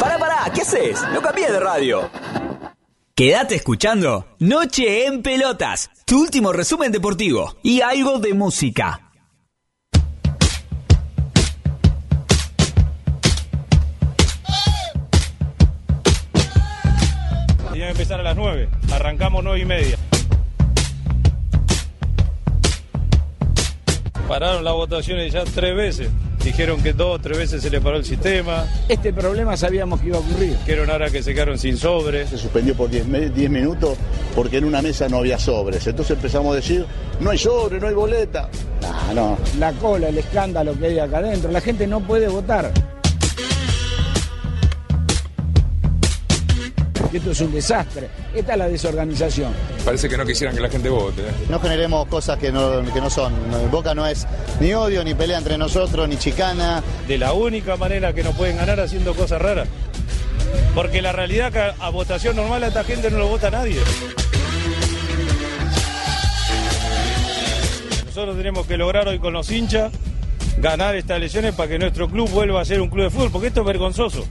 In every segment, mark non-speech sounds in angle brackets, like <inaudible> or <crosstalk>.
Pará, pará, ¿qué haces? No cambies de radio. Quédate escuchando Noche en Pelotas, tu último resumen deportivo y algo de música. Tenía que empezar a las 9. Arrancamos 9 y media. Pararon las votaciones ya tres veces. Dijeron que dos o tres veces se le paró el sistema. Este problema sabíamos que iba a ocurrir. Dijeron ahora que se quedaron sin sobres. Se suspendió por 10 minutos porque en una mesa no había sobres. Entonces empezamos a decir, no hay sobre, no hay boleta. No, no. La cola, el escándalo que hay acá adentro. La gente no puede votar. Esto es un desastre. Esta es la desorganización. Parece que no quisieran que la gente vote. ¿eh? No generemos cosas que no, que no son. Boca no es ni odio, ni pelea entre nosotros, ni chicana. De la única manera que nos pueden ganar haciendo cosas raras. Porque la realidad que a votación normal a esta gente no lo vota nadie. Nosotros tenemos que lograr hoy con los hinchas ganar estas elecciones para que nuestro club vuelva a ser un club de fútbol, porque esto es vergonzoso.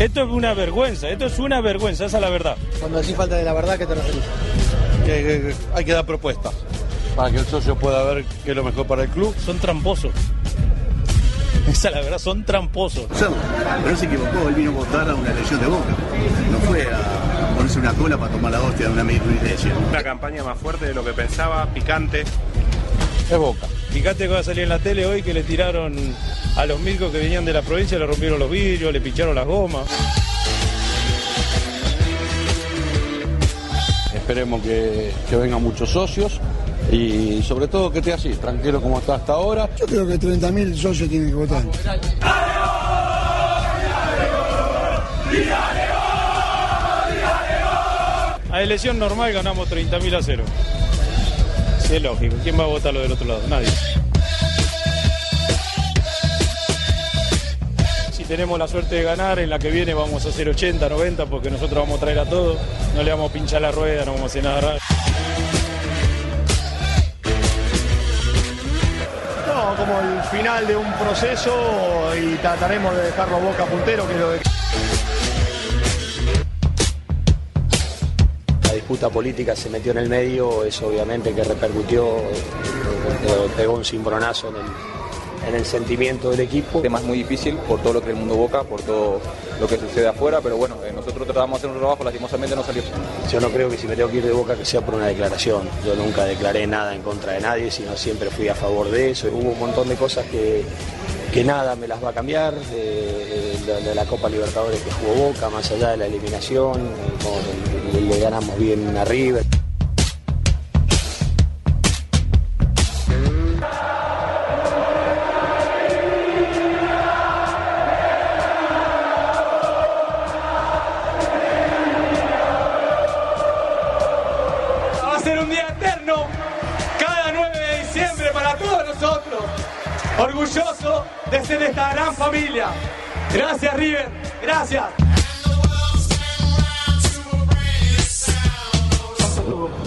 Esto es una vergüenza, esto es una vergüenza, esa es la verdad. Cuando decís falta de la verdad, ¿qué te referís? Que, que hay que dar propuestas para que el socio pueda ver qué es lo mejor para el club. Son tramposos. Esa es la verdad, son tramposos. Pero se equivocó, él vino a votar a una elección de Boca. No fue a ponerse una cola para tomar la hostia de una iglesia. Una campaña más fuerte de lo que pensaba, picante. Es Boca. Fíjate que va a salir en la tele hoy que le tiraron a los milcos que venían de la provincia, le rompieron los vidrios, le pincharon las gomas. Esperemos que, que vengan muchos socios y sobre todo que esté así, tranquilo como está hasta ahora. Yo creo que 30.000 socios tienen que votar. A elección normal ganamos 30.000 a cero. Es lógico. ¿Quién va a votar lo del otro lado? Nadie. Si tenemos la suerte de ganar, en la que viene vamos a hacer 80, 90, porque nosotros vamos a traer a todo. No le vamos a pinchar la rueda, no vamos a hacer nada raro. No, como el final de un proceso y trataremos de dejarlo boca puntero, que es lo de... La disputa política se metió en el medio, eso obviamente que repercutió, eh, pegó un cimbronazo en el, en el sentimiento del equipo. El tema es muy difícil por todo lo que el mundo boca, por todo lo que sucede afuera, pero bueno, eh, nosotros tratamos de hacer un trabajo, lastimosamente no salió. Yo no creo que si me tengo que ir de boca que sea por una declaración. Yo nunca declaré nada en contra de nadie, sino siempre fui a favor de eso. Hubo un montón de cosas que, que nada me las va a cambiar, de, la Copa Libertadores que jugó Boca, más allá de la eliminación, eh, le, ganamos bien a de ser esta gran familia. Gracias River, gracias.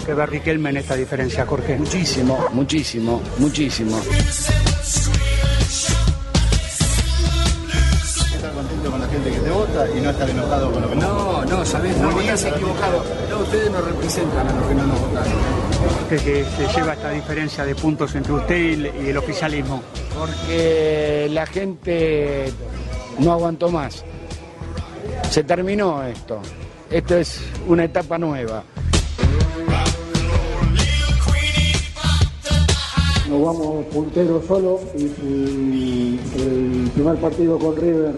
Que ver Riquelme en esta diferencia, Jorge. Muchísimo, muchísimo, muchísimo. Estar contento con la gente que te vota y no estar enojado con lo que No, no, sabés, no estás equivocado. No, ustedes nos representan a los que no nos votaron. que se lleva esta diferencia de puntos entre usted y el oficialismo? Porque la gente no aguantó más. Se terminó esto. Esto es una etapa nueva. Nos vamos punteros solo y si el primer partido con River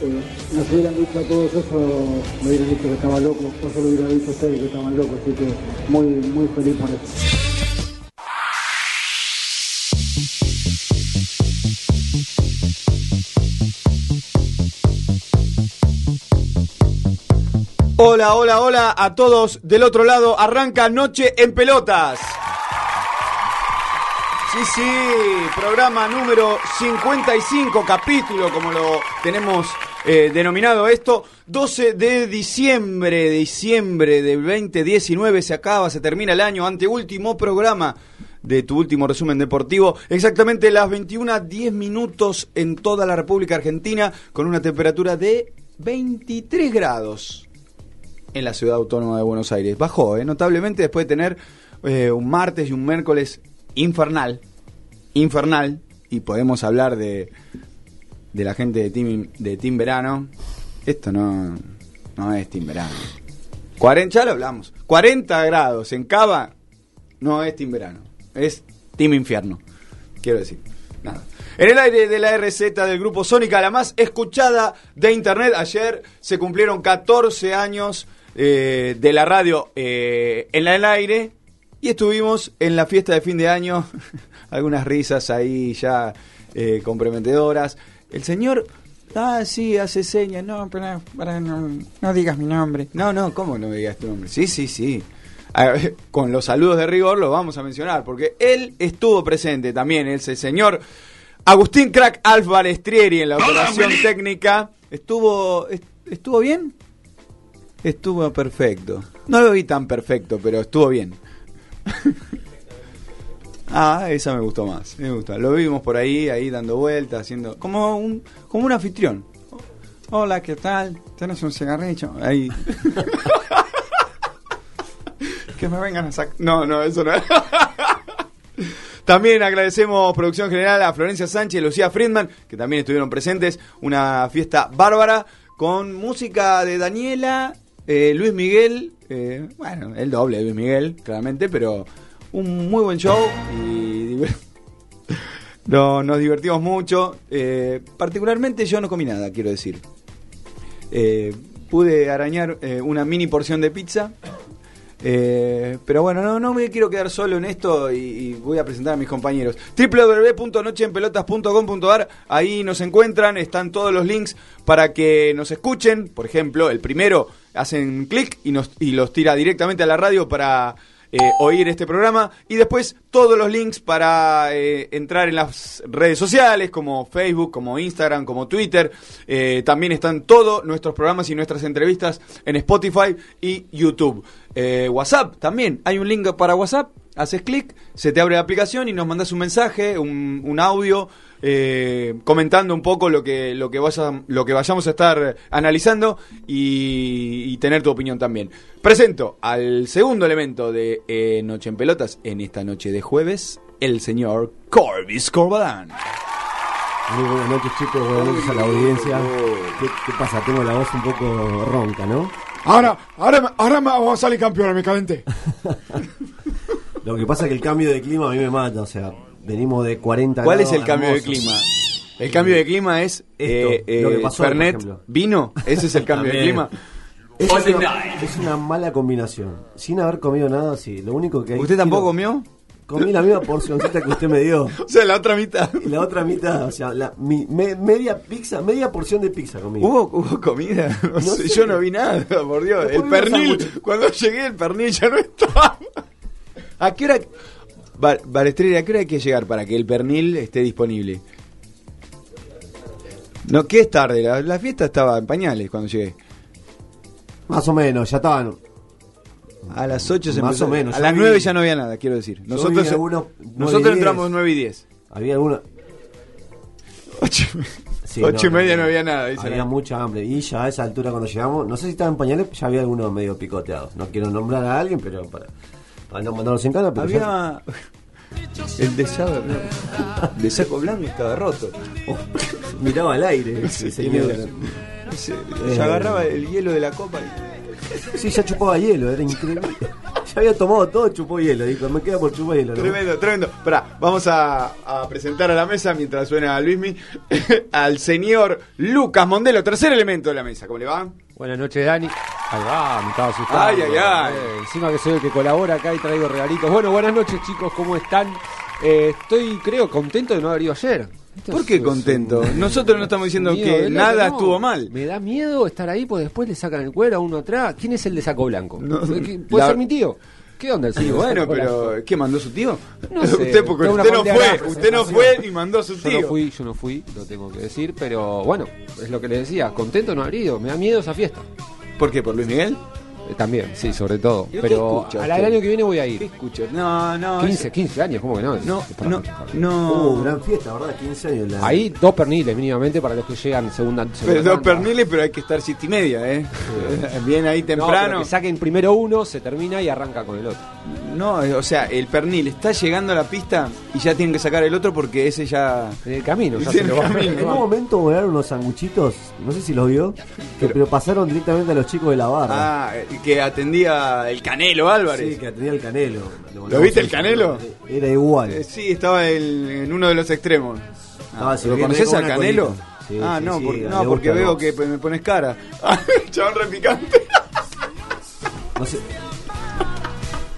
eh, nos hubieran dicho a todos eso, me hubieran dicho que estaban locos, no solo hubieran dicho a ustedes que estaban locos, así que muy, muy feliz por eso. Hola, hola, hola a todos del otro lado. Arranca Noche en Pelotas. Sí, sí, programa número 55, capítulo, como lo tenemos eh, denominado esto. 12 de diciembre, diciembre del 2019, se acaba, se termina el año, anteúltimo programa de tu último resumen deportivo. Exactamente las 21 10 minutos en toda la República Argentina, con una temperatura de 23 grados en la ciudad autónoma de Buenos Aires. Bajó, ¿eh? notablemente después de tener eh, un martes y un miércoles infernal, infernal, y podemos hablar de, de la gente de Team, de team Verano. Esto no, no es Team Verano. 40, ya lo hablamos. 40 grados en Cava no es Team Verano. Es Team Infierno. Quiero decir. Nada. En el aire de la RZ del grupo Sónica, la más escuchada de internet. Ayer se cumplieron 14 años eh, de la radio eh, en el aire. Y estuvimos en la fiesta de fin de año. <laughs> Algunas risas ahí ya eh, comprometedoras. El señor Ah, sí, hace señas. No, pero para, no, no digas mi nombre. No, no, ¿cómo no me digas tu nombre? Sí, sí, sí. A ver, <laughs> con los saludos de rigor lo vamos a mencionar, porque él estuvo presente también, ese señor Agustín Crack Álvarez Trieri en la operación técnica. ¿Estuvo, est- ¿Estuvo bien? Estuvo perfecto. No lo vi tan perfecto, pero estuvo bien. <laughs> Ah, esa me gustó más. Me gusta. Lo vimos por ahí, ahí dando vueltas, haciendo. Como un, como un anfitrión. Hola, ¿qué tal? ¿Tenés un cigarrillo? Ahí. <laughs> que me vengan a sacar. No, no, eso no. <laughs> También agradecemos producción general a Florencia Sánchez y Lucía Friedman, que también estuvieron presentes. Una fiesta bárbara con música de Daniela, eh, Luis Miguel, eh, bueno, el doble de Luis Miguel, claramente, pero un muy buen show y <laughs> no, nos divertimos mucho. Eh, particularmente yo no comí nada, quiero decir. Pude arañar una mini porción de pizza. Pero bueno, no, no me quiero quedar solo en esto y, y voy a presentar a mis compañeros. www.nocheenpelotas.com.ar Ahí nos encuentran, están todos los links para que nos escuchen. Por ejemplo, el primero hacen clic y, y los tira directamente a la radio para eh, oír este programa. Y después todos los links para eh, entrar en las redes sociales como Facebook, como Instagram, como Twitter. Eh, también están todos nuestros programas y nuestras entrevistas en Spotify y YouTube. WhatsApp también. Hay un link para WhatsApp. Haces clic, se te abre la aplicación y nos mandas un mensaje, un, un audio, eh, comentando un poco lo que, lo, que vaya- lo que vayamos a estar analizando y, y tener tu opinión también. Presento al segundo elemento de eh, Noche en Pelotas en esta noche de jueves, el señor Corbis Corbalán. Muy buenas noches chicos, buenas noches a la audiencia. ¿Qué, qué pasa? Tengo la voz un poco ronca, ¿no? Ahora, ahora, me- ahora me- vamos a salir campeones, me calenté. <laughs> Lo que pasa es que el cambio de clima a mí me mata, o sea, venimos de 40 ¿Cuál es el cambio de clima? El cambio de clima es eh, eh, lo que pasó, por Fernet, vino, ese es el cambio de clima. <laughs> Es una, es una mala combinación. Sin haber comido nada, sí. Lo único que hay. ¿Usted tampoco quiero- comió? Comí la misma porcioncita que usted me dio. <laughs> O sea, la otra mitad. Y la otra mitad, o sea, la, mi- me- media pizza, media porción de pizza comí. ¿Hubo, hubo comida? <laughs> No sé, sé. Yo no vi nada, por Dios. El pernil, cuando llegué el pernil ya no estaba. ¿A qué hora? Bar- ¿a qué hora hay que llegar para que el pernil esté disponible? No, ¿qué es tarde? La, la fiesta estaba en pañales cuando llegué. Más o menos, ya estaban. A las 8 se Más empezó. o menos, A las vi- 9 ya no había nada, quiero decir. Nosotros, algunos nosotros entramos 9 y 10. Había alguna. <laughs> 8, Sí, y media no, había nada. Había mucha hambre. Y ya a esa altura cuando llegamos, no sé si estaban en pañales, ya había algunos medio picoteados. No quiero nombrar a alguien, pero para, para no mandarlos en cana, pero ya- Había. <laughs> El de saco, de saco blanco estaba roto. <laughs> miraba al aire ese señor. Se, Eh. agarraba el hielo de la copa y... Sí, ya chupaba hielo, era increíble. <laughs> ya había tomado todo, chupó hielo. Dijo, me queda por chupar hielo. ¿no? Tremendo, tremendo. Pará, vamos a, a presentar a la mesa mientras suena Luismi al señor Lucas Mondelo, tercer elemento de la mesa. ¿Cómo le va? Buenas noches, Dani. Ahí va, me estaba asustando. Ay, ay, ay. Eh, encima que soy el que colabora acá y traigo regalitos. Bueno, buenas noches, chicos, ¿cómo están? Eh, estoy, creo, contento de no haber ido ayer. ¿Por qué contento? Nosotros no estamos diciendo Miedo que nada no. estuvo mal. Me da miedo estar ahí, pues después le sacan el cuero a uno atrás. ¿Quién es el de saco blanco? ¿Puede la- ser mi tío? ¿Qué onda el Sí, bueno, pero ¿qué mandó su tío? No sé, usted porque usted no fue, usted no fue y mandó a su Yo tío. no fui, yo no fui, lo tengo que decir, pero bueno, es lo que le decía, contento no haber ido, me da miedo esa fiesta. ¿Por qué? ¿Por Luis Miguel? Eh, también, sí, sobre todo. ¿Y qué Pero al usted? año que viene voy a ir. Escucha, no, no. 15, 15 años, ¿cómo que no? No, no, no. Uh, gran fiesta, ¿verdad? 15 años. La... Ahí dos perniles mínimamente para los que llegan segunda, Pero segunda dos tanda. perniles, pero hay que estar siete y media, ¿eh? <laughs> Bien ahí No, pero temprano. que saquen primero uno, se termina y arranca con el otro. No, o sea, el pernil está llegando a la pista y ya tienen que sacar el otro porque ese ya. En el camino, ya se en lo el va. camino. En un momento volaron unos sanguchitos, no sé si los vio, que- pero, pasaron directamente a los chicos de la barra. Ah, que atendía el Canelo Álvarez. Sí, que atendía el Canelo. ¿Lo viste el Canelo? Era igual. Eh, sí, estaba el- en uno de los extremos. Ah, ¿Lo conoces al Canelo? Sí, ah, sí, no, sí, por- no, porque veo que me pones cara. <laughs> Chabón repicante. <laughs> No sé.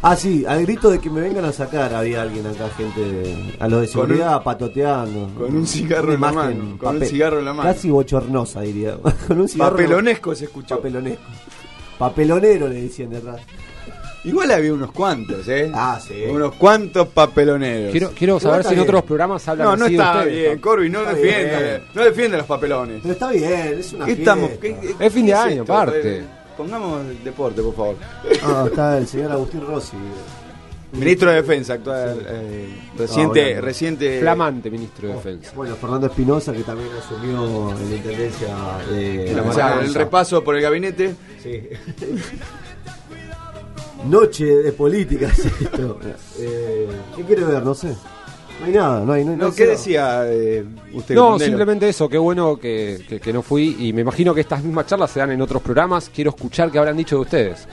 Ah, sí, al grito de que me vengan a sacar había alguien acá, gente, a los de un- seguridad patoteando. con un cigarro en la mano, con un cigarro en la mano. Casi bochornosa, diría. <laughs> con un cigarro. Papelonesco se escuchó. Papelonesco. Papelonero le decían de atrás. Igual había unos cuantos, ¿eh? Ah, sí. Unos cuantos papeloneros. Quiero, quiero saber si en otros programas hablan No, no así está ustedes. bien, Corby, no defiende, no defiende los papelones. Pero está bien, es una ¿Qué fiesta. estamos? ¿Qué- qué- Es fin de año, esto? aparte. Eh, Pongamos el deporte, por favor. Ah, está el señor Agustín Rossi. Ministro de Defensa actual, eh, reciente, bueno. reciente. Flamante ministro de Defensa. Bueno, Fernando Espinosa, que también asumió en la intendencia de la O sea, el repaso por el gabinete. Sí. <laughs> Noche de política, <laughs> es esto. Eh, ¿Qué quiere ver? No sé. No hay nada, no hay, no hay No, no ¿Qué sé. decía eh, usted? No, simplemente eso, qué bueno que, que- que no fui y me imagino que estas mismas charlas se dan en otros programas. Quiero escuchar qué habrán dicho de ustedes.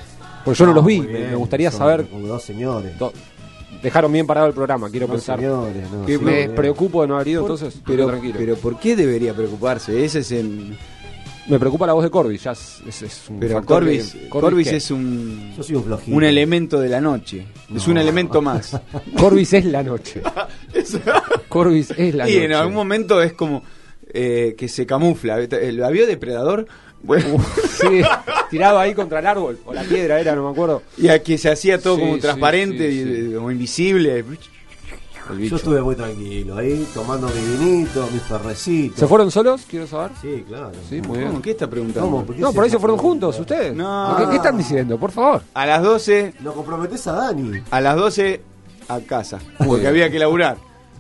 Porque yo no, los vi, me, bien, me gustaría son saber. Como dos señores. do- dejaron bien parado el programa, quiero Dos pensar. señores, no, Que me preocupo de no haber ido, Por- entonces, pero, tranquilo. pero ¿por qué debería preocuparse? Ese es el. me preocupa la voz de Corbis, ya es, es- es un Pero factor Corbis, que- es un. Yo soy un flojito. Un elemento de la noche. Es un elemento más. <laughs> Corbis es la noche. <laughs> Corbis es la y noche. en algún momento es como eh, que se camufla. ¿El avión depredador? Bueno, Sí, tirado ahí contra el árbol, o la piedra era, no me acuerdo. y aquí se hacía todo Sí, como sí, transparente sí, y como invisible. Yo estuve muy tranquilo ahí, tomando mi vinito, mis ferrecitos. ¿Se fueron solos? Quiero saber. Sí, claro. Sí, muy ¿Cómo? bien. ¿Qué está preguntando? ¿Cómo? ¿Por qué No, por ahí se fueron juntos ustedes. No. ¿Qué, qué están diciendo? Por favor. A las 12, Lo comprometés a Dani. a las 12 a casa. Porque había que laburar.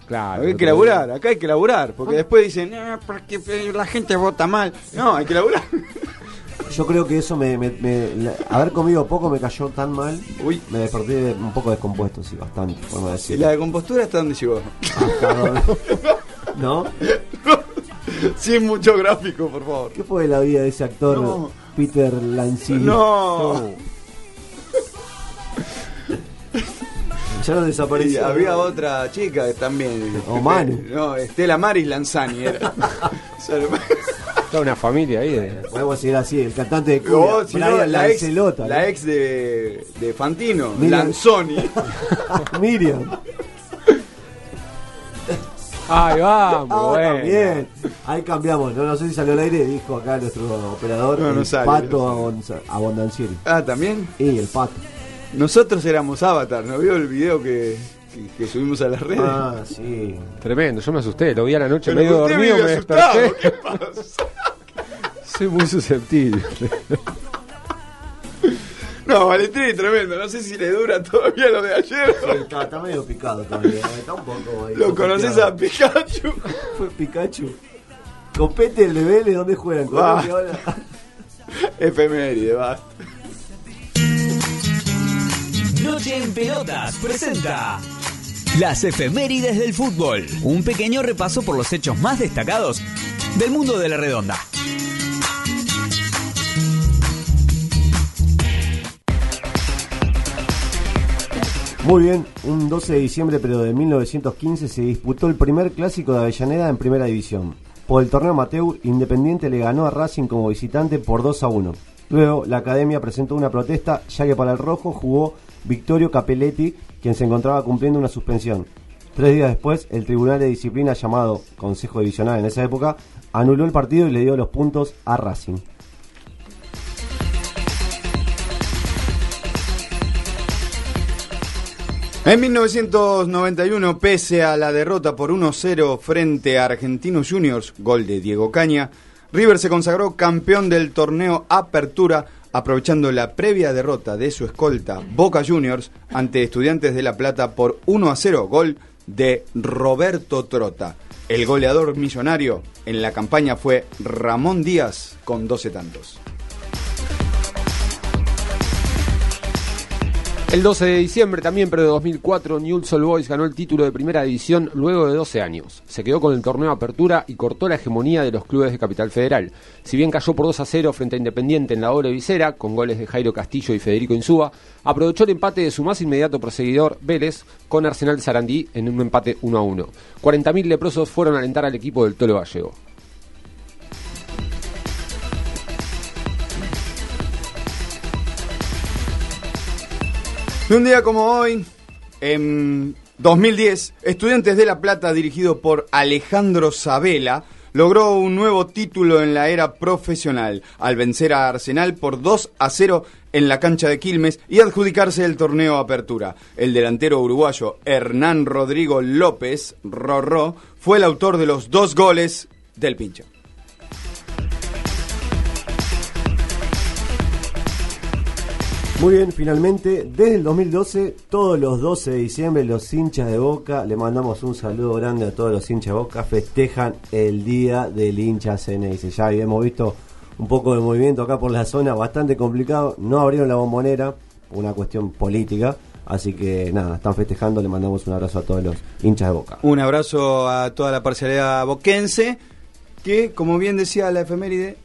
Claro. Había que laburar, acá hay que laburar. Porque después dicen, "Ah, porque la gente vota mal. No, hay que laburar. <laughs> Yo creo que eso me, me- me- la- haber comido poco me cayó tan mal. Uy. Me desperté un poco descompuesto, sí, bastante, podemos ¿Y decir. la de compostura hasta dónde llegó? <laughs> ¿No? <laughs> Sin mucho gráfico, por favor. ¿Qué fue de la vida de ese actor No. Peter Lanzini? No. Ya no Y había otra chica también. O Manu. No, Estela Maris Lanzani era. <laughs> Toda una familia ahí. De... Podemos seguir así, el cantante de si no, Brian la ex, de, de Fantino, Miriam. Lanzoni. <laughs> Miriam. Ahí vamos, Ah, bueno. también. Ahí cambiamos. No, no sé si salió al aire, dijo acá nuestro operador. No, no el sale, Pato Abondancieri. Ah, también. Y el pato. Nosotros éramos Avatar, ¿no vio el video que, que, que subimos a las redes? Ah, sí. Tremendo, yo me asusté, lo vi a la noche Pero medio usted dormido, vive me asustado, desperté. ¿qué pasa? Soy muy susceptible. No, Valentini tremendo, no sé si le dura todavía lo de ayer. Sí, está, está medio picado todavía. Está un poco ahí ¿Lo conoces a Pikachu? <laughs> Fue Pikachu. Compete el de Vélez, ¿dónde juegan? Ah. Colombia ahora. Efeméride, basta. Noche en Pelotas presenta las efemérides del fútbol. Un pequeño repaso por los hechos más destacados del mundo de la redonda. Muy bien, un 12 de diciembre pero de 1915 se disputó el primer clásico de Avellaneda en primera división. Por el torneo amateur, Independiente le ganó a Racing como visitante por 2 a 1. Luego, la academia presentó una protesta ya que para el rojo jugó Victorio Capelletti, quien se encontraba cumpliendo una suspensión. Tres días después, el Tribunal de Disciplina, llamado Consejo Divisional en esa época, anuló el partido y le dio los puntos a Racing. En 1991, pese a la derrota por 1-0 frente a Argentinos Juniors, gol de Diego Caña, River se consagró campeón del torneo Apertura, aprovechando la previa derrota de su escolta Boca Juniors ante Estudiantes de La Plata por 1-0, gol de Roberto Trota. El goleador millonario en la campaña fue Ramón Díaz con 12 tantos. El 12 de diciembre también, pero de 2004, Newell's Old Boys ganó el título de primera división luego de 12 años. Se quedó con el torneo Apertura y cortó la hegemonía de los clubes de Capital Federal. Si bien cayó por 2 a 0 frente a Independiente en la doble visera, con goles de Jairo Castillo y Federico Insúa, aprovechó el empate de su más inmediato perseguidor Vélez con Arsenal Sarandí en un empate 1 a 1. 40.000 leprosos fueron a alentar al equipo del Tolo Gallego. Un día como hoy, en 2010, Estudiantes de La Plata, dirigido por Alejandro Sabela, logró un nuevo título en la era profesional al vencer a Arsenal por 2 a 0 en la cancha de Quilmes y adjudicarse el torneo Apertura. El delantero uruguayo Hernán Rodrigo López, Rorró, fue el autor de los dos goles del pincho. Muy bien, finalmente, desde el 2012, todos los 12 de diciembre, los hinchas de Boca, le mandamos un saludo grande a todos los hinchas de Boca, festejan el día del hincha CNS. Ya hemos visto un poco de movimiento acá por la zona, bastante complicado. No abrieron la bombonera, una cuestión política. Así que nada, están festejando, le mandamos un abrazo a todos los hinchas de Boca. Un abrazo a toda la parcialidad boquense, que como bien decía la efeméride,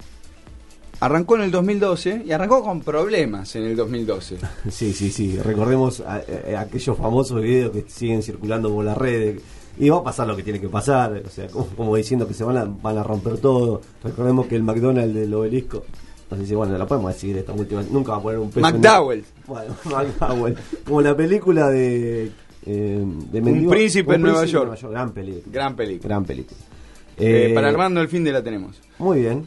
arrancó en el 2012 y arrancó con problemas en el 2012. <laughs> Sí, sí, sí. Recordemos a- a- aquellos famosos videos que siguen circulando por las redes. Y va a pasar lo que tiene que pasar. O sea, como, como diciendo que se van a, van a romper todo. Recordemos que el McDonald's del obelisco. Sé si, bueno, la podemos decir esta última. Nunca va a poner un peso. en- McDowell. Bueno, <laughs> McDowell. Como la película de. eh, de Mendigo- príncipe en Nueva York. Gran película. Gran película. Gran película. Eh, Eh, para Armando el fin de la tenemos. Muy bien.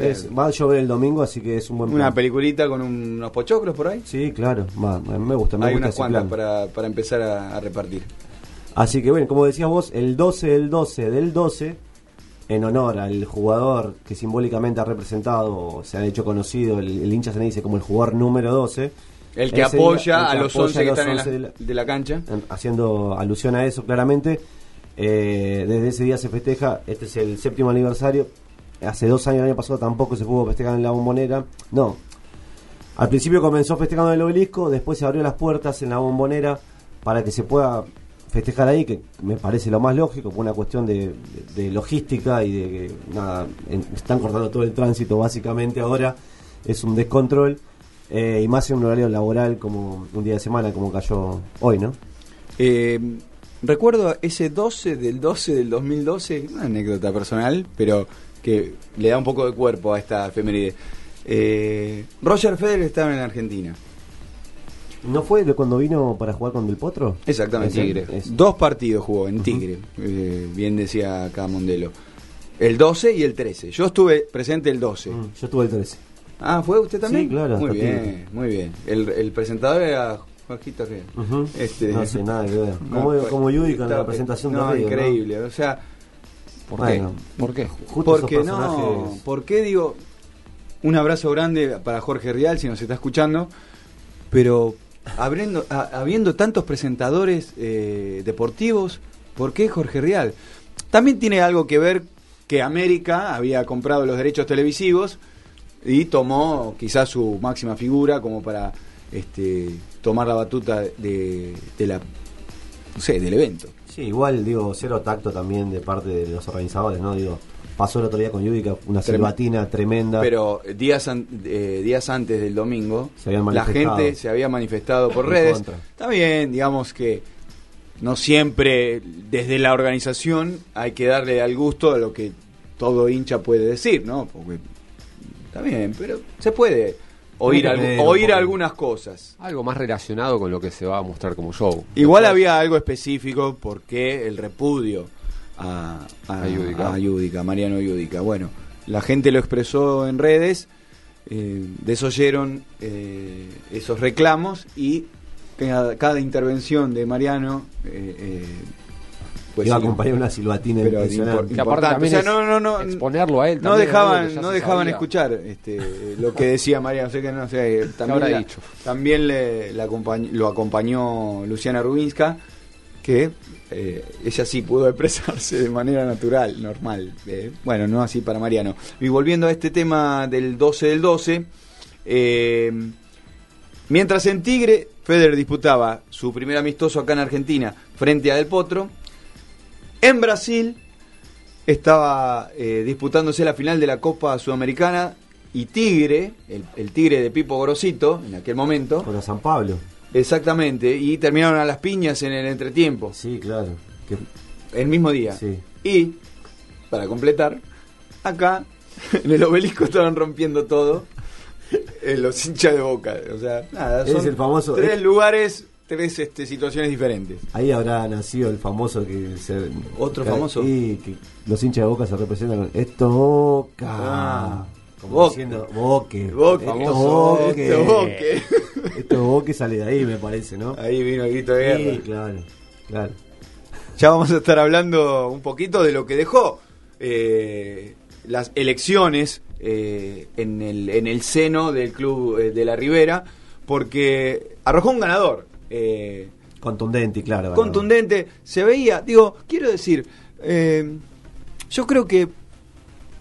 Es- es- va a llover el domingo, así que es un buen Una plan. peliculita con unos pochoclos por ahí. Sí, claro. va, me gusta, me Hay gusta unas cuantas para, para empezar a, a repartir. Así que bueno, como decías vos, el 12 del 12 del 12, en honor al jugador que simbólicamente ha representado, se ha hecho conocido, el, el hincha se le dice como el jugador número 12. El que apoya día- el a que los apoya 11 que los están en 11 la, de la- de la cancha. en- haciendo alusión a eso claramente. Eh, desde ese día se festeja, este es el séptimo aniversario. Hace dos años, el año pasado, tampoco se pudo festejar en la bombonera. No. Al principio comenzó festejando en el obelisco, después se abrió las puertas en la bombonera para que se pueda festejar ahí, que me parece lo más lógico, por una cuestión de, logística y de que nada, están cortando todo el tránsito básicamente ahora, es un descontrol, eh, y más en un horario laboral como un día de semana como cayó hoy, ¿no? Eh, recuerdo ese 12 del 12 del 2012, una anécdota personal, pero que le da un poco de cuerpo a esta efeméride. Eh, Roger Federer estaba en Argentina. ¿No fue de cuando vino para jugar con Del Potro? Exactamente. Tigre. Es- Dos partidos jugó en Tigre, eh, bien decía acá Mondelo. El 12 y el 13. Yo estuve presente el 12. Yo estuve el 13. Ah, ¿fue usted también? Sí, claro, Muy bien, Tigre. muy bien. El, el presentador era Jorgito Ríos. Ujú. Este, <laughs> No sé nada que ver. No, Como, fue- como con la presentación no, de Río, ¿no? increíble. O sea, ¿Por Bueno, qué? ¿Por qué? Justo porque no, ¿por qué digo? Un abrazo grande para Jorge Rial si nos está escuchando, pero habiendo, a- habiendo tantos presentadores eh, deportivos, ¿por qué Jorge Rial? También tiene algo que ver que América había comprado los derechos televisivos y tomó quizás su máxima figura como para este, tomar la batuta de, de la no sé, del evento. Sí, igual, digo, cero tacto también de parte de los organizadores, ¿no? Digo, pasó el otro día con Yudica una silbatina tremenda. Pero días, an- eh, días antes del domingo, la gente se había manifestado por En redes. contra. Está bien, digamos que no siempre desde la organización hay que darle al gusto a lo que todo hincha puede decir, ¿no? Porque está bien, pero se puede oír, oír algunas cosas. Algo más relacionado con lo que se va a mostrar como show. Igual había algo específico porque el repudio a, a, A Yudica. a Yudica, Mariano Yudica. Bueno, la gente lo expresó en redes, eh, desoyeron eh, esos reclamos y cada, cada intervención de Mariano eh, eh, pues Iba a sí, acompañar una silbatina pero impresionante. impor- Que aparte importante. también O sea, es no, no, no, exponerlo a él no dejaban, no dejaban sabía. escuchar este, lo que decía Mariano. Sé que no sé, también, habrá la- dicho? también le, la acompañ- lo acompañó Luciana Rubinska, que eh, ella sí pudo expresarse de manera natural, normal. Eh, bueno, no así para Mariano. Y volviendo a este tema del 12 del 12, eh, mientras en Tigre, Federer disputaba su primer amistoso acá en Argentina frente a Del Potro, en Brasil estaba eh, disputándose la final de la Copa Sudamericana y Tigre, el, el Tigre de Pipo Gorosito, en aquel momento. Con San Pablo. Exactamente, y terminaron a las piñas en el entretiempo. Sí, claro. Que- El mismo día. Sí. Y, para completar, acá, <laughs> en el obelisco estaban rompiendo todo <laughs> eh, los hinchas de boca. O sea, nada, Es el famoso- tres es- lugares, tres este, situaciones diferentes. Ahí habrá nacido el famoso que se. ¿Otro que- famoso? Y que los hinchas de boca se representan con. Esto boca. Ah, como Boca. diciendo boque. Boque. Esto boque. esto boque. Esto boque sale de ahí, me parece, ¿no? Ahí vino el grito de guerra. Sí, claro. Claro. Ya vamos a estar hablando un poquito de lo que dejó eh, las elecciones eh, en, el, en el seno del club eh, de la Ribera, porque arrojó un ganador. Eh, Contundente claro. contundente, se veía, digo, quiero decir, eh, yo creo que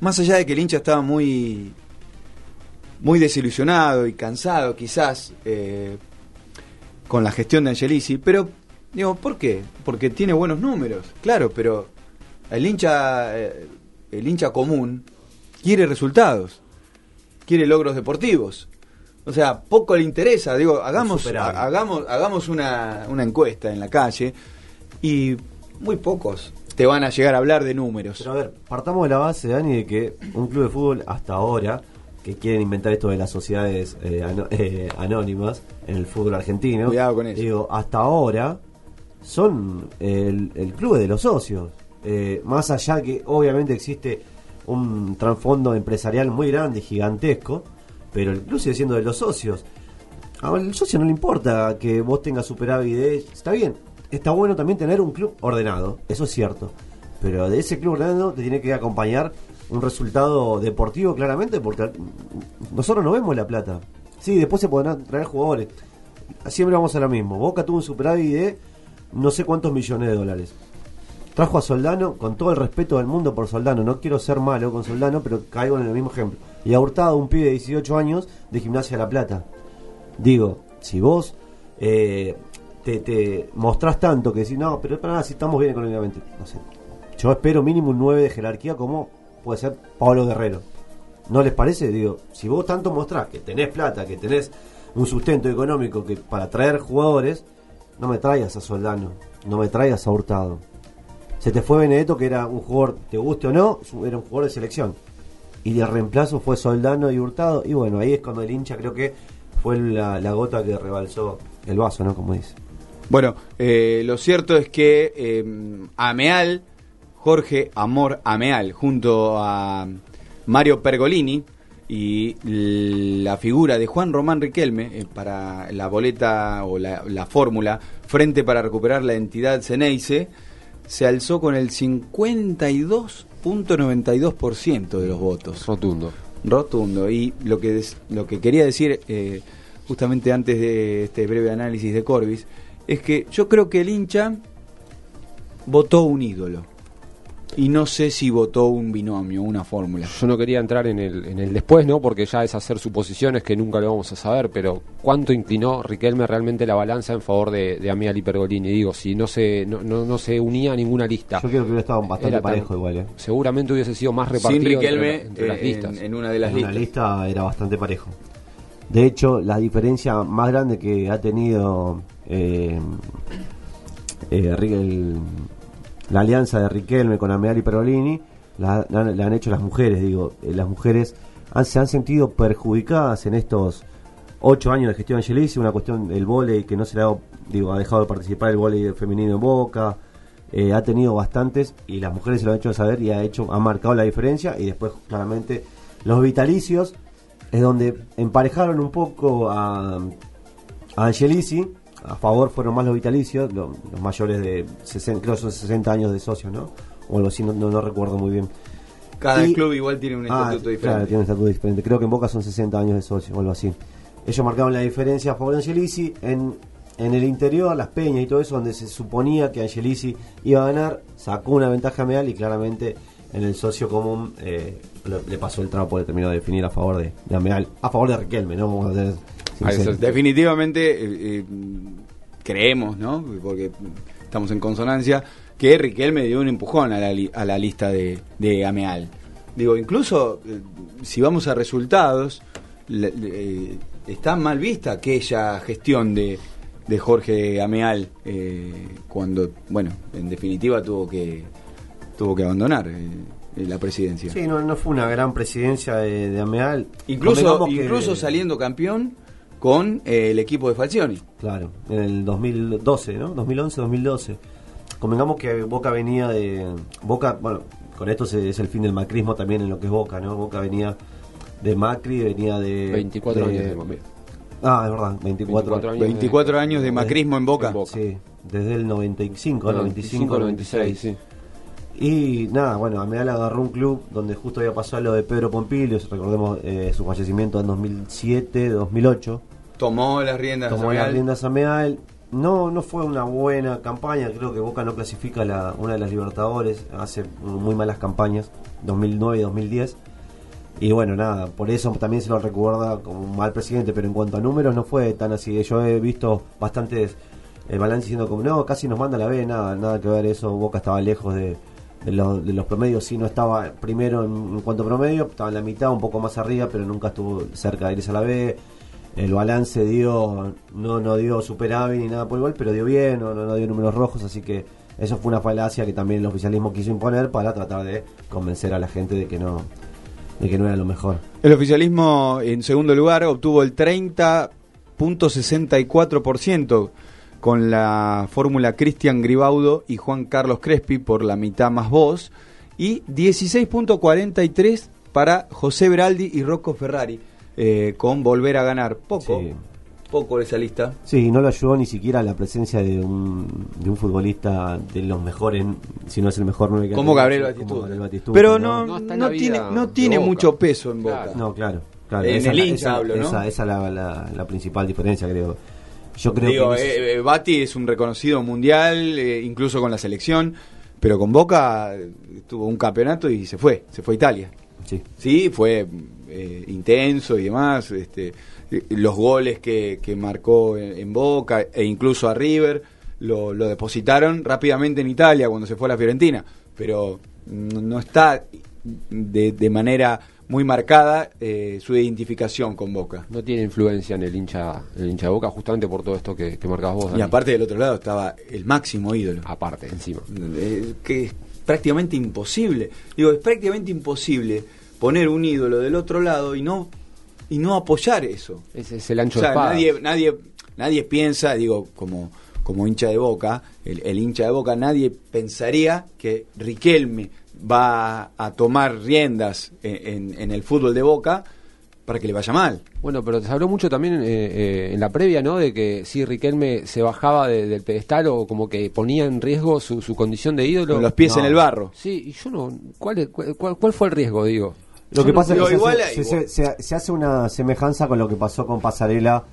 más allá de que el hincha estaba muy muy desilusionado y cansado quizás eh, con la gestión de Angelici, pero digo, ¿por qué? Porque tiene buenos números, claro, pero el hincha eh, el hincha común quiere resultados, quiere logros deportivos. O sea, poco le interesa, digo, hagamos ha- hagamos hagamos una, una encuesta en la calle y muy pocos te van a llegar a hablar de números. Pero a ver, partamos de la base, Dani, de que un club de fútbol hasta ahora, que quieren inventar esto de las sociedades eh, ano- <laughs> eh, anónimas en el fútbol argentino. Cuidado con eso. Digo, hasta ahora son el, el club de los socios. Eh, más allá que obviamente existe un trasfondo empresarial muy grande gigantesco, pero sigue siendo de los socios. Al socio no le importa que vos tengas superávit de... Está bien, está bueno también tener un club ordenado, eso es cierto. Pero de ese club ordenado te tiene que acompañar un resultado deportivo claramente porque nosotros no vemos la plata. Sí, después se podrán traer jugadores. Siempre vamos a lo mismo. Boca tuvo un superávit de no sé cuántos millones de dólares. Trajo a Soldano con todo el respeto del mundo por Soldano. No quiero ser malo con Soldano, pero caigo en el mismo ejemplo. Y a Hurtado, un pibe de 18 años de Gimnasia La Plata. Digo, si vos eh, te, te mostrás tanto que decís, no, pero para nada, si estamos bien económicamente. No sé. Yo espero mínimo un 9 de jerarquía como puede ser Pablo Guerrero. ¿No les parece? Digo, si vos tanto mostrás que tenés plata, que tenés un sustento económico que para traer jugadores, no me traigas a Soldano, no me traigas a Hurtado. Se te fue Benedetto, que era un jugador, te guste o no, era un jugador de selección. Y el reemplazo fue Soldano y Hurtado. Y bueno, ahí es cuando el hincha creo que fue la, gota que rebalsó el vaso, ¿no? Como dice. Bueno, eh, lo cierto es que eh, Ameal, Jorge Amor Ameal, junto a Mario Pergolini y la figura de Juan Román Riquelme eh, para la boleta o la, la fórmula Frente para recuperar la entidad Ceneice, se alzó con el 52.92% de los votos. Rotundo. Rotundo. Y lo que, des- lo que quería decir, eh, justamente antes de este breve análisis de Corbis, es que yo creo que el hincha votó un ídolo. Y no sé si votó un binomio, una fórmula. Yo no quería entrar en el, en el después, ¿no? Porque ya es hacer suposiciones que nunca lo vamos a saber, pero ¿cuánto inclinó Riquelme realmente la balanza en favor de, de Amial y Pergolini? Digo, si no se, no, no, no se unía a ninguna lista. Yo creo que hubiera estado bastante tan- parejo igual, ¿eh? Seguramente hubiese sido más repartido Sin Riquelme entre, entre las eh, listas. en, en una de las En una listas. lista era bastante parejo. De hecho, la diferencia más grande que ha tenido eh, eh, el- la alianza de Riquelme con Ameal y Perolini la, han hecho las mujeres. Digo, Eh, las mujeres se han sentido perjudicadas en estos ocho años de gestión Angelici, una cuestión del vóley que no se le ha, digo, ha dejado de participar el vóley femenino en Boca, eh, ha tenido bastantes y las mujeres se lo han hecho saber y ha hecho, ha marcado la diferencia y después claramente los vitalicios es donde emparejaron un poco a, a Angelici, a favor fueron más los vitalicios, lo- los mayores de 60, creo son 60 años de socios, ¿no? O algo así, no, no, no recuerdo muy bien. Cada Y- club igual tiene un Ah, estatuto diferente. Claro, tiene un estatuto diferente. Creo que en Boca son 60 años de socio o algo así. Ellos marcaron la diferencia a favor de Angelici. En, en el interior, las peñas y todo eso, donde se suponía que Angelici iba a ganar, sacó una ventaja medial y claramente en el socio común eh, le, pasó el trapo, le terminó de definir a favor de, de Ameal. A favor de Riquelme, ¿no? Vamos a Definitivamente eh, eh, creemos, ¿no? Porque estamos en consonancia, que Riquelme dio un empujón a la, li- a la lista de, de Ameal. Digo, incluso eh, si vamos a resultados, le- le- está mal vista aquella gestión de, de Jorge Ameal eh, cuando, bueno, en definitiva tuvo que tuvo que abandonar eh, la presidencia. Sí, no, no fue una gran presidencia de, de Ameal. Incluso, que- incluso saliendo campeón con eh, el equipo de Falcioni. Claro, en el 2012, ¿no? 2011, 2012. Convengamos que Boca venía de. Boca, bueno, con esto se- es el fin del macrismo también en lo que es Boca, ¿no? Boca venía de Macri, venía de. 24 de- años de Macri. Ah, es verdad, 24, 24 años 24 años de macrismo en Boca. Sí, desde el 95, No, 95, 96. sí. Y nada, bueno, Ameal agarró un club donde justo había pasado lo de Pedro Pompilio, recordemos eh, su fallecimiento en 2007, 2008. Tomó las riendas. tomó las riendas Ameal. No, no fue una buena campaña. Creo que Boca no clasifica la, una de las Libertadores. Hace muy malas campañas, 2009 y 2010. Y bueno, nada, por eso también se lo recuerda como un mal presidente. Pero en cuanto a números, no fue tan así. Yo he visto bastantes eh, balances diciendo como no, casi nos manda la B. Nada, nada que ver eso. Boca estaba lejos de, de, los, de los promedios. Sí, no estaba primero en, en cuanto a promedio, estaba en la mitad, un poco más arriba, pero nunca estuvo cerca de irse a la B el balance dio no no dio superávit ni nada por igual pero dio bien no, no, dio números rojos así que eso fue una falacia que también el oficialismo quiso imponer para tratar de convencer a la gente de que no de que no era lo mejor El oficialismo, en segundo lugar, obtuvo el 30.64% con la fórmula Cristian Gribaudo y Juan Carlos Crespi por la mitad más voz y 16.43 para José Beraldi y Rocco Ferrari eh, con volver a ganar. Poco, poco esa lista. sí no lo ayudó ni siquiera la presencia de un, de un futbolista de los mejores si no es el mejor nueve que ha Como Gabriel como Batistuta. Pero no, No tiene, no tiene Boca. mucho peso en Boca. no claro claro En esa, el la- hincha esa- hablo, ¿no? esa, esa es la, la- la principal diferencia creo yo creo Digo, que eh, eh, Bati es un reconocido mundial, eh, incluso con la selección, pero con Boca eh, tuvo un campeonato y se fue, se fue a Italia. Sí. Sí, fue eh, intenso y demás. Este, los goles que, que marcó en, en Boca e incluso a River lo, lo depositaron rápidamente en Italia cuando se fue a la Fiorentina, pero no, no está de, de manera muy marcada eh, su identificación con Boca. No tiene influencia en el hincha, el hincha de Boca, justamente por todo esto que, que marcabas vos. Y Dani. aparte del otro lado estaba el máximo ídolo. Aparte, encima. Eh, que es prácticamente imposible. Digo, es prácticamente imposible poner un ídolo del otro lado y no y no apoyar eso. Ese es el ancho O sea, de nadie, nadie, nadie piensa, digo, como, como hincha de boca, el, el hincha de boca, nadie pensaría que Riquelme va a tomar riendas en, en- en el fútbol de boca para que le vaya mal. Bueno, pero se habló mucho también eh, eh, en la previa, ¿no? De que si Riquelme se bajaba de- del pedestal o como que ponía en riesgo su, su condición de ídolo. Con los pies No. en el barro. Sí, y yo no. ¿Cuál, cuál, cuál fue el riesgo, digo? Lo Yo que no- pasa es que se, igual- hace, se- se- se hace una semejanza con lo que pasó con Pasarela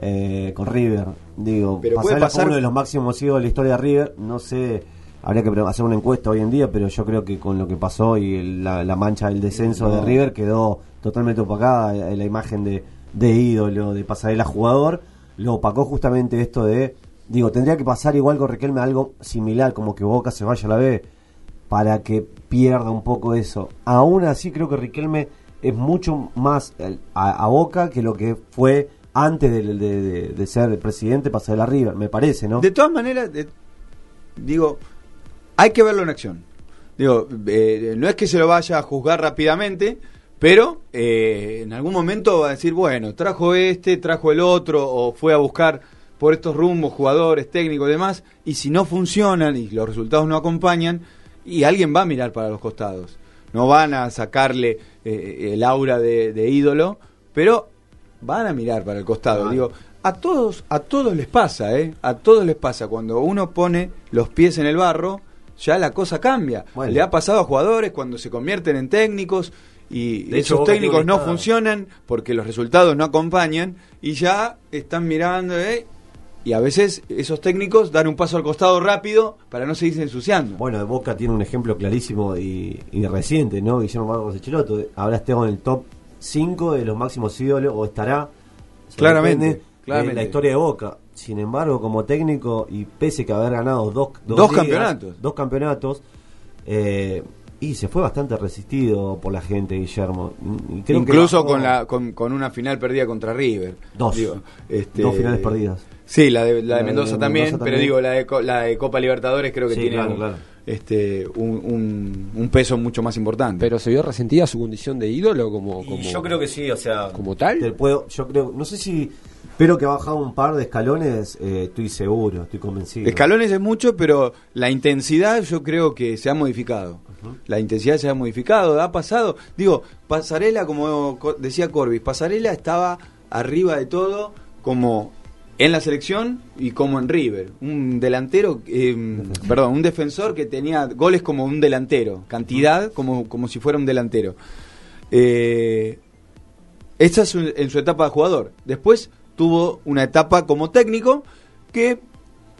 eh, con River. Digo, Pero puede Pasarela pasar- fue uno de los máximos ídolos de la historia de River. No sé, habría que hacer una encuesta hoy en día, pero yo creo que con lo que pasó y el- la, la mancha del descenso de. River quedó totalmente opacada eh, la imagen de, de ídolo, de Pasarela jugador. Lo opacó justamente esto de. Digo, tendría que pasar igual con Riquelme algo similar, como que Boca se vaya a la B para que pierda un poco eso. Aún así creo que Riquelme es mucho más a, a Boca que lo que fue antes de, de- de- de ser presidente pasar la River, me parece, ¿no? De todas maneras, de- digo, hay que verlo en acción. Digo, eh, no es que se lo vaya a juzgar rápidamente, Pero eh, en algún momento va a decir, bueno, trajo este, trajo el otro, o fue a buscar por estos rumbos jugadores, técnicos y demás, y si no funcionan y los resultados no acompañan, y alguien va a mirar para los costados. No van a sacarle eh, el aura de, de ídolo, pero van a mirar para el costado. Digo, a todos, a todos les pasa, ¿eh? A todos les pasa. Cuando uno pone los pies en el barro, ya la cosa cambia. Le ha pasado a jugadores cuando se convierten en técnicos y De esos técnicos no funcionan porque los resultados no acompañan y ya están mirando, ¿eh? Y a veces esos técnicos dan un paso al costado rápido para no seguirse ensuciando. Bueno, Boca tiene un ejemplo clarísimo y, y reciente, ¿no? Guillermo Barros Echeloto. Ahora está en el top 5 de los máximos ídolos, o estará. Claramente, claramente. La historia de Boca. Sin embargo, como técnico, y pese que haber ganado dos, Dos ligas, campeonatos. Dos campeonatos. eh, y se fue bastante resistido por la gente, Guillermo. Y creo que Incluso bajó- con, la, con, con una final perdida contra River. Dos. este, Dos finales perdidas. Sí, la de, la de La de Mendoza, también, Mendoza pero digo, la de, Co- la de Copa Libertadores creo que Sí, tiene claro, un, claro. Este, un, un, un peso mucho más importante. Pero se vio resentida su condición de ídolo como, como yo creo que sí, o sea, como tal. Te puedo, yo creo, no sé si, pero que ha bajado un par de escalones, eh, estoy seguro, estoy convencido. Escalones es mucho, pero la intensidad yo creo que se ha modificado. La intensidad se ha modificado, ha pasado. Digo, Pasarela, como co- decía Corbis, Pasarela estaba arriba de todo como en la selección y como en River. Un delantero, eh, perdón, un defensor que tenía goles como un delantero, cantidad como, como si fuera un delantero. Eh, esta es en su etapa de jugador. Después tuvo una etapa como técnico que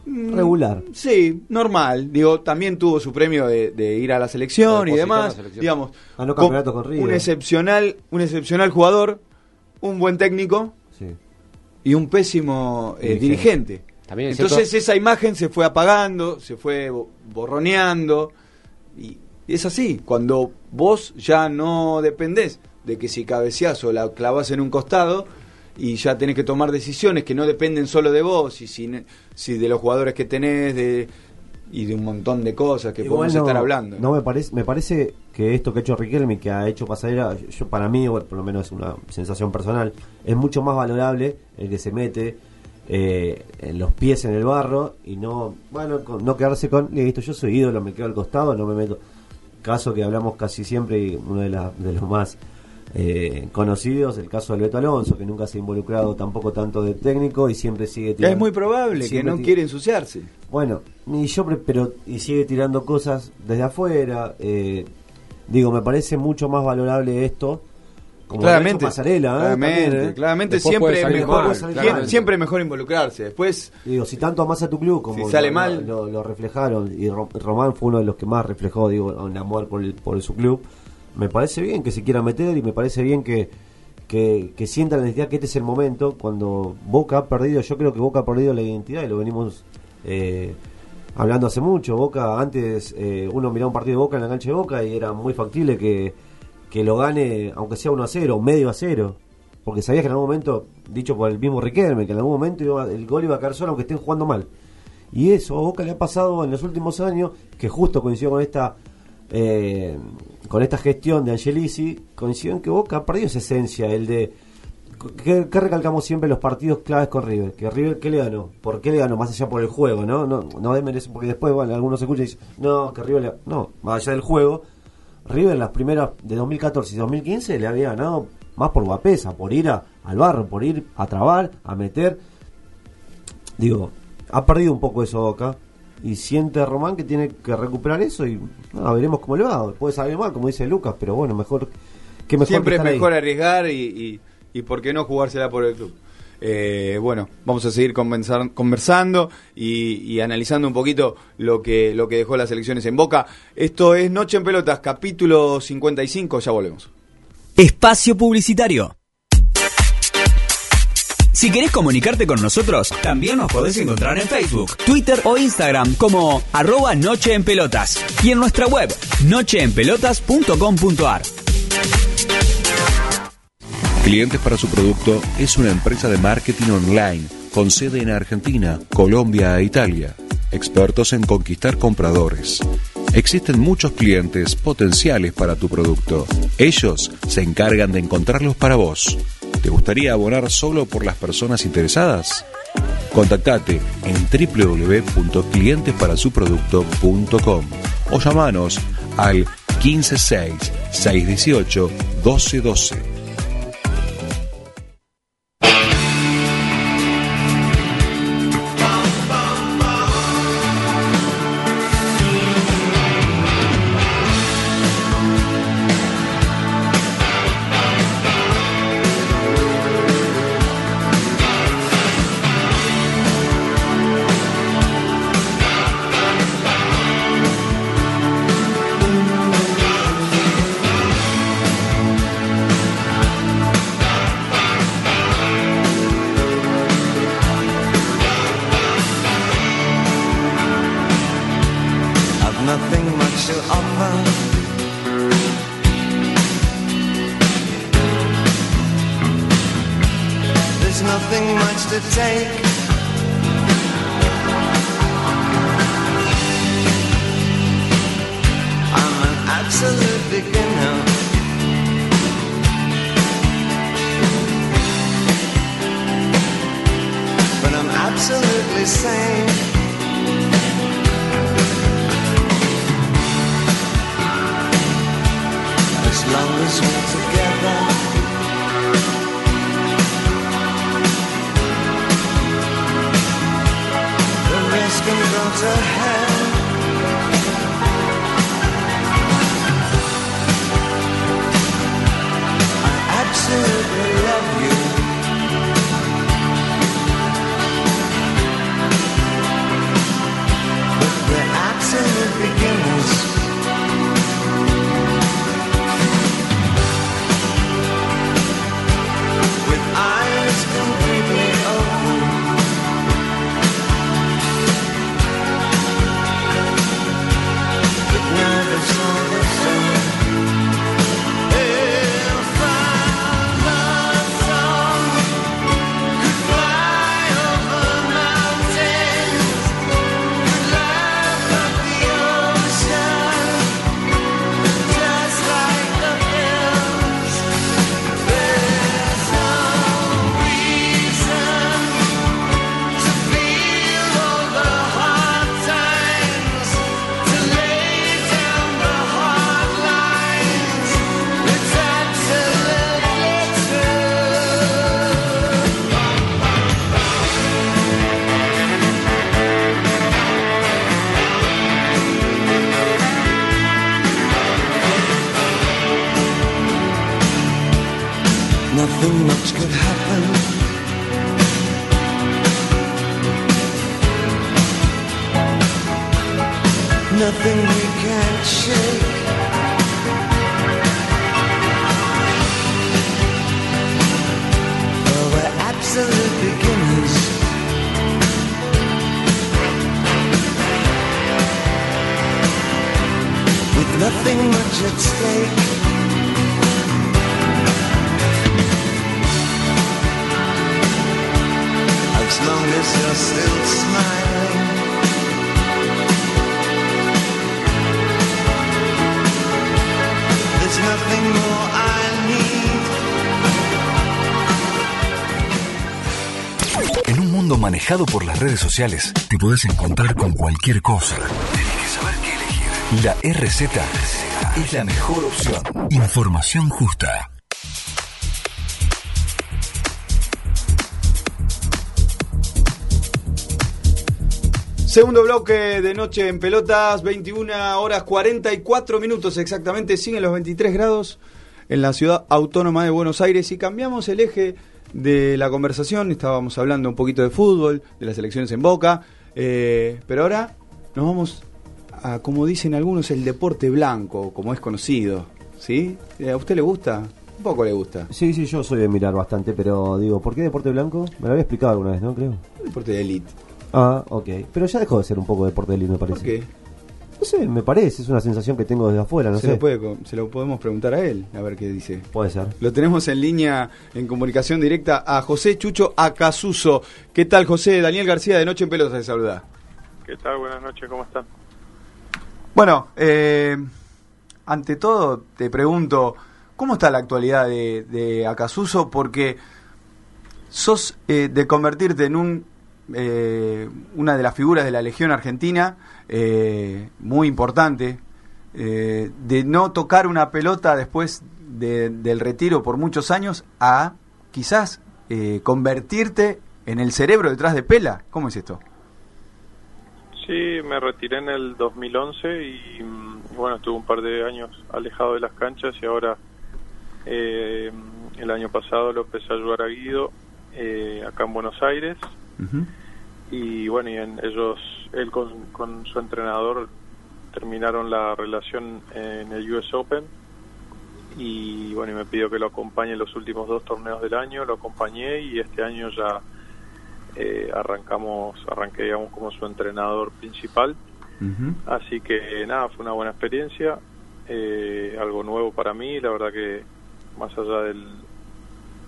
mm, Regular. Sí, normal. Digo, también tuvo su premio de, de ir a la selección De y demás. selección. Digamos, Ganó con- campeonato con un excepcional, un excepcional jugador, un buen técnico Sí. y un pésimo eh, Dirigente. dirigente. También es Entonces cierto- esa imagen se fue apagando, se fue bo- borroneando y es así. Cuando vos ya no dependés de que si cabeceás o la clavas en un costado y ya tenés que tomar decisiones que no dependen solo de vos y si, si de los jugadores que tenés de, y de un montón de cosas que Igual podemos no- estar hablando. No me parece, me parece que esto que ha hecho Riquelme, que ha hecho Pasarela, yo para mí, por lo menos es una sensación personal, es mucho más valorable el que se mete eh, en los pies en el barro y no, bueno, con- no quedarse con, listo, yo soy ídolo, me quedo al costado, no me meto. Caso que hablamos casi siempre y uno de, la- de los más eh, conocidos, el caso del Beto Alonso, que nunca se ha involucrado tampoco tanto de técnico y siempre sigue es tirando- muy probable que no quiere ensuciarse. bueno, y yo pre- pero y sigue tirando cosas desde afuera. eh, digo, me parece mucho más valorable esto. Como claramente, Pasarela, ¿eh? claramente, También, ¿eh? claramente siempre es mejor, siempre es mejor involucrarse. Después Digo, si tanto amas a tu club como Si sale lo, mal. lo, lo reflejaron, y Ro- Román fue uno de los que más reflejó, digo, un amor por, el- por su club, me parece bien que se quiera meter y me parece bien que, que, sienta la necesidad que este es el momento cuando Boca ha perdido, yo creo que Boca ha perdido la identidad y lo venimos eh, hablando hace mucho. Boca, antes eh, uno miraba un partido de Boca en la cancha de Boca y era muy factible que, que lo gane, aunque sea 1 a 0, medio a 0. Porque sabías que en algún momento, dicho por el mismo Riquelme, que en algún momento iba- el gol iba a caer solo aunque estén jugando mal. Y eso a Boca le ha pasado en los últimos años, que justo coincidió con esta eh, con esta gestión de Angelici, coincidió en que Boca ha perdido esa esencia, el de ¿Qué, recalcamos siempre los partidos claves con River? Que River, ¿qué le ganó? ¿Por qué le ganó? Más allá por el juego, ¿no? No, no desmerece, porque después, bueno, algunos escuchan y dicen, no, que River le No, más allá del juego, River las primeras de 2014 y 2015 le había ganado más por guapesa, por ir al barro, por ir a trabar, a meter. Digo, ha perdido un poco eso Boca y siente Román que tiene que recuperar eso y nada, veremos cómo le va. Puede salir mal, como dice Lucas, pero bueno, mejor que mejor siempre que es ahí. mejor arriesgar y, y, y por qué no jugársela por el club. Eh, bueno, vamos a seguir conversar- conversando y, y analizando un poquito lo que, lo que dejó las elecciones en Boca. Esto es Noche en Pelotas, capítulo 55, ya volvemos. Espacio Publicitario. Si querés comunicarte con nosotros, también nos podés encontrar en Facebook, Twitter o Instagram como arroba Noche en Pelotas y en nuestra web nocheenpelotas.com.ar. Clientes para su producto es una empresa de marketing online con sede en Argentina, Colombia e Italia. Expertos en conquistar compradores. Existen muchos clientes potenciales para tu producto. Ellos se encargan de encontrarlos para vos. ¿Te gustaría abonar solo por las personas interesadas? Contactate en www.clientesparasuproducto.com o llamanos al 156 618 1212. Por las redes sociales, te podés encontrar con cualquier cosa. Tenés que saber qué elegir. La RZ es la mejor opción. Información justa. Segundo bloque de noche en pelotas, 21 horas 44 minutos exactamente, siguen los 23 grados en la ciudad autónoma de Buenos Aires y cambiamos el eje de la conversación, estábamos hablando un poquito de fútbol, de las elecciones en Boca, eh, pero ahora nos vamos a, como dicen algunos, el deporte blanco, como es conocido, ¿sí? ¿A usted le gusta? Un poco le gusta. Sí, sí, yo soy de mirar bastante, pero digo, ¿por qué deporte blanco? Me lo había explicado alguna vez, ¿no? Creo. Deporte de élite. Ah, ok. Pero ya dejó de ser un poco deporte de élite, me parece. ¿Por qué? No sé, me parece, es una sensación que tengo desde afuera, no se, sé. Lo puede, co- se lo podemos preguntar a él, a ver qué dice. Puede ser. Lo tenemos en línea, en comunicación directa, a José Chucho Acasuso. ¿Qué tal, José? Daniel García de Noche en Pelotas te saluda. ¿Qué tal? Buenas noches, ¿cómo están? Bueno, eh, ante todo te pregunto, ¿cómo está la actualidad de, de Acasuso? Porque sos eh, de convertirte en un eh, una de las figuras de la Legión Argentina, eh, muy importante, eh, de no tocar una pelota después de- del retiro por muchos años a quizás eh, convertirte en el cerebro detrás de Pela. ¿Cómo es esto? Sí, me retiré en el 2011 y mm, bueno, estuve un par de años alejado de las canchas y ahora eh, el año pasado lo empecé a ayudar a Guido acá en Buenos Aires y bueno, y en- ellos, él con, con su entrenador terminaron la relación en el US Open. Y bueno, y me pidió que lo acompañe en los últimos dos torneos del año, lo acompañé y este año ya eh, arrancamos, arranqué digamos como su entrenador principal, así que nada, fue una buena experiencia, eh, algo nuevo para mí, la verdad que más allá del,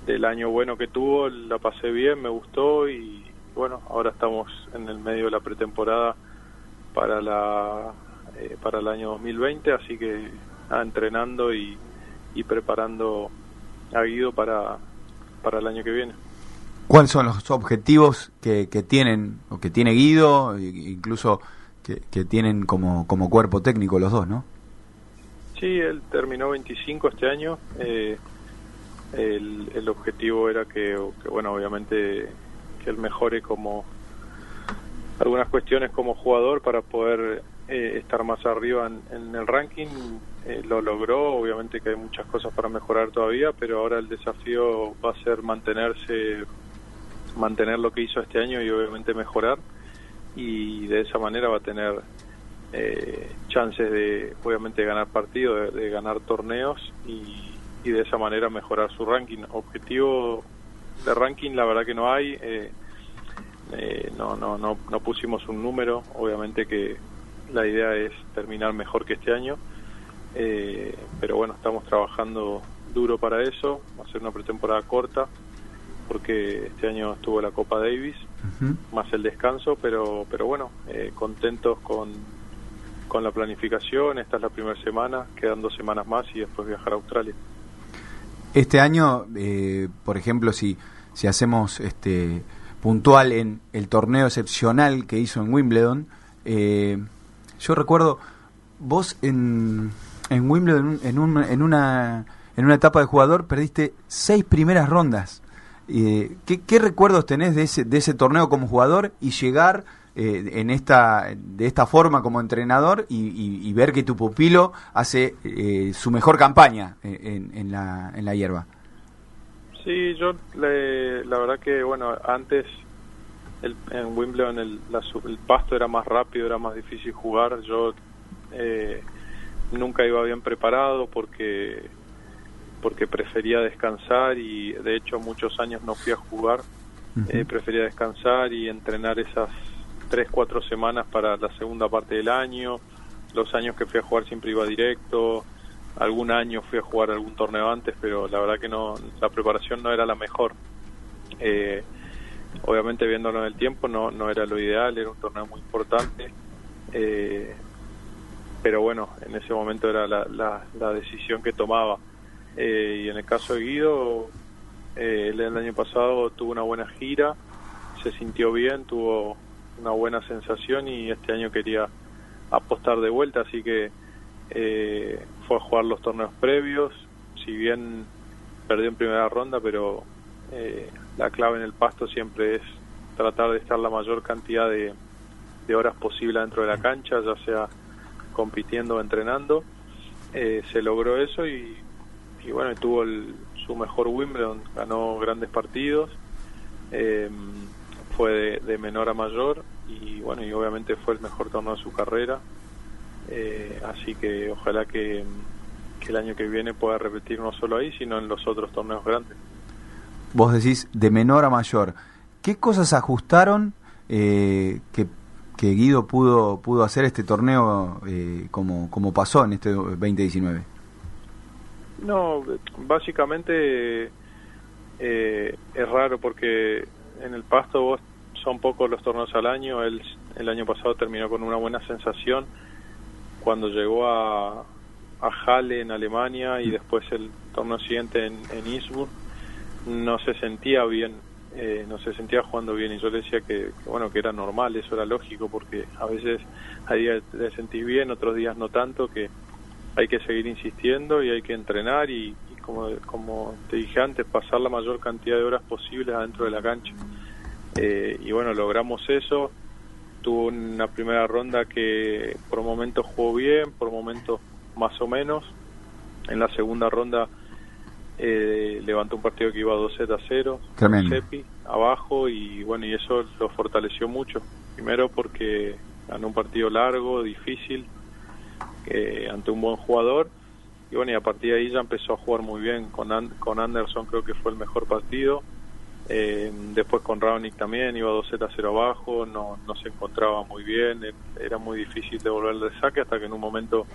del año bueno que tuvo, la pasé bien, me gustó y bueno, ahora estamos en el medio de la pretemporada para la eh, para el año 2020, así que entrenando y, y preparando a Guido para, para el año que viene. ¿Cuáles son los objetivos que, que tienen o que tiene Guido, incluso que, que tienen como, como cuerpo técnico los dos, no? Sí, él terminó 25 este año. eh, el, el objetivo era que, que, bueno, obviamente que él mejore como algunas cuestiones como jugador para poder eh, estar más arriba en, en el ranking. Eh, lo logró, obviamente que hay muchas cosas para mejorar todavía, pero ahora el desafío va a ser mantenerse, mantener lo que hizo este año y obviamente mejorar. Y de esa manera va a tener eh, chances de obviamente ganar partidos, de, de ganar torneos y, y de esa manera mejorar su ranking. Objetivo de ranking la verdad que no hay, eh, eh, no, no, no, no pusimos un número, obviamente que la idea es terminar mejor que este año, eh, pero bueno, estamos trabajando duro para eso, va a ser una pretemporada corta porque este año estuvo la Copa Davis más el descanso, pero pero bueno, eh, contentos con, con la planificación. Esta es la primera semana, quedan dos semanas más y después viajar a Australia. Este año, eh, por ejemplo, si, si hacemos este puntual en el torneo excepcional que hizo en Wimbledon, eh, yo recuerdo vos en, en Wimbledon en, un- en una en una etapa de jugador perdiste seis primeras rondas. Eh, ¿qué, qué recuerdos tenés de ese, de ese torneo como jugador y llegar eh, en esta de esta forma como entrenador y, y- y ver que tu pupilo hace eh, su mejor campaña en, en la, en la hierba? Sí, yo le- la verdad que, bueno, antes el- en Wimbledon el, la el pasto era más rápido, era más difícil jugar. Yo eh, nunca iba bien preparado porque porque prefería descansar y de hecho muchos años no fui a jugar. Eh, prefería descansar y entrenar esas tres, cuatro semanas para la segunda parte del año. Los años que fui a jugar siempre iba directo. Algún año fui a jugar algún torneo antes, pero la verdad que no, la preparación no era la mejor. Eh, obviamente viéndolo en el tiempo no, no era lo ideal, era un torneo muy importante. Eh, pero bueno, en ese momento era la, la, la decisión que tomaba. Eh, y en el caso de Guido, eh, el año pasado tuvo una buena gira, se sintió bien, tuvo una buena sensación y este año quería apostar de vuelta, así que eh, fue a jugar los torneos previos, si bien perdió en primera ronda, pero eh, la clave en el pasto siempre es tratar de estar la mayor cantidad de, de horas posible dentro de la cancha, ya sea compitiendo o entrenando. Eh, se logró eso y, y bueno, tuvo el- su mejor Wimbledon, ganó grandes partidos, eh, fue de, de menor a mayor y bueno, y obviamente fue el mejor torneo de su carrera. Eh, así que ojalá que, que el año que viene pueda repetir no solo ahí, sino en los otros torneos grandes. Vos decís de menor a mayor. ¿Qué cosas ajustaron eh, que, que Guido pudo pudo hacer este torneo eh, como, como pasó en este 2019? No, básicamente eh, es raro porque en el pasto vos son pocos los torneos al año. Él el año pasado terminó con una buena sensación. cuando llegó a, a Halle en Alemania y después el torneo siguiente en, en Innsbruck, no se sentía bien, eh, no se sentía jugando bien y yo le decía que, que, bueno que era normal, eso era lógico porque a veces hay días de sentir bien, otros días no tanto, que hay que seguir insistiendo y hay que entrenar y como, como te dije antes, pasar la mayor cantidad de horas posibles adentro de la cancha. Eh, y bueno, logramos eso. Tuvo una primera ronda que por momentos jugó bien, por momentos más o menos. En la segunda ronda eh, levantó un partido que iba 2 a 0 Tremendo. Sepi, abajo y bueno y eso lo fortaleció mucho primero porque ganó un partido largo difícil eh, ante un buen jugador y bueno y a partir de ahí ya empezó a jugar muy bien con An- con Anderson creo que fue el mejor partido eh, después con Raonic también iba 2 a 0 abajo no no se encontraba muy bien eh, era muy difícil devolver el saque hasta que en un momento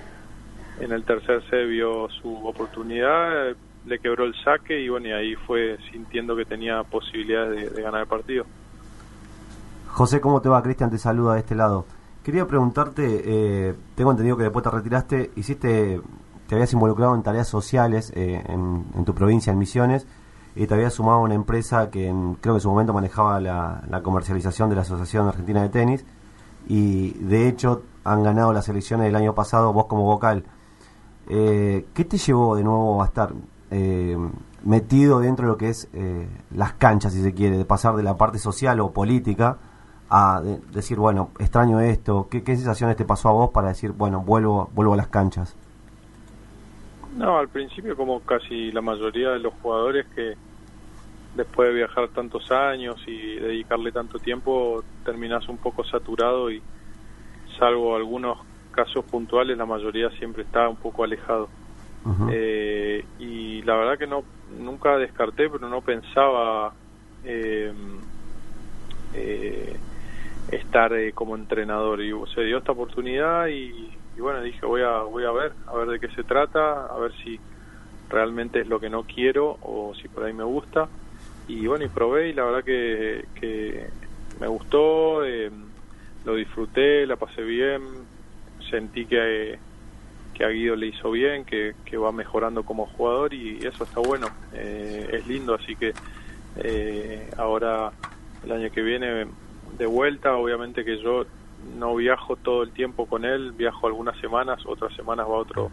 en el tercer set vio su oportunidad, le quebró el saque y bueno, y ahí fue sintiendo que tenía posibilidades de, de ganar el partido. José, ¿cómo te va? Cristian te saluda de este lado. Quería preguntarte, eh, tengo entendido que después te retiraste, hiciste, te habías involucrado en tareas sociales eh, en, tu provincia, en Misiones, y te habías sumado a una empresa que en- creo que en su momento manejaba la, comercialización de la Asociación Argentina de Tenis, y de hecho han ganado las elecciones del año pasado, vos como vocal. Eh, ¿Qué te llevó de nuevo a estar eh, metido dentro de lo que es eh, las canchas, si se quiere, de pasar de la parte social o política a de- decir, bueno, extraño esto? ¿Qué, ¿Qué sensaciones te pasó a vos para decir, bueno, vuelvo, vuelvo a las canchas? No, al principio como casi la mayoría de los jugadores que después de viajar tantos años y dedicarle tanto tiempo terminas un poco saturado y salvo algunos casos puntuales la mayoría siempre está un poco alejado. Eh, y la verdad que no nunca descarté pero no pensaba eh, eh, estar eh, como entrenador y se dio esta oportunidad y, y bueno dije voy a voy a ver a ver de qué se trata a ver si realmente es lo que no quiero o si por ahí me gusta. Y bueno y probé y la verdad que, me gustó eh, lo disfruté la pasé bien sentí que que a Guido le hizo bien, que, que va mejorando como jugador y eso está bueno, eh, es lindo, así que eh, ahora el año que viene de vuelta, obviamente que yo no viajo todo el tiempo con él, viajo algunas semanas, otras semanas va otro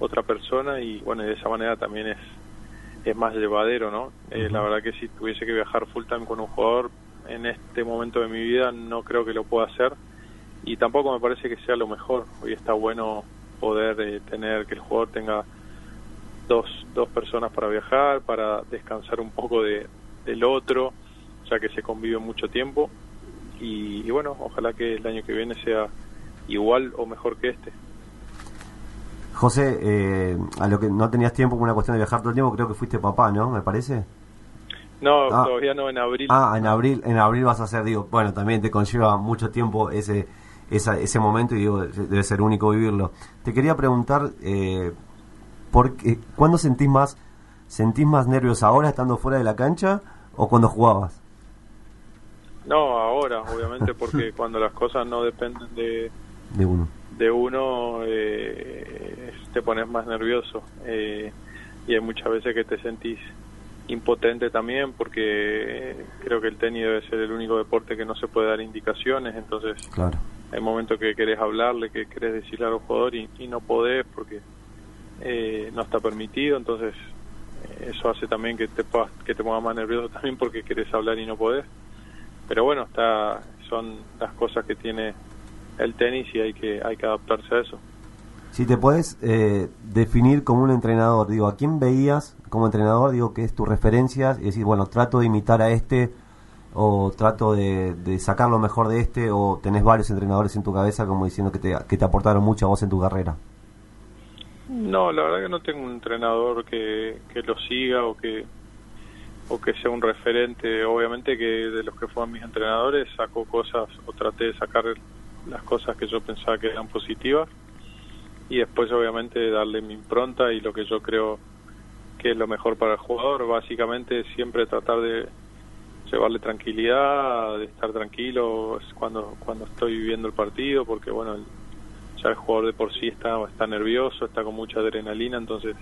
otra persona y bueno, y de esa manera también es es más llevadero, ¿no? Eh, La verdad que si tuviese que viajar full time con un jugador en este momento de mi vida no creo que lo pueda hacer y tampoco me parece que sea lo mejor. Hoy está bueno poder eh, tener que el jugador tenga dos, dos personas para viajar, para descansar un poco de, del otro, ya que se convive mucho tiempo. Y, y bueno, ojalá que el año que viene sea igual o mejor que este. José, eh, a lo que no tenías tiempo por una cuestión de viajar todo el tiempo, creo que fuiste papá, ¿no? Me parece. No, Ah. todavía no en abril. Ah, en abril, en abril vas a hacer, digo, bueno, también te conlleva mucho tiempo ese esa- ese momento y digo, debe ser único vivirlo. Te quería preguntar, eh, ¿por qué, ¿cuándo sentís más, sentís más nervios ahora estando fuera de la cancha o cuando jugabas? No, ahora, obviamente, porque <laughs> cuando las cosas no dependen de, De uno. de uno, eh, te pones más nervioso. Eh, y hay muchas veces que te sentís impotente también, porque creo que el tenis debe ser el único deporte que no se puede dar indicaciones, entonces Claro. hay momentos que querés hablarle, que querés decirle al jugador y, y no podés porque eh, no está permitido, entonces eh, eso hace también que te puedas, que te pongas más nervioso también porque querés hablar y no podés. Pero bueno, está, son las cosas que tiene el tenis y hay que hay que adaptarse a eso. Si te puedes eh, definir como un entrenador, digo, ¿a quién veías como entrenador? Digo, ¿qué es tu referencia? Y decir, bueno, trato de imitar a este o trato de, de sacar lo mejor de este o tenés varios entrenadores en tu cabeza como diciendo que te, que te aportaron mucho a vos en tu carrera. No, la verdad que no tengo un entrenador que, que lo siga o que o que sea un referente. Obviamente que de los que fueron mis entrenadores saco cosas o traté de sacar las cosas que yo pensaba que eran positivas y después obviamente darle mi impronta y lo que yo creo que es lo mejor para el jugador. Básicamente siempre tratar de llevarle tranquilidad, de estar tranquilo cuando cuando estoy viviendo el partido, porque bueno, ya el jugador de por sí está, está nervioso, está con mucha adrenalina, entonces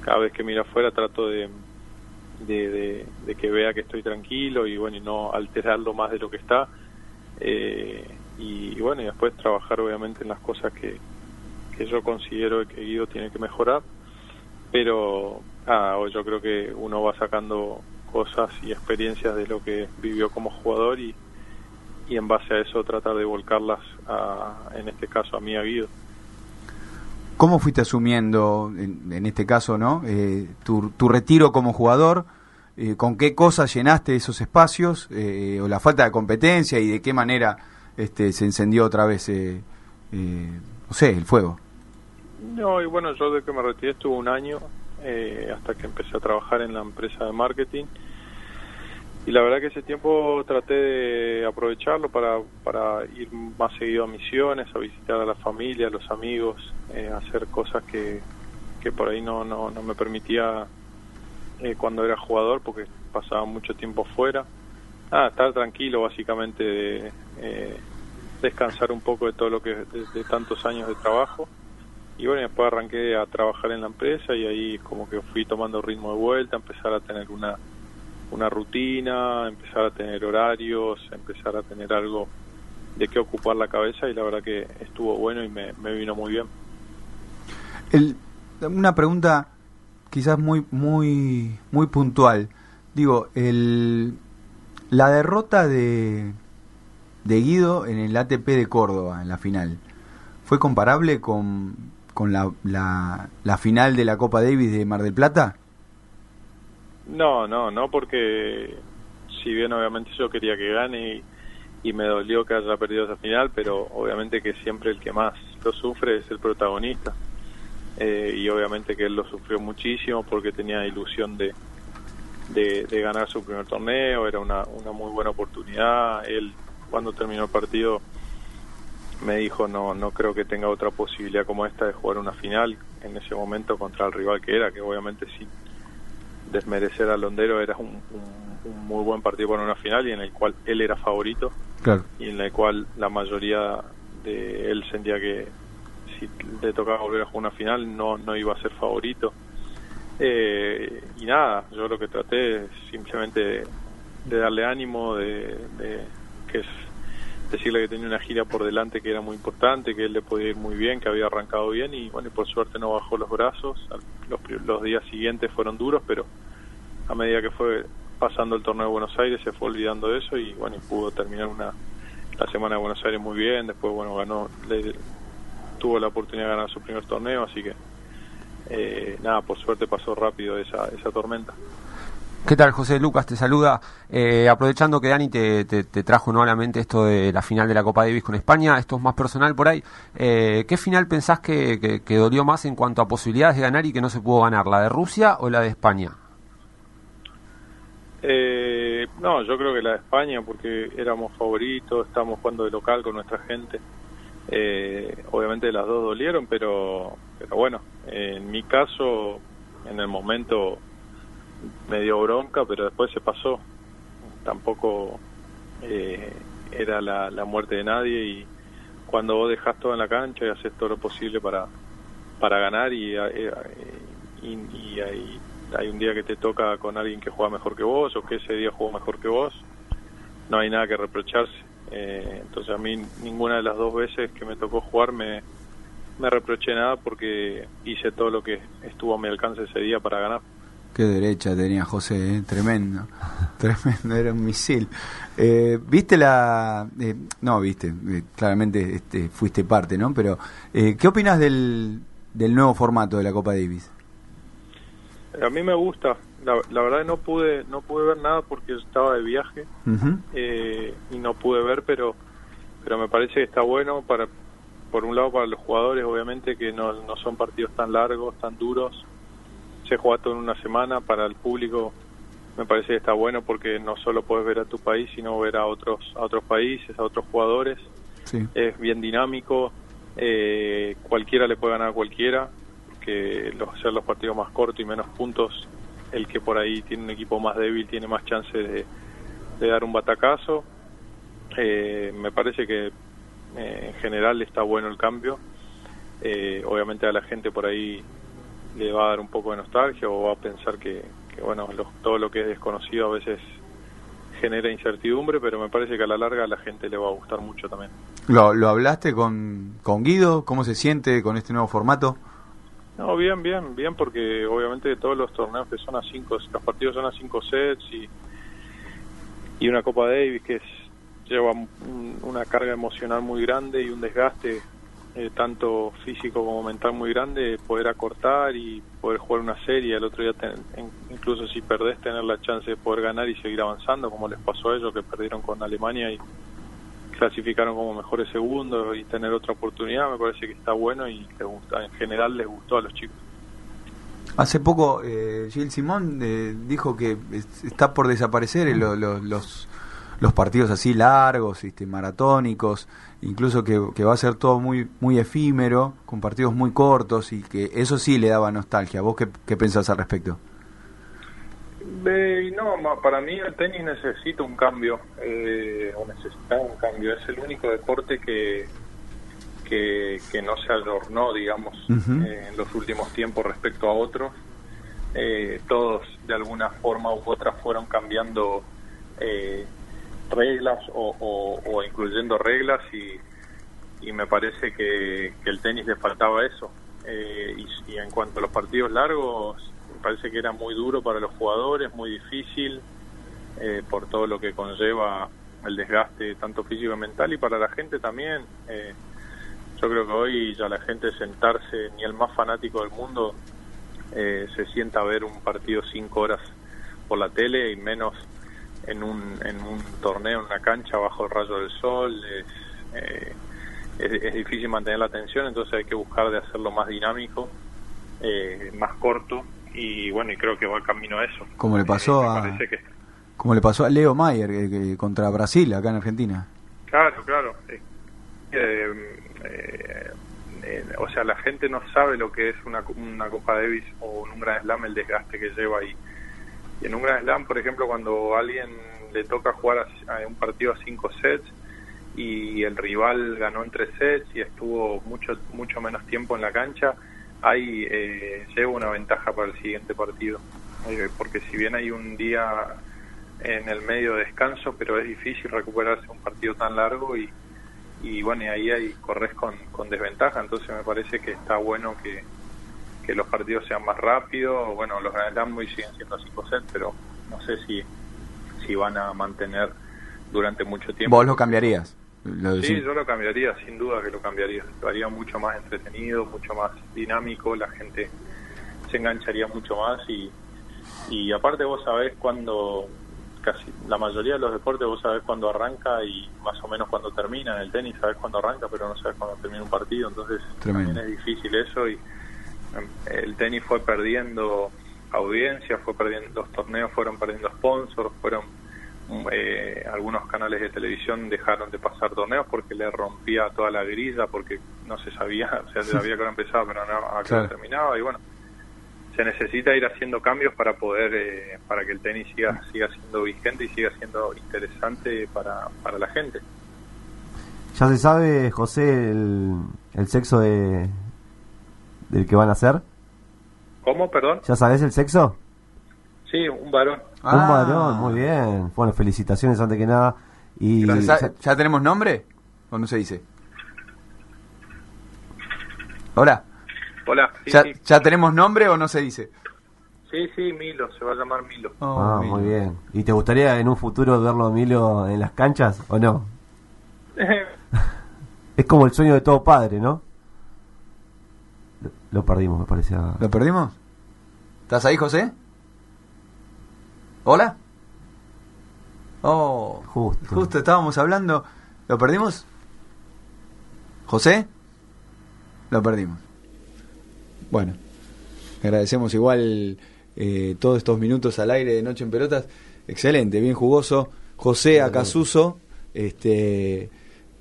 cada vez que mira afuera trato de, de, de- que vea que estoy tranquilo y bueno, y no alterarlo más de lo que está. Eh, y, y bueno, y después trabajar obviamente en las cosas que, que yo considero que Guido tiene que mejorar. Pero ah, yo creo que uno va sacando cosas y experiencias de lo que vivió como jugador y, y en base a eso tratar de volcarlas, a, en este caso a mí, a Guido. ¿Cómo fuiste asumiendo, en, en este caso, no, Eh, tu, retiro como jugador? Eh, ¿Con qué cosas llenaste esos espacios eh, o la falta de competencia y de qué manera este, se encendió otra vez, eh, no sé, el fuego? No, y bueno, yo desde que me retiré estuve un año hasta que empecé a trabajar en la empresa de marketing. Y la verdad que ese tiempo traté de aprovecharlo para, para ir más seguido a misiones, a visitar a la familia, a los amigos, eh, hacer cosas que, que por ahí no, no, no me permitía eh, cuando era jugador porque pasaba mucho tiempo fuera. Ah, estar tranquilo básicamente, de, eh, descansar un poco de todo lo que de, de tantos años de trabajo y bueno, después arranqué a trabajar en la empresa y ahí como que fui tomando ritmo de vuelta, empezar a tener una, una rutina, empezar a tener horarios, empezar a tener algo de qué ocupar la cabeza y la verdad que estuvo bueno y me, vino muy bien. El- una pregunta quizás muy muy muy puntual. Digo, el, la derrota de, de Guido en el ATP de Córdoba, en la final, ¿fue comparable con, con la, la, la final de la Copa Davis de Mar del Plata? No, no, no porque si bien obviamente yo quería que gane y, y me dolió que haya perdido esa final, pero obviamente que siempre el que más lo sufre es el protagonista. Eh, y obviamente que él lo sufrió muchísimo porque tenía ilusión de, de, de ganar su primer torneo, era una, una muy buena oportunidad. Él cuando terminó el partido me dijo no no creo que tenga otra posibilidad como esta de jugar una final en ese momento contra el rival que era, que obviamente sin desmerecer al Londero era un, un- un muy buen partido para una final y en el cual él era favorito Claro. y en el cual la mayoría de él sentía que si le tocaba volver a jugar una final no, no iba a ser favorito. Eh, y nada, yo lo que traté es simplemente de, de darle ánimo, de, de- que decirle que tenía una gira por delante que era muy importante, que él le podía ir muy bien, que había arrancado bien y bueno, y por suerte no bajó los brazos. Los, los días siguientes fueron duros, pero a medida que fue pasando el torneo de Buenos Aires se fue olvidando de eso y bueno, pudo terminar una la semana de Buenos Aires muy bien, después bueno, ganó le- tuvo la oportunidad de ganar su primer torneo, así que eh, nada, por suerte pasó rápido esa, esa tormenta. ¿Qué tal, José Lucas? Te saluda. Eh, aprovechando que Dani te, te- te trajo nuevamente esto de la final de la Copa Davis con España, esto es más personal por ahí. Eh, ¿Qué final pensás que, que- dolió más en cuanto a posibilidades de ganar y que no se pudo ganar? ¿La de Rusia o la de España? Eh, no, yo creo que la de España, porque éramos favoritos, estábamos jugando de local con nuestra gente. Eh, obviamente las dos dolieron, pero, pero bueno, en mi caso, en el momento me dio bronca, pero después se pasó. Tampoco eh, era la, la muerte de nadie y cuando vos dejas todo en la cancha y haces todo lo posible para, para ganar y, eh, y, y hay, hay un día que te toca con alguien que juega mejor que vos o que ese día jugó mejor que vos, no hay nada que reprocharse. Eh, entonces a mí ninguna de las dos veces que me tocó jugar me, me reproché nada porque hice todo lo que estuvo a mi alcance ese día para ganar. Qué derecha tenía José, ¿eh? tremendo, <laughs> tremendo, era un misil. Eh, ¿Viste la...? eh, no, viste, eh, claramente este, fuiste parte, ¿no? Pero, eh, ¿qué opinas del, del nuevo formato de la Copa Davis? A mí me gusta, la, la verdad no pude no pude ver nada porque estaba de viaje eh, y no pude ver, pero pero me parece que está bueno para por un lado para los jugadores obviamente que no, no son partidos tan largos, tan duros, se juega todo en una semana, para el público me parece que está bueno porque no solo puedes ver a tu país, sino ver a otros a otros países, a otros jugadores, Sí. es bien dinámico, eh, cualquiera le puede ganar a cualquiera, que los, hacer los partidos más cortos y menos puntos, el que por ahí tiene un equipo más débil tiene más chance de, de dar un batacazo. Eh, me parece que eh, en general está bueno el cambio. Eh, obviamente a la gente por ahí le va a dar un poco de nostalgia o va a pensar que, que bueno, lo- todo lo que es desconocido a veces genera incertidumbre, pero me parece que a la larga a la gente le va a gustar mucho también. ¿Lo, lo hablaste con, con Guido? ¿Cómo se siente con este nuevo formato? No, bien, bien, bien, porque obviamente todos los torneos que son a cinco, los partidos son a cinco sets y, y una Copa Davis que es, lleva un- una carga emocional muy grande y un desgaste eh, tanto físico como mental muy grande, poder acortar y poder jugar una serie, el otro día ten- en- incluso si perdés tener la chance de poder ganar y seguir avanzando, como les pasó a ellos que perdieron con Alemania y clasificaron como mejores segundos y tener otra oportunidad me parece que está bueno y les gusta, en general les gustó a los chicos. Hace poco eh, Gil Simón eh, dijo que es- está por desaparecer eh, lo- lo- los, los partidos así largos, este, maratónicos, incluso que, que va a ser todo muy muy efímero, con partidos muy cortos y que eso sí le daba nostalgia. ¿Vos qué, qué pensás al respecto? Eh, no, para mí el tenis necesita un cambio, eh, o necesita un cambio. Es el único deporte que, que, que no se adornó, digamos, eh, en los últimos tiempos respecto a otros. Eh, todos, de alguna forma u otra, fueron cambiando eh, reglas o, o- incluyendo reglas y, me parece que, que el tenis le faltaba eso. Eh, y, y en cuanto a los partidos largos, me parece que era muy duro para los jugadores, muy difícil, eh, por todo lo que conlleva el desgaste tanto físico y mental, y para la gente también. eh, yo creo que hoy ya la gente sentarse, ni el más fanático del mundo, eh, se sienta a ver un partido cinco horas por la tele y menos en un, en un torneo, en una cancha bajo el rayo del sol. Es, eh, es, es difícil mantener la atención, entonces hay que buscar de hacerlo más dinámico, eh, más corto y bueno, y creo que va camino a eso. Como le pasó Me a que como le pasó a Leo Mayer eh, que- contra Brasil acá en Argentina. Claro, claro. Eh, eh, eh, eh, o sea, la gente no sabe lo que es una, una Copa Davis o un Grand Slam, el desgaste que lleva ahí. Y en un Grand Slam, por ejemplo, cuando alguien le toca jugar a un partido a cinco sets y el rival ganó en tres sets y estuvo mucho mucho menos tiempo en la cancha, ahí eh, lleva una ventaja para el siguiente partido. Eh, porque si bien hay un día en el medio de descanso, pero es difícil recuperarse un partido tan largo y, y bueno, y ahí, ahí corres con, con desventaja, entonces me parece que está bueno que, que los partidos sean más rápidos, bueno, los Slam hoy siguen siendo 5 sets, pero no sé si, si van a mantener durante mucho tiempo. ¿Vos lo cambiarías? Lo Sí, yo lo cambiaría, sin duda que lo cambiaría. Lo haría mucho más entretenido, mucho más dinámico, la gente se engancharía mucho más y, y aparte vos sabés cuando, casi la mayoría de los deportes vos sabés cuándo arranca y más o menos cuándo termina. En el tenis sabés cuándo arranca, pero no sabés cuándo termina un partido, entonces Tremendo. también es difícil eso y el tenis fue perdiendo audiencia, fue perdiendo, los torneos fueron perdiendo sponsors, fueron mm, eh, algunos canales de televisión dejaron de pasar torneos porque le rompía toda la grilla, porque no se sabía, o sea, se sabía que ahora empezaba, pero no Claro. terminaba, y bueno, se necesita ir haciendo cambios para poder, eh, para que el tenis siga, siga siendo vigente y siga siendo interesante para, para la gente. ¿Ya se sabe, José, el, el sexo de del que van a hacer? ¿Cómo, perdón? ¿Ya sabes el sexo? Sí, un varón. Ah. Un varón, muy bien. Bueno, felicitaciones antes que nada. Y ¿Ya, ya tenemos nombre? ¿O no se dice? Hola. Hola, sí, ¿Ya, sí. ¿Ya tenemos nombre o no se dice? Sí, sí, Milo, se va a llamar Milo. ah, muy bien. ¿Y te gustaría en un futuro verlo a Milo en las canchas o no? <laughs> Es como el sueño de todo padre, ¿no? Lo, perdimos, me parece. a- ¿Lo perdimos? ¿Estás ahí, José? ¿Hola? Oh, justo. Justo estábamos hablando. ¿Lo perdimos? ¿José? Lo perdimos. Bueno, agradecemos igual eh, todos estos minutos al aire de Noche en Pelotas. Excelente, bien jugoso. José Acasuso, este,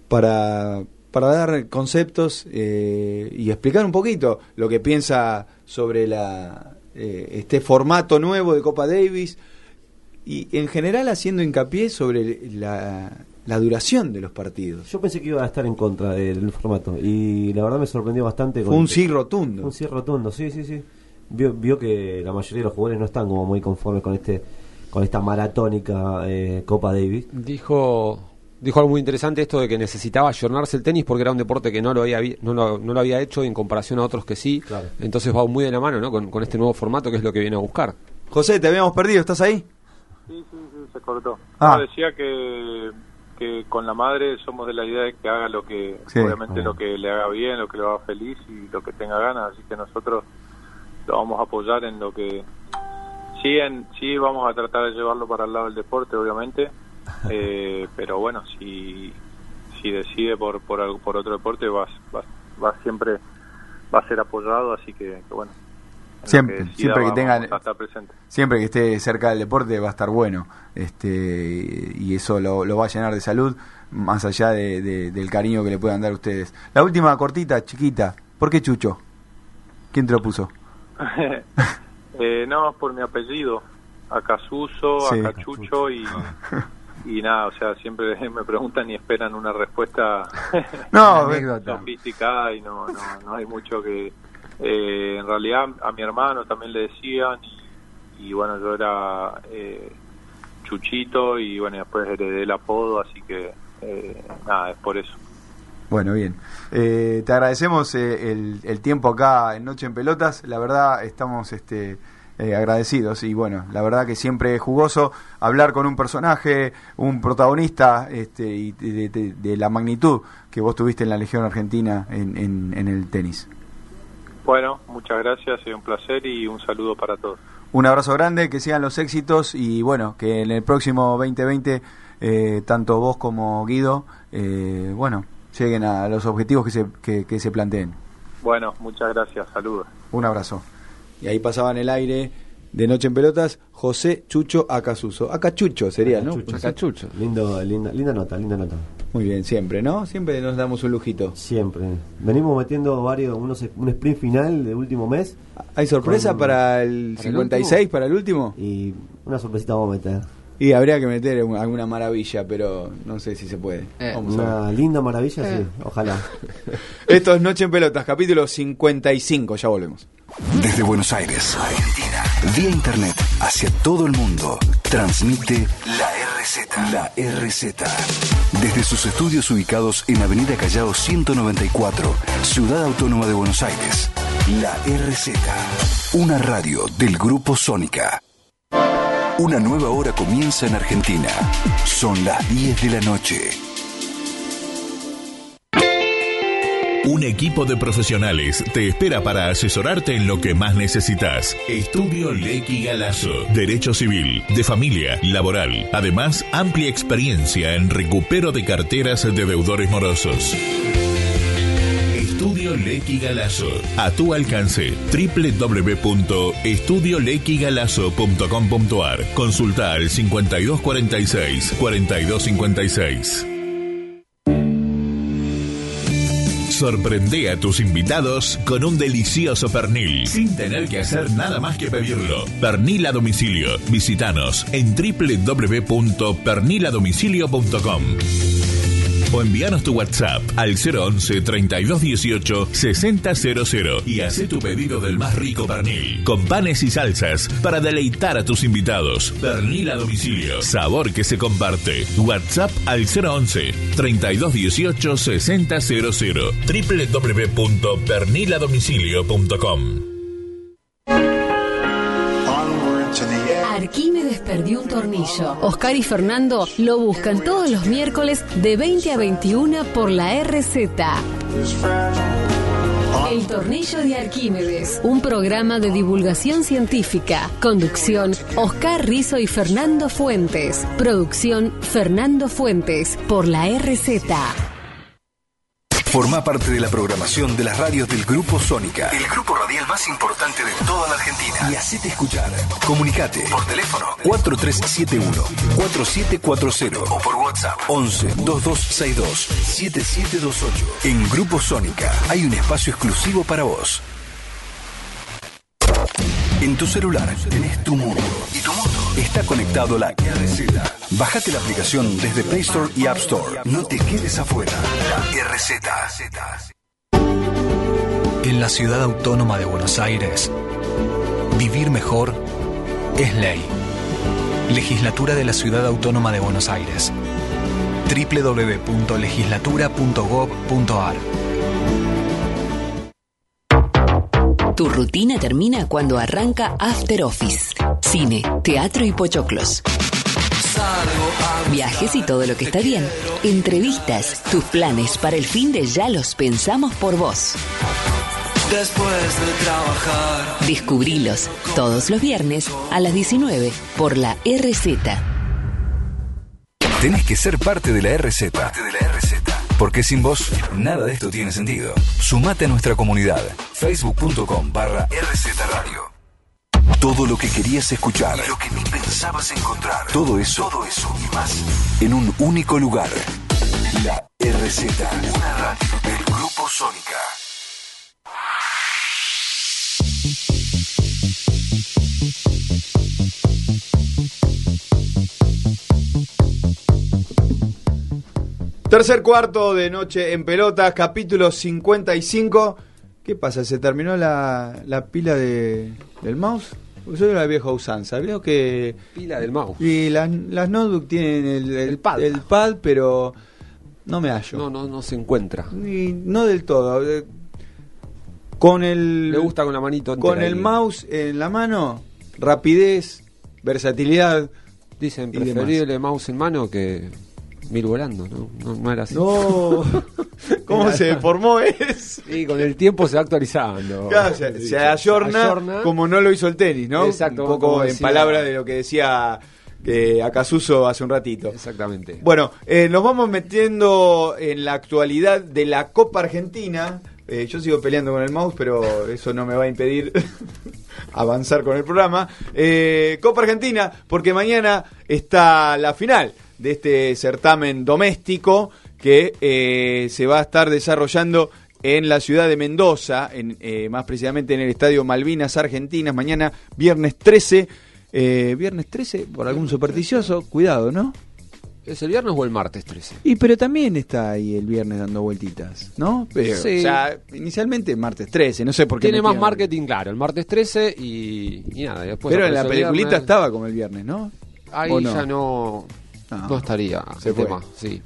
para, para dar conceptos eh, y explicar un poquito lo que piensa sobre la, eh, este formato nuevo de Copa Davis y en general haciendo hincapié sobre la, la duración de los partidos. Yo pensé que iba a estar en contra del formato y la verdad me sorprendió bastante. Fue un sí rotundo. Un sí rotundo, sí, sí, sí. Vio, vio que la mayoría de los jugadores no están como muy conformes con este con esta maratónica eh, Copa Davis. Dijo dijo algo muy interesante esto de que necesitaba ayornarse el tenis porque era un deporte que no lo había no lo, no lo había hecho en comparación a otros que sí. Entonces va muy de la mano ¿no? con, con este nuevo formato que es lo que viene a buscar. José, te habíamos perdido, ¿estás ahí? Sí, sí, sí, se cortó. Ah. No, decía que, que con la madre somos de la idea de que haga lo que, Sí. obviamente Ah. lo que le haga bien, lo que lo haga feliz y lo que tenga ganas, así que nosotros lo vamos a apoyar en lo que... Sí, en, sí vamos a tratar de llevarlo para el lado del deporte, obviamente, <laughs> eh, pero bueno, si, si decide por, por, algo- por otro deporte, va, va, va siempre va a ser apoyado, así que, que bueno. Siempre, decida siempre que tengan- a estar presente. Siempre que esté cerca del deporte va a estar bueno. Este, y eso lo, lo va a llenar de salud, más allá de- de- del cariño que le puedan dar ustedes. La última cortita, chiquita. ¿Por qué Chucho? ¿Quién te lo puso? <laughs> eh, no, por mi apellido, Acasuso, Sí. Acachucho y, <laughs> y nada, o sea, siempre <laughs> me preguntan y esperan una respuesta <laughs> No, <laughs> sofisticada y no, no, no hay mucho que... eh, en realidad a mi hermano también le decían y, y bueno, yo era eh, Chuchito y bueno, después heredé el apodo, así que eh, nada, es por eso. Bueno, bien. Eh, te agradecemos eh, el, el tiempo acá en Noche en Pelotas. La verdad, estamos este, eh, agradecidos y bueno, la verdad que siempre es jugoso hablar con un personaje, un protagonista este, y de, de- de la magnitud que vos tuviste en la Legión Argentina en, en- en el tenis. Bueno, muchas gracias, es un placer y un saludo para todos. Un abrazo grande, que sigan los éxitos y bueno, que en el próximo 2020 eh, tanto vos como Guido, eh, bueno, lleguen a los objetivos que se, que, que se planteen. Bueno, muchas gracias, saludos. Un abrazo. Y ahí pasaba en el aire de Noche en Pelotas José Chucho Acasuso. Acachucho sería, ¿no? Acachucho, sí. Acachucho. Lindo, linda, linda nota, linda nota. Muy bien, siempre, ¿no? Siempre nos damos un lujito. Siempre. Venimos metiendo varios, unos, un sprint final de último mes. ¿Hay sorpresa Con- para el ¿Para el 56, último? para el último? Y una sorpresita vamos a meter. Y habría que meter un- alguna maravilla, pero no sé si se puede. Vamos a ver. Una linda maravilla, sí, Eh. ojalá. <laughs> Esto es Noche en Pelotas, capítulo 55, ya volvemos. Desde Buenos Aires, Argentina, vía internet hacia todo el mundo, transmite la RZ. La RZ. Desde sus estudios ubicados en Avenida Callao 194, Ciudad Autónoma de Buenos Aires, la RZ. Una radio del Grupo Sónica. Una nueva hora comienza en Argentina. Son las 10 de la noche. Un equipo de profesionales te espera para asesorarte en lo que más necesitas. Estudio Lecky Galazo. Derecho civil, de familia, laboral. Además, amplia experiencia en recupero de carteras de deudores morosos. Estudio Lecky Galazo. A tu alcance. www.estudiolequigalazo.com.ar. Consulta al 5246 Sorprende a tus invitados con un delicioso pernil, sin tener que hacer nada más que pedirlo. Pernil a domicilio. Visítanos en www.perniladomicilio.com o envíanos tu WhatsApp al 011 3218 6000 y haz tu pedido del más rico pernil, con panes y salsas para deleitar a tus invitados. Pernil a domicilio, sabor que se comparte. WhatsApp al 011 3218 6000 www.perniladomicilio.com Arquímedes perdió un tornillo. Oscar y Fernando lo buscan todos los miércoles de 20 a 21 por la RZ. El Tornillo de Arquímedes, un programa de divulgación científica. Conducción, Oscar Rizo y Fernando Fuentes. Producción, Fernando Fuentes, por la RZ. Forma parte de la programación de las radios del Grupo Sónica, el grupo radial más importante de toda la Argentina. Y hacete escuchar. Comunicate por teléfono 4371-4740 o por WhatsApp 11 2262 7728. En Grupo Sónica hay un espacio exclusivo para vos. En tu celular tenés tu mundo y tu mundo está conectado la RZ. Bájate la aplicación desde Play Store y App Store. No te quedes afuera. La RZ. En la ciudad autónoma de Buenos Aires, vivir mejor es ley. Legislatura de la Ciudad Autónoma de Buenos Aires. www.legislatura.gov.ar Tu rutina termina cuando arranca After Office. Cine, teatro y pochoclos. Viajes y todo lo que está bien. Entrevistas, tus planes para el fin de ya los pensamos por vos. Después de trabajar. Descubrilos todos los viernes a las 19 por la RZ. Tenés que ser parte de la RZ. Porque sin vos, nada de esto tiene sentido. Sumate a nuestra comunidad. Facebook.com barra RZ Radio. Todo lo que querías escuchar. Y lo que ni pensabas encontrar. Todo eso. Todo eso y más. En un único lugar. La RZ. Una radio del Grupo Sónica. Tercer cuarto de Noche en Pelotas, capítulo 55. ¿Qué pasa? ¿Se terminó la, la pila de, del mouse? Pues soy la vieja usanza. Veo que. Pila del mouse. Y las, las notebook tienen el, el, pad. el pad, pero no me hallo. No, no, no se encuentra. Ni- no del todo. Eh, Con el. Le gusta con la manito Con el ahí. mouse en la mano, rapidez, versatilidad. Dicen y preferible mouse en mano que mil volando, ¿no? No, no era así. No. <laughs> ¿Cómo se deformó eso? Y con el tiempo se va actualizando. Claro, se, se ayorna, ayorna. como no lo hizo el tenis, ¿no? Exacto, Un poco en palabras de lo que decía eh, Acasuso hace un ratito. Exactamente. Bueno, eh, nos vamos metiendo en la actualidad de la Copa Argentina. Eh, yo sigo peleando con el mouse, pero eso no me va a impedir <laughs> avanzar con el programa. Eh, Copa Argentina, porque mañana está la final de este certamen doméstico que eh, se va a estar desarrollando en la ciudad de Mendoza, en, eh, más precisamente en el Estadio Malvinas Argentinas, mañana viernes 13. Eh, viernes 13, por algún supersticioso, cuidado, ¿no? ¿Es el viernes o el martes 13? Y pero también está ahí el viernes dando vueltitas, ¿no? Pero, Sí. O sea, inicialmente martes 13, no sé por qué. Tiene más marketing, claro, el martes 13 y, y nada. Después Pero en la peliculita viernes. estaba como el viernes, ¿no? Ahí ya no, No. no estaría Se fue. tema, sí.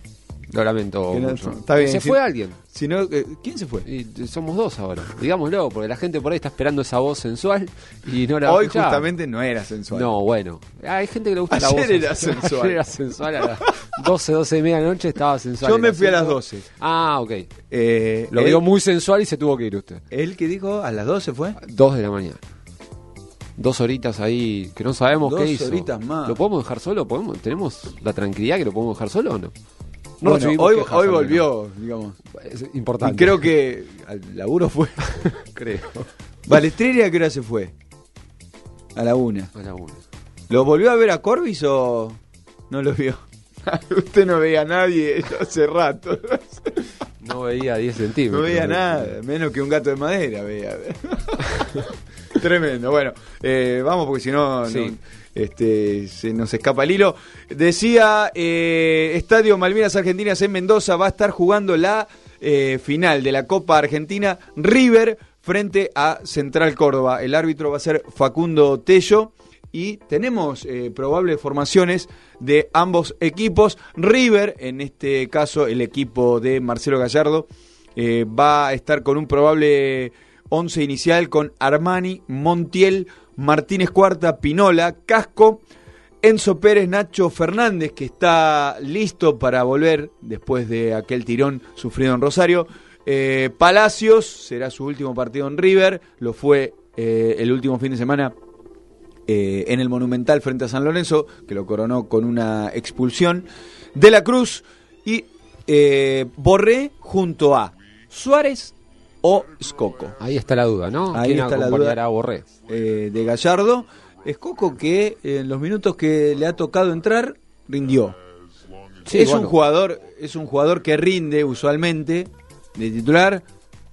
Lo lamento mucho. está bien, Se si- fue alguien. Si no, eh, ¿Quién se fue? Y somos dos ahora. Digámoslo, porque la gente por ahí está esperando esa voz sensual y no la Hoy escuchar. justamente no era sensual. No, bueno. Hay gente que le gusta la Ayer voz era sensual. <laughs> Ayer era sensual a las 12, 12 y media de la noche estaba sensual. Yo me fui a las asunto. 12. Ah, ok. Eh, Lo él- vio muy sensual y se tuvo que ir usted. ¿Él que dijo a las 12 fue? Dos de la mañana. Dos horitas ahí que no sabemos Dos qué hizo. horitas más. ¿Lo podemos dejar solo? ¿Podemos, ¿Tenemos la tranquilidad que lo podemos dejar solo o no? Bueno, recibimos hoy, hoy volvió, digamos. Es importante. Y creo que al laburo fue. <laughs> creo. Balestrini a qué hora se fue? A la una. A la una. ¿Lo volvió a ver a Corbis o no lo vio? <laughs> Usted no veía a nadie hace rato. <laughs> No veía 10 centímetros. No veía nada, menos que un gato de madera veía. <laughs> Tremendo. Bueno, eh, vamos porque si no, Sí. este, se nos escapa el hilo. Decía, eh, Estadio Malvinas Argentinas en Mendoza va a estar jugando la eh, final de la Copa Argentina River frente a Central Córdoba. El árbitro va a ser Facundo Tello. Y tenemos eh, probables formaciones de ambos equipos. River, en este caso el equipo de Marcelo Gallardo, eh, va a estar con un probable 11 inicial con Armani, Montiel, Martínez Cuarta, Pinola, Casco, Enzo Pérez, Nacho Fernández, que está listo para volver después de aquel tirón sufrido en Rosario. Eh, Palacios será su último partido en River, lo fue eh, el último fin de semana eh, en el Monumental frente a San Lorenzo, que lo coronó con una expulsión. De la Cruz y Borré junto a Suárez o Scocco. Ahí está la duda, ¿no? Ahí ¿Quién está la duda a Borré? eh, de Gallardo. Escoco que en los minutos que le ha tocado entrar rindió. Sí, es bueno. un jugador, es un jugador que rinde usualmente de titular.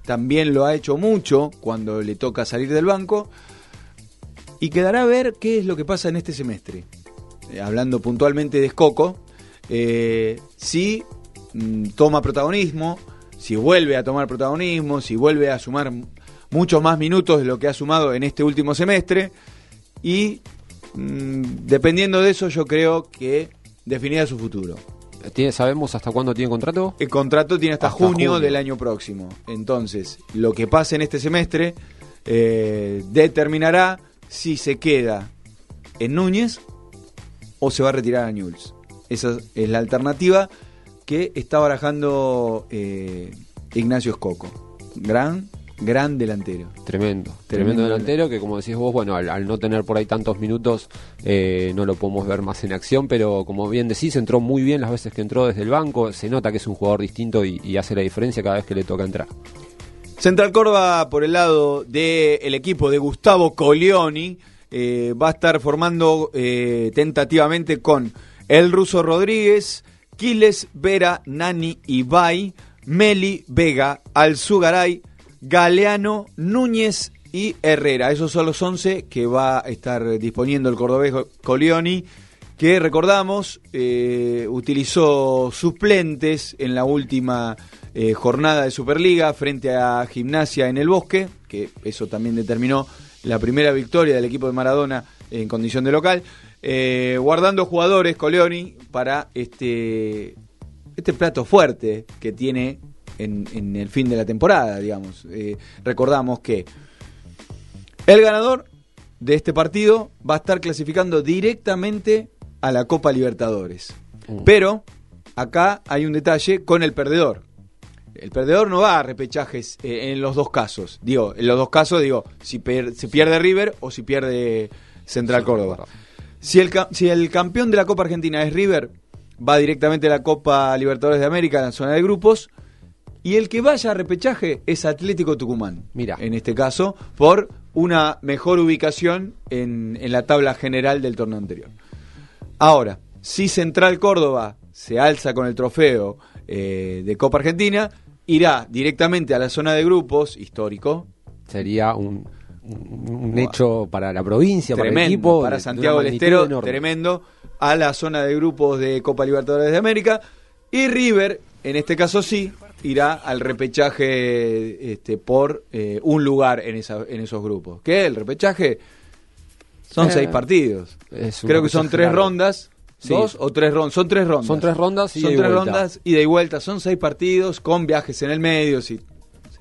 También lo ha hecho mucho cuando le toca salir del banco. Y quedará a ver qué es lo que pasa en este semestre. eh, hablando puntualmente de Escoco, eh, si mm, toma protagonismo, si vuelve a tomar protagonismo, si vuelve a sumar muchos más minutos de lo que ha sumado en este último semestre y mm, dependiendo de eso yo creo que definirá su futuro. ¿Tiene, ¿Sabemos hasta cuándo tiene contrato? El contrato tiene hasta, Hasta junio, junio. del año próximo. Entonces, lo que pase en este semestre eh, determinará si se queda en Núñez o se va a retirar a Newell's. Esa es la alternativa que está barajando eh, Ignacio Escoco. Gran, gran delantero. Tremendo, tremendo, Tremendo delantero que como decís vos, bueno, al, al no tener por ahí tantos minutos eh, no lo podemos ver más en acción, pero como bien decís, entró muy bien las veces que entró desde el banco, se nota que es un jugador distinto y, y hace la diferencia cada vez que le toca entrar. Central Córdoba por el lado del equipo de Gustavo Colioni eh, va a estar formando eh, tentativamente con el ruso Rodríguez, Quiles, Vera, Nani, Ibai, Meli, Vega, Alzugaray, Galeano, Núñez y Herrera. Esos son los 11 que va a estar disponiendo el cordobés Colioni, que recordamos eh, utilizó suplentes en la última eh, jornada de Superliga frente a Gimnasia en el Bosque, que eso también determinó la primera victoria del equipo de Maradona en condición de local, eh, guardando jugadores Coleoni para este, este plato fuerte que tiene en, en el fin de la temporada, digamos. Eh, recordamos que el ganador de este partido va a estar clasificando directamente a la Copa Libertadores. Pero acá hay un detalle con el perdedor. El perdedor no va a repechajes eh, en los dos casos. Digo, en los dos casos, digo, si, per- si pierde River o si pierde Central Córdoba. Si el, si el campeón de la Copa Argentina es River, va directamente a la Copa Libertadores de América, en la zona de grupos. Y el que vaya a repechaje es Atlético Tucumán. Mira. En este caso, por una mejor ubicación en, en la tabla general del torneo anterior. Ahora, si Central Córdoba se alza con el trofeo eh, de Copa Argentina, irá directamente a la zona de grupos, histórico. Sería un, un- hecho para la provincia, para el tremendo, equipo. para Santiago del Estero, enorme. tremendo, a la zona de grupos de Copa Libertadores de América. Y River, en este caso sí, irá al repechaje este, por eh, un lugar en, esa, en esos grupos. ¿Qué? El repechaje son Eh, seis partidos. Creo que son tres largo. rondas. Sí. ¿Dos o tres rondas? Son tres rondas. Son tres rondas, ida Son y tres vuelta. rondas, ida y vuelta. Son seis partidos con viajes en el medio. Si,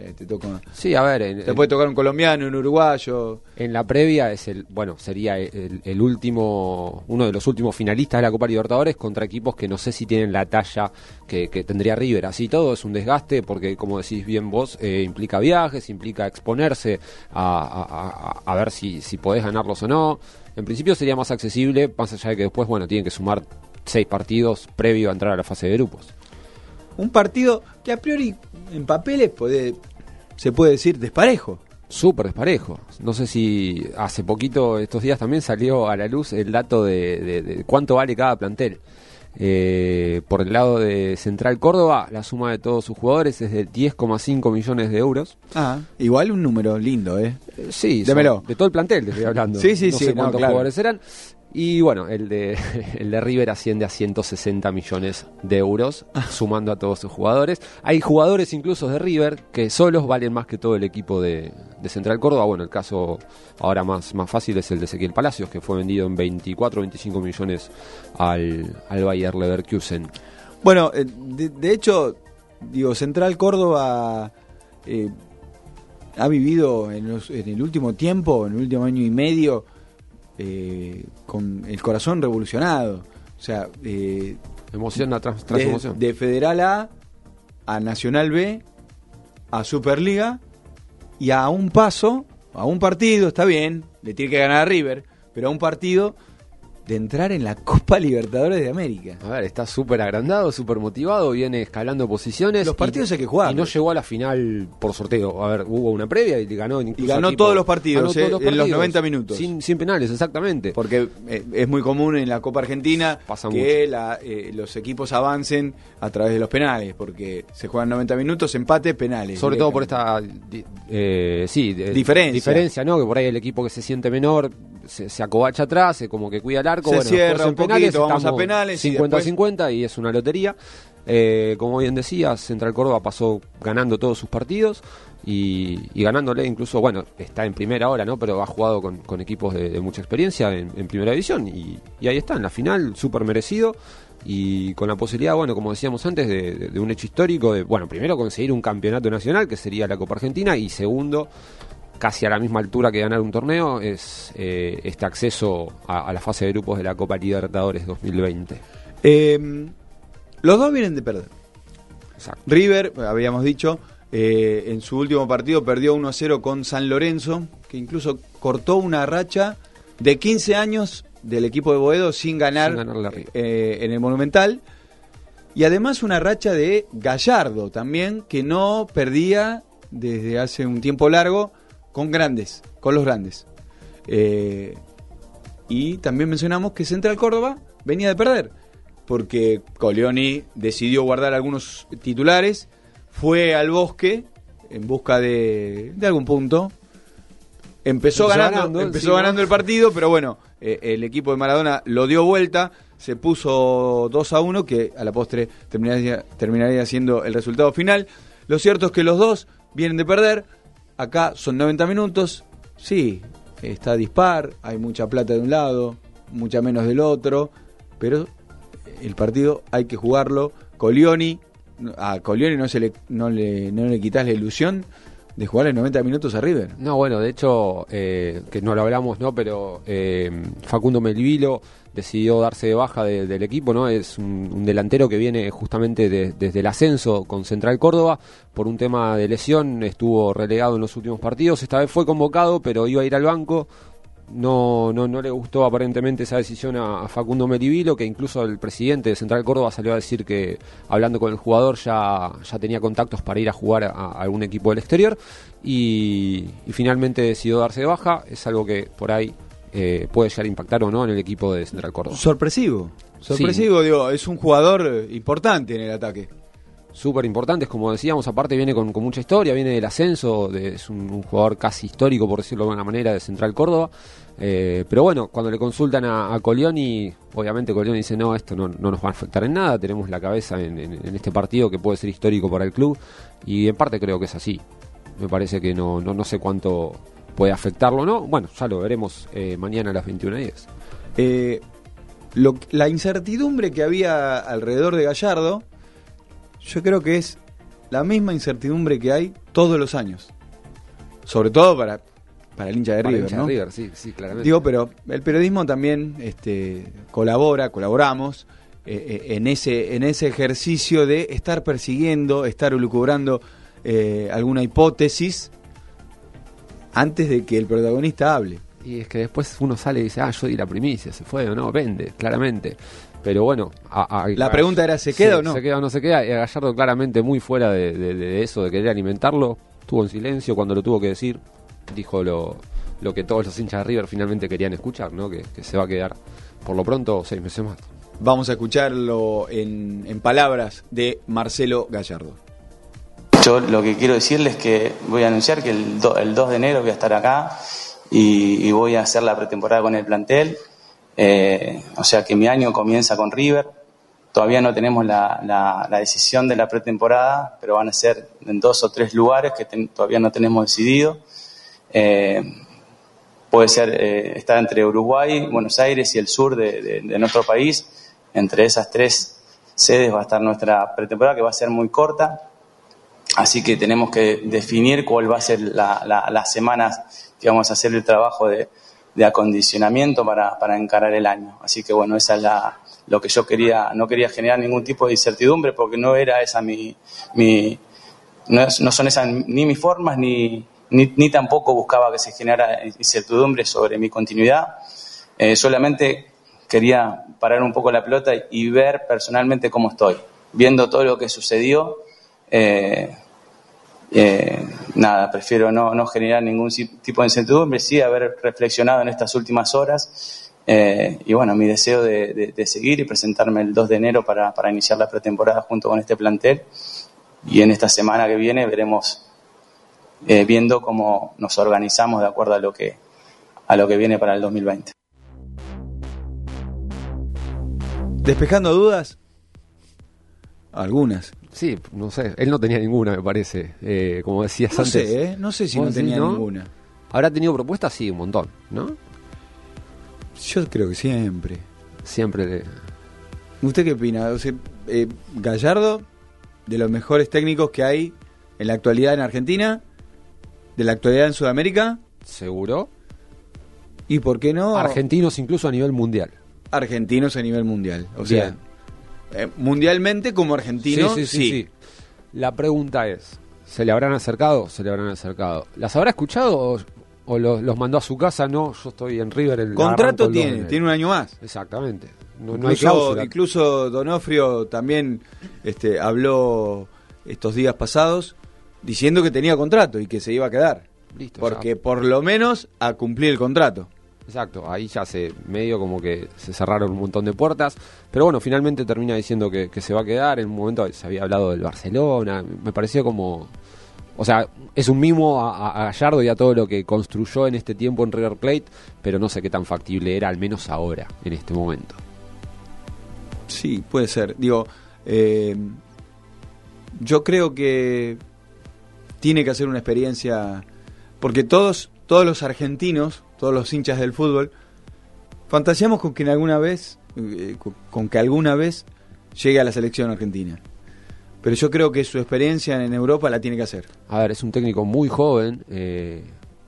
te toca. Sí, a ver, en- Te puede tocar un colombiano, un uruguayo. En la previa es el, bueno, sería el, el último, uno de los últimos finalistas de la Copa Libertadores contra equipos que no sé si tienen la talla que, que tendría River. Así todo es un desgaste porque, como decís bien vos, eh, implica viajes, implica exponerse a, a- a- a ver si, si podés ganarlos o no. En principio sería más accesible, más allá de que después, bueno, tienen que sumar seis partidos previo a entrar a la fase de grupos. Un partido que a priori en papeles puede, se puede decir desparejo. Súper desparejo. No sé si hace poquito, estos días también salió a la luz el dato de, de- de cuánto vale cada plantel. Eh, por el lado de Central Córdoba, la suma de todos sus jugadores es de 10,5 millones de euros. Ah, igual un número lindo, ¿eh? Sí, son- Démelo. de todo el plantel te estoy hablando. Sí, sí, no sí, sé no, cuántos claro. jugadores eran. Y bueno, el de, <laughs> el de River asciende a 160 millones de euros, Ah. sumando a todos sus jugadores. Hay jugadores incluso de River que solos valen más que todo el equipo de, de Central Córdoba. Bueno, el caso ahora más, más fácil es el de Ezequiel Palacios, que fue vendido en 24 o 25 millones al, al Bayer Leverkusen. Bueno, eh, de, de hecho, digo, Central Córdoba eh, ha vivido en, los- en el último tiempo, en el último año y medio, eh, con el corazón revolucionado. O sea, eh, Emoción tras, tras de, emoción. de Federal A a Nacional B, a Superliga y a un paso, a un partido, está bien, le tiene que ganar a River, pero a un partido de entrar en la Copa Libertadores de América. A ver, está súper agrandado, súper motivado, viene escalando posiciones. Los partidos y- hay que jugar. Y no llegó a la final por sorteo. A ver, hubo una previa y ganó incluso Y ganó todos los partidos, ganó todos eh, los en los partidos, 90 minutos. Sin, sin penales, exactamente. Porque eh, es muy común en la Copa Argentina Pasa que la, eh, los equipos avancen a través de los penales, porque se juegan 90 minutos, empate, penales. Sobre todo por esta eh, sí, Diferencia. diferencia, ¿no? Que por ahí el equipo que se siente menor se, se acobacha atrás, se como que cuida el arco. Se bueno, cierra un poquito, penales vamos a penales y 50-50 y, es una lotería. Eh, como bien decía, Central Córdoba pasó ganando todos sus partidos y, y ganándole incluso, bueno, está en primera hora, ¿no? Pero ha jugado con, con equipos de, de mucha experiencia en, en primera división y, y ahí está, en la final, súper merecido y con la posibilidad, bueno, como decíamos antes, de, de- de un hecho histórico, de, bueno, primero conseguir un campeonato nacional, que sería la Copa Argentina, y segundo, casi a la misma altura que ganar un torneo, es eh, este acceso a, a la fase de grupos de la Copa Libertadores 2020. Eh, los dos vienen de perder. River, habíamos dicho, eh, en su último partido perdió 1-0 con San Lorenzo, que incluso cortó una racha de 15 años del equipo de Boedo sin ganar, Sin eh, en el Monumental. Y además una racha de Gallardo también, que no perdía desde hace un tiempo largo con grandes, con los grandes. Eh, y también mencionamos que Central Córdoba venía de perder, porque Coleoni decidió guardar algunos titulares, fue al bosque en busca de, de algún punto. Empezó, Empezó ganando, ganando, empezó ganando el partido, pero bueno, eh, el equipo de Maradona lo dio vuelta, se puso 2 a 1, que a la postre terminaría, terminaría siendo el resultado final. Lo cierto es que los dos vienen de perder, acá son 90 minutos, sí, está dispar, hay mucha plata de un lado, mucha menos del otro, pero el partido hay que jugarlo. Colioni, a Colioni no, se le, no, le, no le quitas la ilusión de jugarle 90 minutos a River. No, bueno, de hecho, eh, que no lo hablamos, ¿no? Pero eh, Facundo Melvilo decidió darse de baja de- del equipo, ¿no? Es un, un delantero que viene justamente de- desde el ascenso con Central Córdoba. Por un tema de lesión estuvo relegado en los últimos partidos. Esta vez fue convocado, pero iba a ir al banco. No, no, no le gustó aparentemente esa decisión a, a Facundo Melivilo, que incluso el presidente de Central Córdoba salió a decir que hablando con el jugador ya, ya tenía contactos para ir a jugar a, a algún equipo del exterior y, y finalmente decidió darse de baja. Es algo que por ahí eh, puede llegar a impactar o no en el equipo de Central Córdoba. Sorpresivo. Sorpresivo, digo, es un jugador eh, importante en el ataque. Súper importantes, como decíamos, aparte viene con, con mucha historia, viene del ascenso, es un, jugador casi histórico, por decirlo de alguna manera, de Central Córdoba. Eh, pero bueno, cuando le consultan a, a Colioni, obviamente Colioni dice, no, esto no, no nos va a afectar en nada, tenemos la cabeza en, en- este partido que puede ser histórico para el club, y en parte creo que es así. Me parece que no, no, no sé cuánto puede afectarlo o no. Bueno, ya lo veremos eh, mañana a las 21.10. Eh, la incertidumbre que había alrededor de Gallardo, yo creo que es la misma incertidumbre que hay todos los años. Sobre todo para, para el hincha de Para River, hincha de ¿no? River, sí, sí, claramente. Digo, pero el periodismo también este, colabora, colaboramos eh, eh, en, ese, en ese ejercicio de estar persiguiendo, estar lucubrando eh, alguna hipótesis antes de que el protagonista hable. Y es que después uno sale y dice, ah, yo di la primicia, se fue o no, vende, claramente. Pero bueno, a- a- La a- pregunta era, ¿se queda o no? Se queda o no se queda. Y a Gallardo claramente muy fuera de, de- de eso, de querer alimentarlo. Estuvo en silencio cuando lo tuvo que decir. Dijo lo, lo que todos los hinchas de River finalmente querían escuchar, ¿no? Que, que se va a quedar por lo pronto seis meses más. Vamos a escucharlo en, en palabras de Marcelo Gallardo. Yo lo que quiero decirles es que voy a anunciar que el, do- el 2 de enero voy a estar acá y, y voy a hacer la pretemporada con el plantel. Eh, o sea que mi año comienza con River. Todavía no tenemos la, decisión de la pretemporada, pero van a ser en dos o tres lugares que todavía no tenemos decidido. Eh, puede ser eh, estar entre Uruguay, Buenos Aires y el sur de, nuestro país. Entre esas tres sedes va a estar nuestra pretemporada, que va a ser muy corta. Así que tenemos que definir cuál va a ser la- las semanas que vamos a hacer el trabajo de, de acondicionamiento para, para encarar el año. Así que bueno, esa es la, lo que yo quería, no quería generar ningún tipo de incertidumbre porque no era esa mi, mi no, es- no son esas ni mis formas ni, ni, ni tampoco buscaba que se generara incertidumbre sobre mi continuidad. Eh, solamente quería parar un poco la pelota y ver personalmente cómo estoy. Viendo todo lo que sucedió, eh, eh, nada, prefiero no, no generar ningún tipo de incertidumbre, sí haber reflexionado en estas últimas horas. eh, y bueno, mi deseo de, de- de seguir y presentarme el 2 de enero para, para iniciar la pretemporada junto con este plantel. Y en esta semana que viene veremos, eh, viendo cómo nos organizamos de acuerdo a lo que, a lo que viene para el 2020. Despejando dudas, algunas. Sí, no sé, él no tenía ninguna, me parece. Eh, como decías No antes. sé, ¿eh? No sé si ¿Vos no tenía ninguna. ¿Habrá tenido propuestas? Sí, un montón, ¿no? Yo creo que siempre. Siempre. le- ¿Usted qué opina? O sea, eh, Gallardo, de los mejores técnicos que hay en la actualidad en Argentina, de la actualidad en Sudamérica. Seguro. ¿Y por qué no? Argentinos incluso a nivel mundial. Argentinos a nivel mundial. O sea. Eh, mundialmente como argentino, sí, sí, sí, sí. La pregunta es, ¿se le habrán acercado? Se le habrán acercado. ¿Las habrá escuchado o, o los, los mandó a su casa? No, yo estoy en River. El Contrato el tiene, tiene un año más. Exactamente. No, no incluso, cláusula. incluso Donofrio también este, habló estos días pasados diciendo que tenía contrato y que se iba a quedar. Listo, porque por lo menos a cumplir el contrato. Exacto, ahí ya se medio como que se cerraron un montón de puertas, pero bueno, finalmente termina diciendo que, se va a quedar, en un momento se había hablado del Barcelona, me pareció como... O sea, es un mimo a Gallardo y a todo lo que construyó en este tiempo en River Plate, pero no sé qué tan factible era, al menos ahora, en este momento. Sí, puede ser. Digo, eh, yo creo que tiene que hacer una experiencia, porque todos, todos los argentinos, todos los hinchas del fútbol, fantaseamos con que alguna vez, eh, con que alguna vez llegue a la selección argentina. Pero yo creo que su experiencia en Europa la tiene que hacer. A ver, es un técnico muy joven, eh,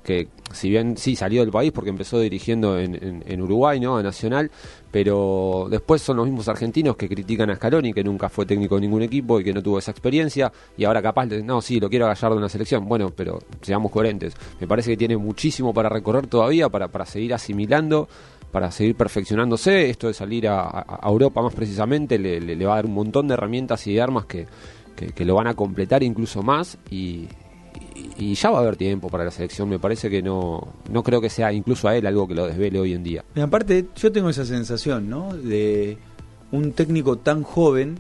que si bien sí salió del país porque empezó dirigiendo en, en- en Uruguay, ¿no? A Nacional, pero después son los mismos argentinos que critican a Scaloni, que nunca fue técnico de ningún equipo y que no tuvo esa experiencia, y ahora capaz, de, no, sí, lo quiero a Gallardo en la selección. Bueno, pero seamos coherentes. Me parece que tiene muchísimo para recorrer todavía, para, para seguir asimilando para seguir perfeccionándose, esto de salir a, Europa más precisamente le va a dar un montón de herramientas y de armas que, que- que lo van a completar incluso más y, y- y ya va a haber tiempo para la selección, me parece que no, no creo que sea incluso a él algo que lo desvele hoy en día. Y aparte, yo tengo esa sensación, ¿no? De un técnico tan joven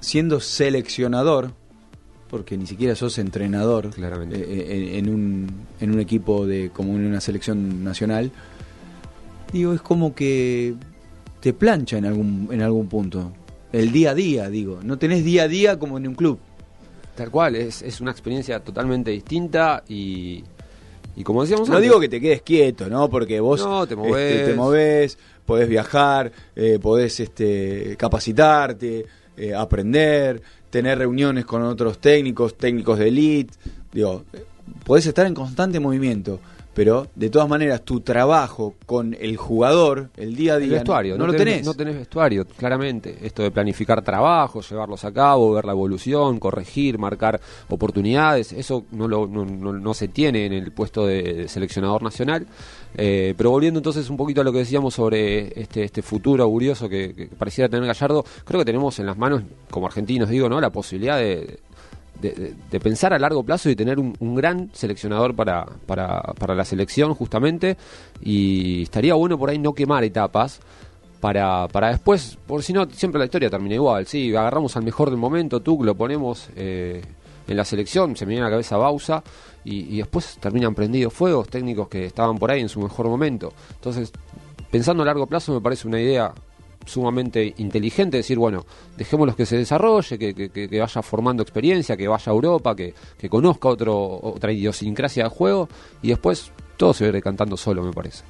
siendo seleccionador, porque ni siquiera sos entrenador eh, en, en un, en un equipo de como en una selección nacional. Digo, es como que te plancha en algún, en algún punto. El día a día, digo. No tenés día a día como en un club. Tal cual, es, es una experiencia totalmente distinta y, y como decíamos No antes- digo que te quedes quieto, ¿no? Porque vos No, te este, movés. te movés, podés viajar, eh, podés este, capacitarte, eh, aprender, tener reuniones con otros técnicos, técnicos de elite. Digo, eh, podés estar en constante movimiento, pero de todas maneras tu trabajo con el jugador, el día a El día, vestuario, no, lo tenés. No tenés vestuario, claramente. Esto de planificar trabajos, llevarlos a cabo, ver la evolución, corregir, marcar oportunidades, eso no, lo, no, no- no se tiene en el puesto de seleccionador nacional. Eh, pero volviendo entonces un poquito a lo que decíamos sobre este, este futuro augurioso que, que pareciera tener Gallardo, creo que tenemos en las manos, como argentinos digo, ¿no? la posibilidad de, de, pensar a largo plazo y tener un, gran seleccionador para, para, para la selección justamente y estaría bueno por ahí no quemar etapas para, para después, por si no, siempre la historia termina igual, sí, agarramos al mejor del momento, tú lo ponemos eh, en la selección, se me viene la cabeza Bausa y, y después terminan prendidos fuegos técnicos que estaban por ahí en su mejor momento. Entonces, pensando a largo plazo me parece una idea sumamente inteligente decir, bueno, dejémoslos que se desarrolle, que, que- vaya formando experiencia, que vaya a Europa, que, que conozca otro, otra idiosincrasia de juego y después todo se va a ir decantando solo, me parece.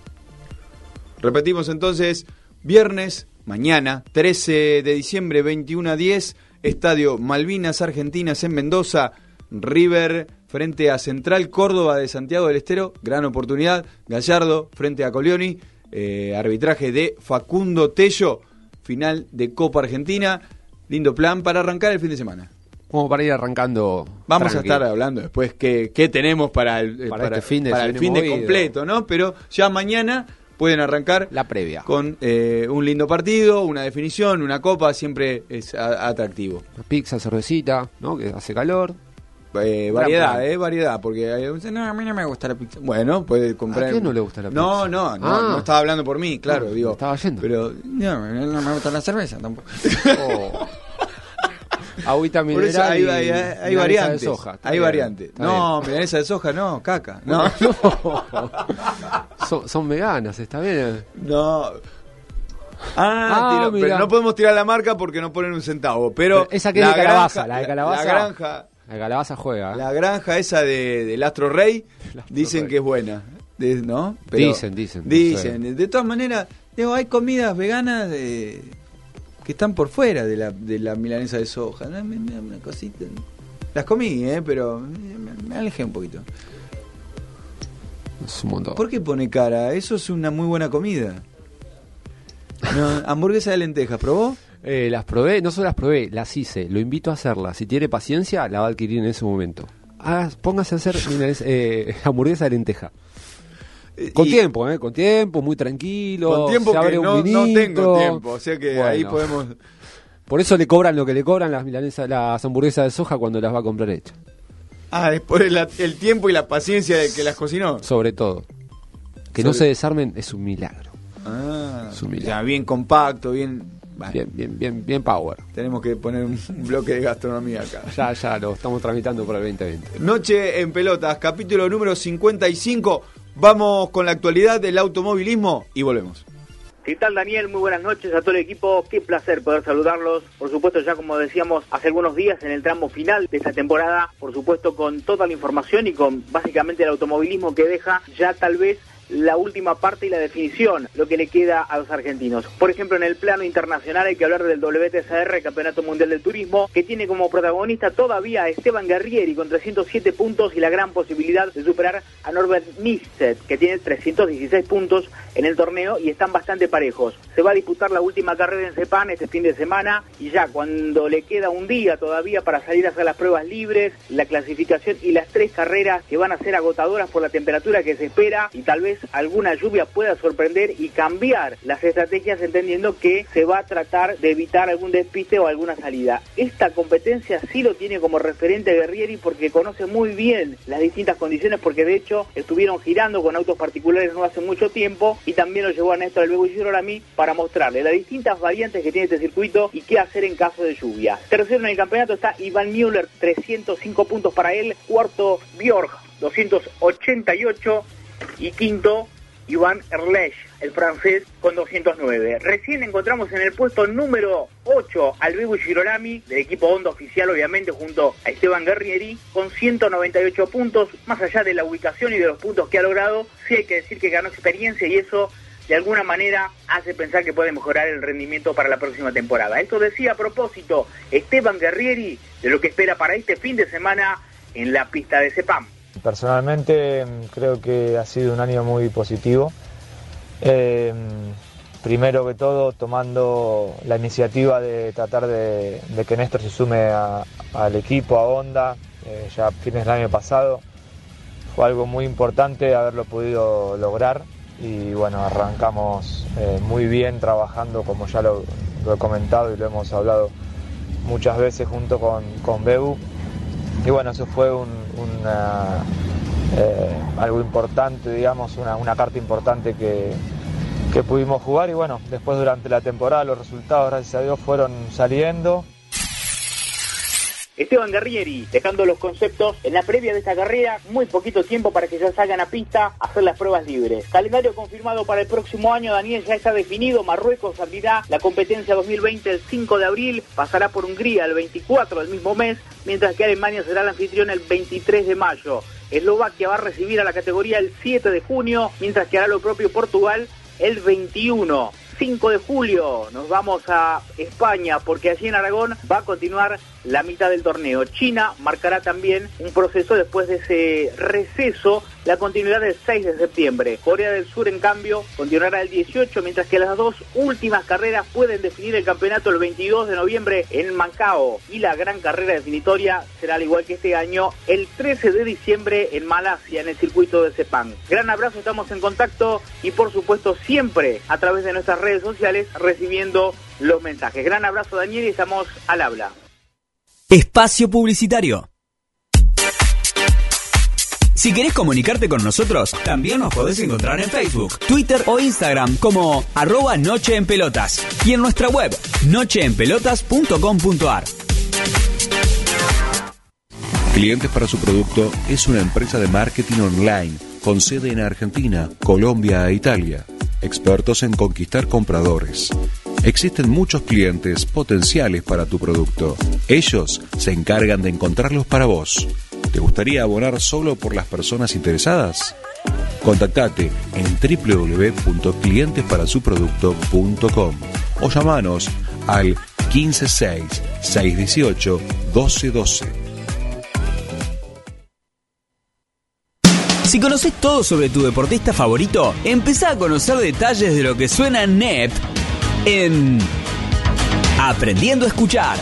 Repetimos entonces, viernes, mañana, 13 de diciembre, 21 a 10, Estadio Malvinas Argentinas en Mendoza, River frente a Central Córdoba de Santiago del Estero, gran oportunidad, Gallardo frente a Colioni, eh, arbitraje de Facundo Tello, final de Copa Argentina, lindo plan para arrancar el fin de semana. Como para ir arrancando. Vamos tranqui. a estar hablando después qué, qué tenemos para el, eh, Para este fin de- para el fin de completo, ¿no? Pero ya mañana pueden arrancar la previa con eh, un lindo partido, una definición, una copa, siempre es atractivo. Pizza, cervecita, ¿no? Que hace calor. Eh, variedad, eh, variedad, porque un- no, a mí no me gusta la pizza. Bueno, puede comprar. ¿A quién no le gusta la pizza? no, no, Ah. no estaba hablando por mí, claro, No, digo. estaba yendo. Pero no, no me gusta la cerveza tampoco. <laughs> Oh. Agüita Por eso mineral hay, hay, hay milanesa de variantes. soja. Hay bien, variantes. No, milanesa de soja no, caca. <laughs> No, son, son veganas, está bien. No. Ah, Ah, tiro, pero no podemos tirar la marca porque no ponen un centavo. Pero, Pero esa que es de calabaza, la de la- calabaza. La granja, La calabaza juega. la granja esa de, del Astro Rey, <laughs> dicen que es buena. De- ¿No? Dicen, dicen, no Dicen. De todas maneras, digo, hay comidas veganas de- que están por fuera de la, de la milanesa de soja. Una cosita. Las comí, ¿eh? pero me, me alejé un poquito. Es un montón. ¿Por qué pone cara? Eso es una muy buena comida. No, hamburguesa de lentejas, ¿probó? Eh, las probé, no solo las probé, las hice. Lo invito a hacerlas. Si tiene paciencia, la va a adquirir en ese momento. Hagas- póngase a hacer <laughs> eh, <laughs> hamburguesa de lenteja. Con y- tiempo, ¿eh? Con tiempo, muy tranquilo. Con tiempo se abre que un no, no tengo tiempo, o sea que ahí podemos... Por eso le cobran lo que le cobran las milanesas, las hamburguesas de soja cuando las va a comprar hechas. Ah, es por el, el tiempo y la paciencia de que las cocinó. Sobre todo. Que no se desarmen es un milagro. Ah, Es un milagro. ya, bien compacto, bien... Bien, bien, bien, bien power. Tenemos que poner un bloque de gastronomía acá. <laughs> Ya, ya lo estamos tramitando para el 2020. Noche en pelotas, capítulo número 55. Vamos con la actualidad del automovilismo y volvemos. ¿Qué tal Daniel? Muy buenas noches a todo el equipo. Qué placer poder saludarlos. Por supuesto, ya como decíamos hace algunos días en el tramo final de esta temporada, por supuesto con toda la información y con básicamente el automovilismo que deja ya tal vez la última parte y la definición, lo que le queda a los argentinos. Por ejemplo, en el plano internacional hay que hablar del WTCR, Campeonato Mundial del Turismo, que tiene como protagonista todavía a Esteban Guerrieri con 307 puntos y la gran posibilidad de superar a Norbert Nisset, que tiene 316 puntos en el torneo y están bastante parejos. Se va a disputar la última carrera en Sepan este fin de semana y ya cuando le queda un día todavía para salir a hacer las pruebas libres, la clasificación y las tres carreras que van a ser agotadoras por la temperatura que se espera y tal vez alguna lluvia pueda sorprender y cambiar las estrategias entendiendo que se va a tratar de evitar algún despiste o alguna salida. Esta competencia sí lo tiene como referente Guerrieri porque conoce muy bien las distintas condiciones porque de hecho estuvieron girando con autos particulares no hace mucho tiempo y también lo llevó a Néstor Albego y Girolami para mostrarle las distintas variantes que tiene este circuito y qué hacer en caso de lluvia. Tercero en el campeonato está Iván Müller, 305 puntos para él. Cuarto, Bjorg, 288 y quinto Iván Erlech, el francés, con 209. Recién encontramos en el puesto número 8 al Bebu Girolami, del equipo Honda oficial, obviamente, junto a Esteban Guerrieri, con 198 puntos. Más allá de la ubicación y de los puntos que ha logrado, sí hay que decir que ganó experiencia y eso de alguna manera hace pensar que puede mejorar el rendimiento para la próxima temporada. Esto decía a propósito Esteban Guerrieri de lo que espera para este fin de semana en la pista de Sepam. Personalmente mm, creo que ha sido un año muy positivo. Eh, primero que todo tomando la iniciativa de tratar de, que Néstor se sume al equipo, a Honda, eh, ya fines del año pasado. Fue algo muy importante haberlo podido lograr y bueno, arrancamos eh, muy bien trabajando como ya lo, he comentado y lo hemos hablado muchas veces junto con Bebu. Y bueno, eso fue un- eh, algo importante, digamos, una, una carta importante que, que pudimos jugar y bueno, después durante la temporada los resultados, gracias a Dios, fueron saliendo. Esteban Guerrieri, dejando los conceptos en la previa de esta carrera, muy poquito tiempo para que ya salgan a pista a hacer las pruebas libres. Calendario confirmado para el próximo año, Daniel, ya está definido. Marruecos abrirá la competencia 2020 el 5 de abril, pasará por Hungría el 24 del mismo mes, mientras que Alemania será el anfitrión el 23 de mayo. Eslovaquia va a recibir a la categoría el 7 de junio, mientras que hará lo propio Portugal el 21. 5 de julio nos vamos a España porque allí en Aragón va a continuar la mitad del torneo. China marcará también un proceso después de ese receso, la continuidad del 6 de septiembre. Corea del Sur, en cambio, continuará el 18, mientras que las dos últimas carreras pueden definir el campeonato el 22 de noviembre en Macao. Y la gran carrera definitoria será, al igual que este año, el 13 de diciembre en Malasia, en el circuito de Sepang. Gran abrazo, estamos en contacto y, por supuesto, siempre a través de nuestras redes sociales recibiendo los mensajes. Gran abrazo, Daniel, y estamos al habla. Espacio Publicitario. Si querés comunicarte con nosotros, también nos podés encontrar en Facebook, Twitter o Instagram como arroba Noche en Pelotas y en nuestra web nocheenpelotas.com.ar. Clientes para su producto es una empresa de marketing online con sede en Argentina, Colombia e Italia. Expertos en conquistar compradores. Existen muchos clientes potenciales para tu producto. Ellos se encargan de encontrarlos para vos. ¿Te gustaría abonar solo por las personas interesadas? Contactate en www.clientesparasuproducto.com o llamanos al 156 618 1212. Si conoces todo sobre tu deportista favorito, empezá a conocer detalles de lo que suena NET en Aprendiendo a Escuchar.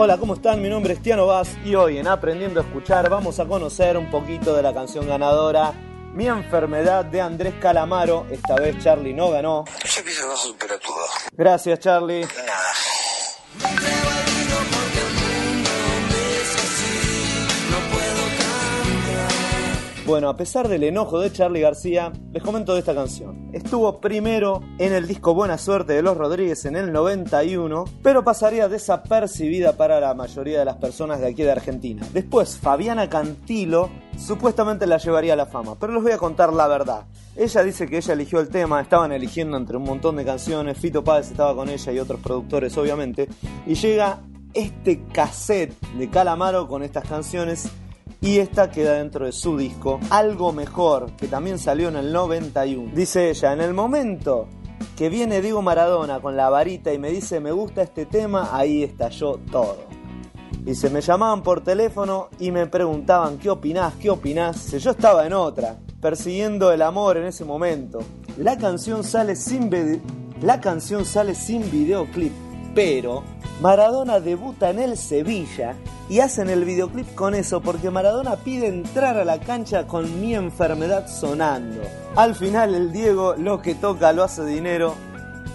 Hola, ¿cómo están? Mi nombre es Tiano Vaz y hoy en Aprendiendo a Escuchar vamos a conocer un poquito de la canción ganadora Mi enfermedad de Andrés Calamaro. Esta vez Charlie no ganó. Yo pienso que todo. Gracias Charlie. Bueno, a pesar del enojo de Charlie García, les comento de esta canción. Estuvo primero en el disco Buena Suerte de Los Rodríguez en el 91, pero pasaría desapercibida para la mayoría de las personas de aquí de Argentina. Después, Fabiana Cantilo supuestamente la llevaría a la fama, pero les voy a contar la verdad. Ella dice que ella eligió el tema, estaban eligiendo entre un montón de canciones, Fito Páez estaba con ella y otros productores obviamente, y llega este cassette de Calamaro con estas canciones y esta queda dentro de su disco Algo Mejor, que también salió en el 91. Dice ella, en el momento que viene Diego Maradona con la varita y me dice me gusta este tema, ahí estalló todo. Dice, me llamaban por teléfono y me preguntaban qué opinás, qué opinás. Yo estaba en otra, persiguiendo el amor en ese momento. La canción sale sin, la canción sale sin videoclip, pero Maradona debuta en el Sevilla y hacen el videoclip con eso porque Maradona pide entrar a la cancha con mi enfermedad sonando. Al final el Diego lo que toca lo hace dinero.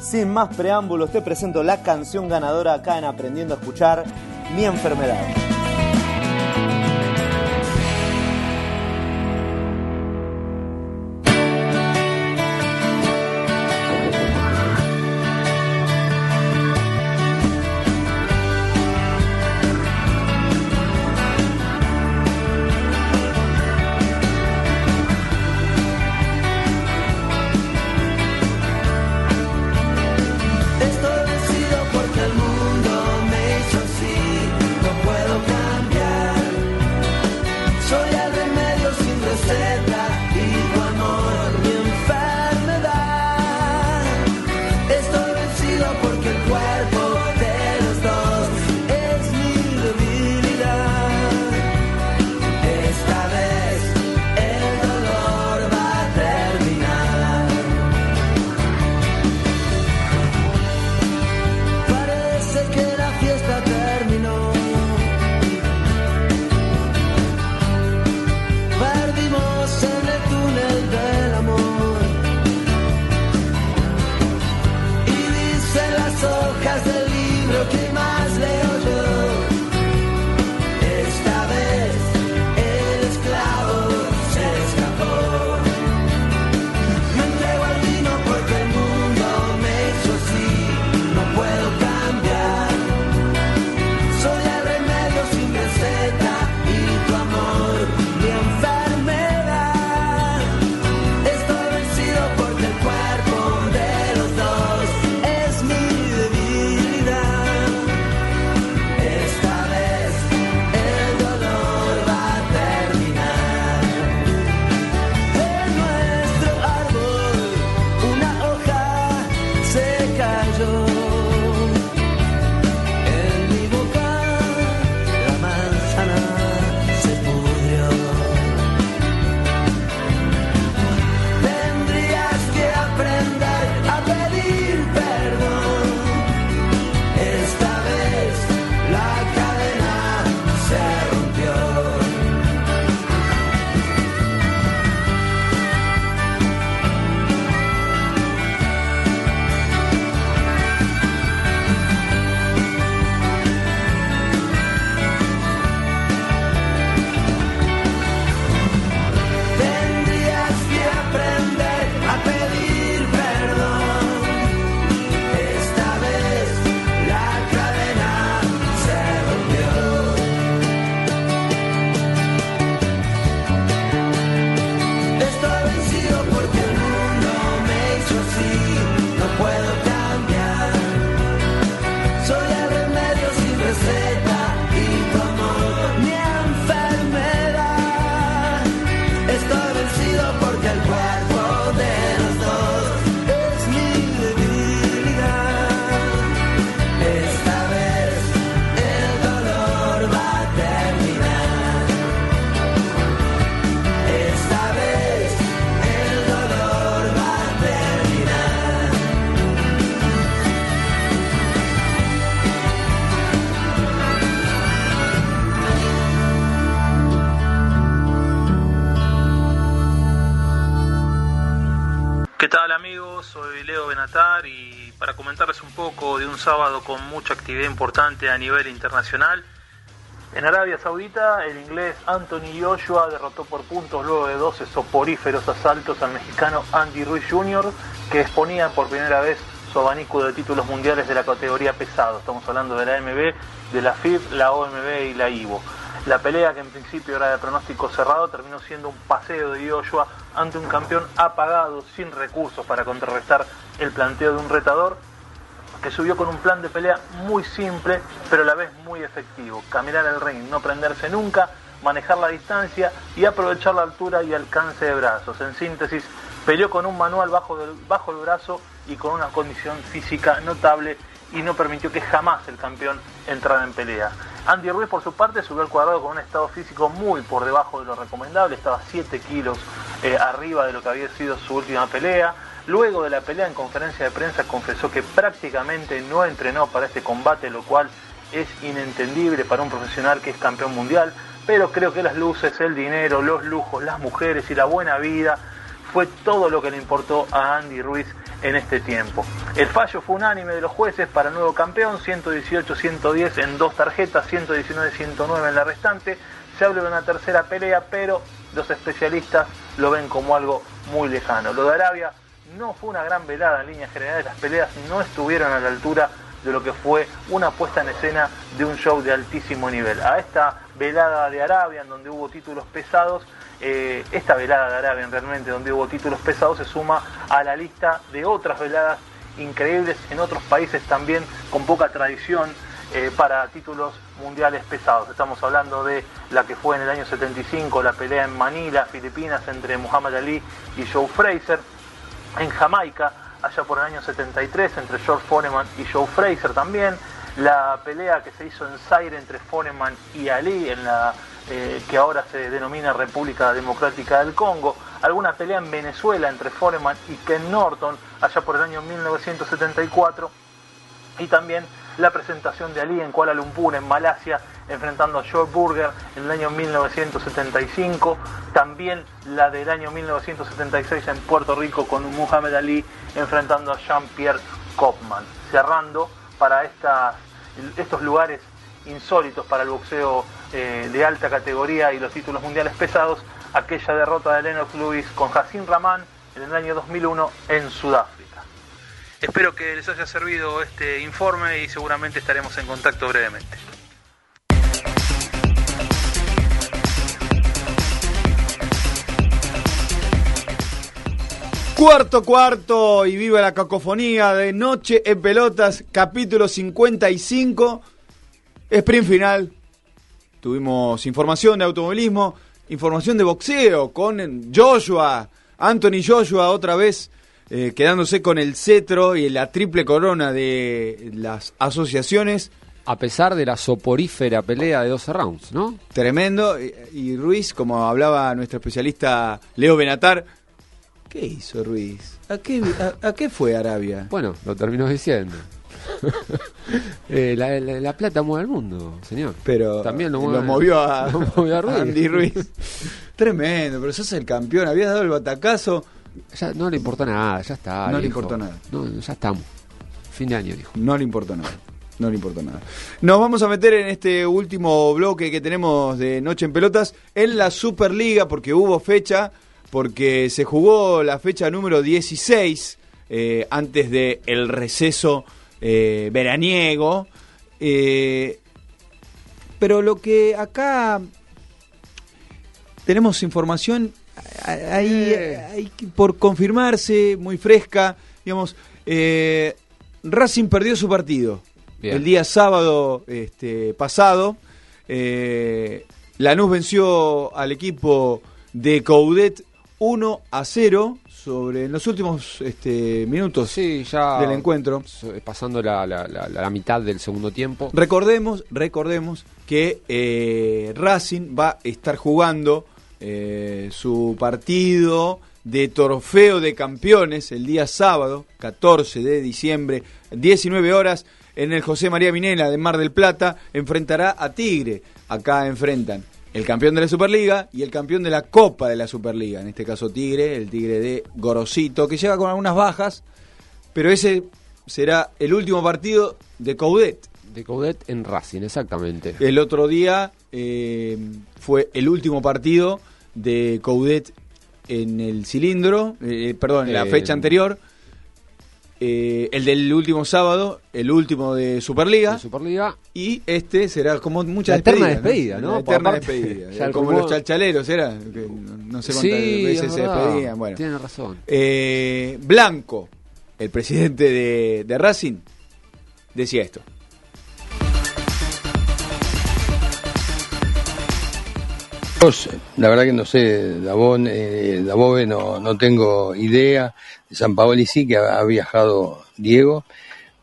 Sin más preámbulos te presento la canción ganadora acá en Aprendiendo a Escuchar, Mi enfermedad. De un sábado con mucha actividad importante a nivel internacional. En Arabia Saudita, el inglés Anthony Joshua derrotó por puntos luego de 12 soporíferos asaltos al mexicano Andy Ruiz Jr., que exponía por primera vez su abanico de títulos mundiales de la categoría pesado. Estamos hablando de la MB, de la FIB, la OMB y la IVO. La pelea, que en principio era de pronóstico cerrado, terminó siendo un paseo de Joshua ante un campeón apagado, sin recursos para contrarrestar el planteo de un retador que subió con un plan de pelea muy simple, pero a la vez muy efectivo. Caminar el ring, no prenderse nunca, manejar la distancia y aprovechar la altura y alcance de brazos. En síntesis, peleó con un manual bajo, bajo el brazo y con una condición física notable y no permitió que jamás el campeón entrara en pelea. Andy Ruiz, por su parte, subió al cuadrado con un estado físico muy por debajo de lo recomendable, estaba 7 kilos eh, arriba de lo que había sido su última pelea. Luego de la pelea en conferencia de prensa confesó que prácticamente no entrenó para este combate, lo cual es inentendible para un profesional que es campeón mundial, pero creo que las luces, el dinero, los lujos, las mujeres y la buena vida fue todo lo que le importó a Andy Ruiz en este tiempo. El fallo fue unánime de los jueces para el nuevo campeón, 118-110 en dos tarjetas, 119-109 en la restante. Se habla de una tercera pelea, pero los especialistas lo ven como algo muy lejano. Lo de Arabia no fue una gran velada en líneas generales, las peleas no estuvieron a la altura de lo que fue una puesta en escena de un show de altísimo nivel. A esta velada de Arabia, en donde hubo títulos pesados, eh, esta velada de Arabia realmente, donde hubo títulos pesados, se suma a la lista de otras veladas increíbles en otros países también con poca tradición eh, para títulos mundiales pesados. Estamos hablando de la que fue en el año 75, la pelea en Manila, Filipinas, entre Muhammad Ali y Joe Fraser. En Jamaica, allá por el año 73, entre George Foreman y Joe Fraser también. La pelea que se hizo en Zaire entre Foreman y Ali, en la eh, que ahora se denomina República Democrática del Congo. Alguna pelea en Venezuela entre Foreman y Ken Norton, allá por el año 1974. Y también la presentación de Ali en Kuala Lumpur, en Malasia, enfrentando a Joe Burger en el año 1975, también la del año 1976 en Puerto Rico con Muhammad Ali enfrentando a Jean-Pierre Kopman, cerrando para estas, estos lugares insólitos para el boxeo eh, de alta categoría y los títulos mundiales pesados, aquella derrota de Lennox Lewis con Hassim Rahman en el año 2001 en Sudáfrica. Espero que les haya servido este informe y seguramente estaremos en contacto brevemente. Cuarto cuarto y viva la cacofonía de Noche en Pelotas, capítulo 55, sprint final. Tuvimos información de automovilismo, información de boxeo con Joshua, Anthony Joshua otra vez eh, quedándose con el cetro y la triple corona de las asociaciones. A pesar de la soporífera pelea de 12 rounds, ¿no? Tremendo. Y, y Ruiz, como hablaba nuestro especialista Leo Benatar, ¿qué hizo Ruiz? ¿A qué, a, a qué fue Arabia? Bueno, lo terminó diciendo. <laughs> Eh, la, la- la plata mueve el mundo, señor. Pero también lo, movió a, <laughs> lo movió a Ruiz. Andy Ruiz. Tremendo, pero sos el campeón. Habías dado el batacazo. Ya no le importó nada, ya está. No le importó nada. No, ya estamos. Fin de año, dijo. No le importó nada. No le importó nada. Nos vamos a meter en este último bloque que tenemos de Noche en Pelotas en la Superliga porque hubo fecha, porque se jugó la fecha número 16 eh, antes de el receso eh, veraniego. Eh, pero lo que acá tenemos información ahí, ahí por confirmarse, muy fresca, digamos, eh, Racing perdió su partido Bien. el día sábado este, pasado. Eh, Lanús venció al equipo de Coudet 1 a 0 sobre en los últimos este, minutos Sí, ya. del encuentro. Pasando la, la- la- la mitad del segundo tiempo. Recordemos, recordemos que eh, Racing va a estar jugando eh, su partido de trofeo de campeones el día sábado, 14 de diciembre, 19 horas, en el José María Minela de Mar del Plata, enfrentará a Tigre. Acá enfrentan el campeón de la Superliga y el campeón de la Copa de la Superliga, en este caso Tigre, el Tigre de Gorosito, que llega con algunas bajas, pero ese será el último partido de Coudet. De Coudet en Racing, exactamente. El otro día eh, fue el último partido de Coudet en el cilindro, eh, perdón, en la Eh, fecha anterior. Eh, el del último sábado, el último de Superliga. Superliga. Y este será como mucha La eterna despedida, ¿no? La eterna aparte, despedida. <laughs> como rumor- los chalchaleros, ¿era? Que no sé cuántas Sí, veces es se despedían. Bueno. Tiene razón. Eh, Blanco, el presidente de, de Racing, decía esto. La verdad que no sé, Davón, eh, no, no tengo idea. De San Paoli sí que ha, ha viajado Diego,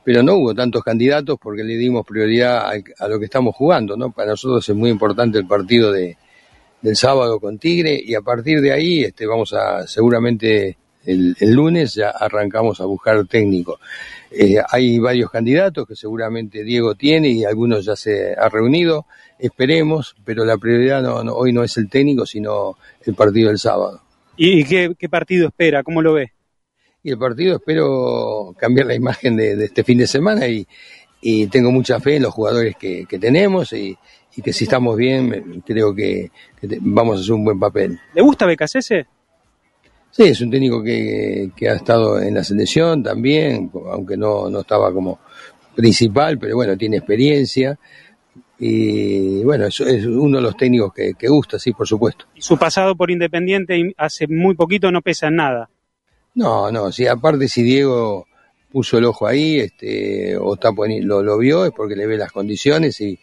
pero no hubo tantos candidatos porque le dimos prioridad a, a lo que estamos jugando, ¿no? Para nosotros es muy importante el partido de, del sábado con Tigre y a partir de ahí este, vamos a seguramente el, el lunes ya arrancamos a buscar técnico. Eh, hay varios candidatos que seguramente Diego tiene y algunos ya se ha reunido. Esperemos, pero la prioridad no, no- hoy no es el técnico, sino el partido del sábado. ¿Y qué, qué partido espera? ¿Cómo lo ve? Y el partido espero cambiar la imagen de, de este fin de semana y, y tengo mucha fe en los jugadores que, que tenemos y, y que si estamos bien creo que, que te- vamos a hacer un buen papel. ¿Le gusta Becasese? Sí, es un técnico que, que ha estado en la selección también, aunque no, no estaba como principal, pero bueno, tiene experiencia. Y bueno, es, es uno de los técnicos que, que gusta, sí, por supuesto. Y su pasado por Independiente hace muy poquito no pesa en nada. No, no, sí, aparte si Diego puso el ojo ahí, este, o está lo, lo vio, es porque le ve las condiciones y,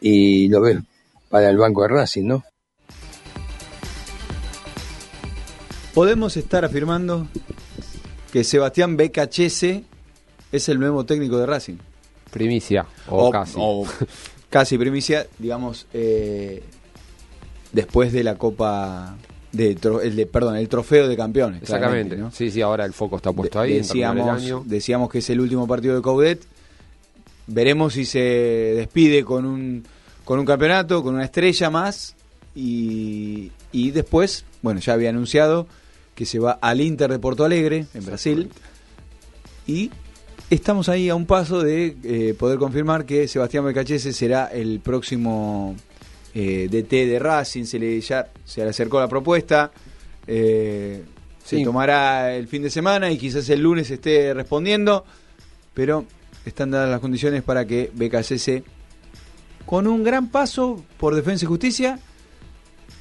y lo ve para el banco de Racing, ¿no? Podemos estar afirmando que Sebastián Becachese es el nuevo técnico de Racing. Primicia, o casi. o <laughs> casi primicia, digamos, eh, después de la Copa de, tro- el de- perdón, el trofeo de campeones. Exactamente. ¿no? Sí, sí, ahora el foco está puesto ahí. Decíamos, año. decíamos que es el último partido de Coudet. Veremos si se despide con un, con un campeonato, con una estrella más. Y, y después, bueno, ya había anunciado que se va al Inter de Porto Alegre, en Brasil. Y estamos ahí a un paso de eh, poder confirmar que Sebastián Becachese será el próximo eh, DT de Racing. Se le, ya se le acercó la propuesta. eh, se tomará el fin de semana y quizás el lunes esté respondiendo. Pero están dadas las condiciones para que Becachese, con un gran paso por Defensa y Justicia,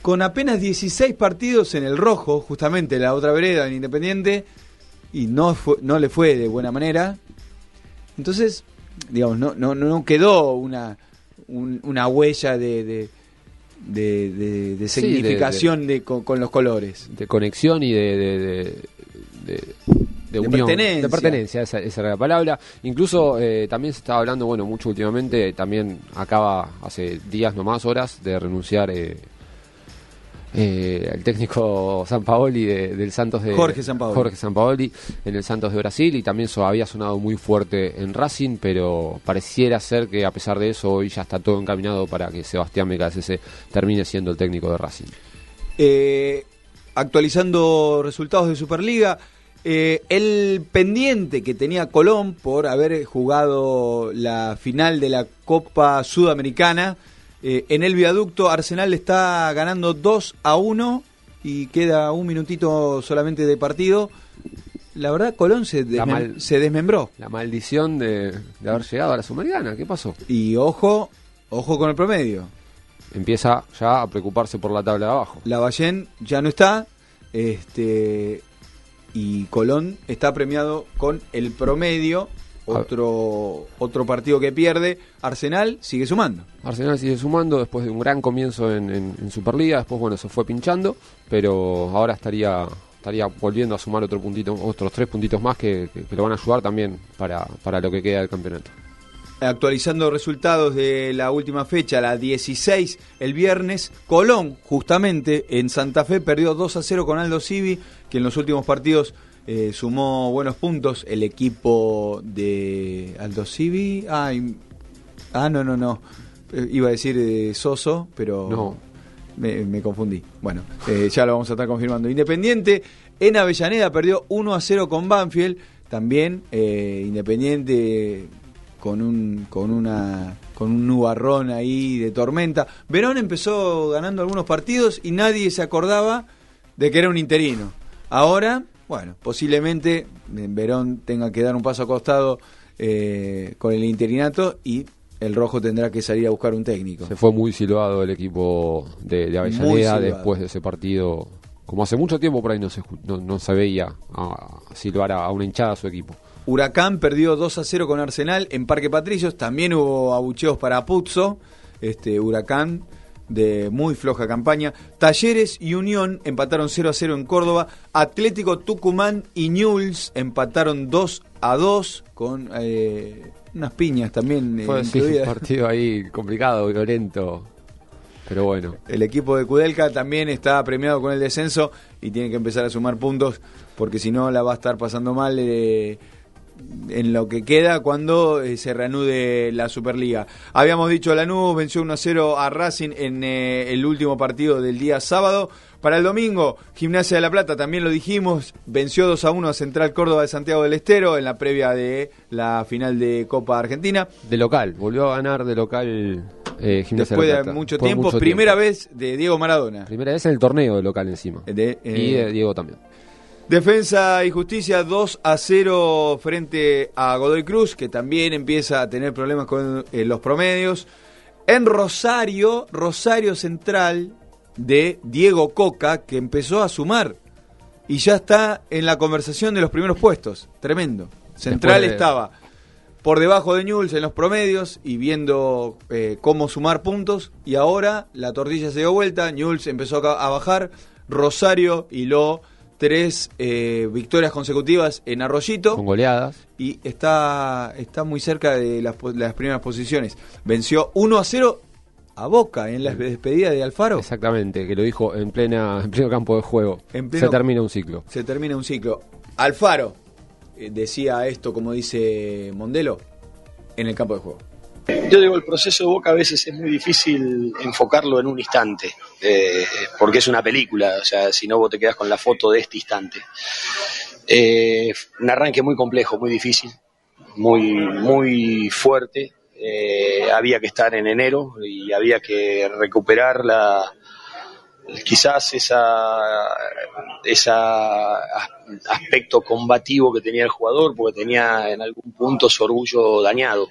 con apenas 16 partidos en el rojo, justamente la otra vereda en Independiente, y no, fue- no le fue de buena manera. Entonces, digamos, no, no, no quedó una, un- una huella de, de, de- de- de Sí, de- significación de, con, con los colores. de conexión y de, de, de, de- de unión. pertenencia. De pertenencia, esa, esa era la palabra. Incluso eh, también se estaba hablando, bueno, mucho últimamente, también acaba hace días nomás, horas, de renunciar eh, eh, el técnico Sampaoli de, del Santos de Jorge Sampaoli. Jorge Sampaoli en el Santos de Brasil y también eso había sonado muy fuerte en Racing, pero pareciera ser que a pesar de eso hoy ya está todo encaminado para que Sebastián Mecasese termine siendo el técnico de Racing. Eh, actualizando resultados de Superliga, eh, el pendiente que tenía Colón por haber jugado la final de la Copa Sudamericana, eh, en el viaducto Arsenal está ganando 2 a 1 y queda un minutito solamente de partido. La verdad, Colón se, La desmem- mal- se desmembró. La maldición de, de haber llegado a la Sudamericana, ¿qué pasó? Y ojo, ojo con el promedio. Empieza ya a preocuparse por la tabla de abajo. La Ballén ya no está. Este y Colón está premiado con el promedio. Otro, otro partido que pierde. Arsenal sigue sumando. Arsenal sigue sumando después de un gran comienzo en, en- en Superliga, después bueno se fue pinchando, pero ahora estaría estaría volviendo a sumar otro puntito, otros tres puntitos más que, que- que lo van a ayudar también para, para lo que queda del campeonato. Actualizando resultados de la última fecha, la 16, el viernes, Colón, justamente en Santa Fe, perdió 2 a 0 con Aldo Civi, que en los últimos partidos eh, sumó buenos puntos. El equipo de Aldo Civi. Ah, no, no, no. Eh, iba a decir eh, Soso, pero No. me, me confundí. Bueno, eh, ya lo vamos a estar confirmando. Independiente en Avellaneda perdió 1 a 0 con Banfield. también, Independiente con un, con una con un nubarrón ahí de tormenta. Verón empezó ganando algunos partidos y nadie se acordaba de que era un interino. Ahora, bueno, posiblemente eh, Verón tenga que dar un paso acostado eh, con el interinato y el rojo tendrá que salir a buscar un técnico. Se fue muy silbado el equipo de, Avellaneda después de ese partido. Como hace mucho tiempo por ahí no se, no, no se veía a, silbar a, a una hinchada a su equipo. Huracán perdió 2 a 0 con Arsenal en Parque Patricios. También hubo abucheos para Puzzo. Este Huracán de muy floja campaña. Talleres y Unión empataron 0 a 0 en Córdoba. Atlético Tucumán y Newell's empataron 2 a 2 con eh, unas piñas también eh, Fue sí, un partido ahí complicado, violento. Pero bueno. El equipo de Kudelka también está premiado con el descenso y tiene que empezar a sumar puntos porque si no la va a estar pasando mal eh, en lo que queda cuando eh, se reanude la Superliga. Habíamos dicho Lanús venció 1 a 0 a Racing en eh, el último partido del día sábado. Para el domingo, Gimnasia de la Plata, también lo dijimos, venció 2 a 1 a Central Córdoba de Santiago del Estero en la previa de la final de Copa Argentina. De local, volvió a ganar de local eh, Gimnasia Después de La Plata. mucho Después tiempo, mucho primera tiempo. vez de Diego Maradona. Primera vez en el torneo de local encima. De, y de Diego también. Defensa y Justicia 2 a 0 frente a Godoy Cruz, que también empieza a tener problemas con eh, los promedios. En Rosario, Rosario Central de Diego Coca, que empezó a sumar y ya está en la conversación de los primeros puestos. Tremendo. Central de- estaba por debajo de Newell's en los promedios y viendo eh, cómo sumar puntos. Y ahora la tortilla se dio vuelta, Newell's empezó a bajar, Rosario hiló tres eh, victorias consecutivas en Arroyito. Con goleadas. Y está, está muy cerca de las, primeras posiciones. Venció 1 a 0 a Boca en la despedida de Alfaro. Exactamente, que lo dijo en plena en pleno campo de juego. En pleno- Se termina un ciclo. Se termina un ciclo. Alfaro eh, decía esto, como dice Mondelo, en el campo de juego. Yo digo, el proceso de Boca a veces es muy difícil enfocarlo en un instante, eh, porque es una película, o sea, si no vos te quedas con la foto de este instante. Eh, un arranque muy complejo, muy difícil, muy, muy fuerte. Eh, había que estar en enero y había que recuperar la, quizás esa, esa aspecto combativo que tenía el jugador, porque tenía en algún punto su orgullo dañado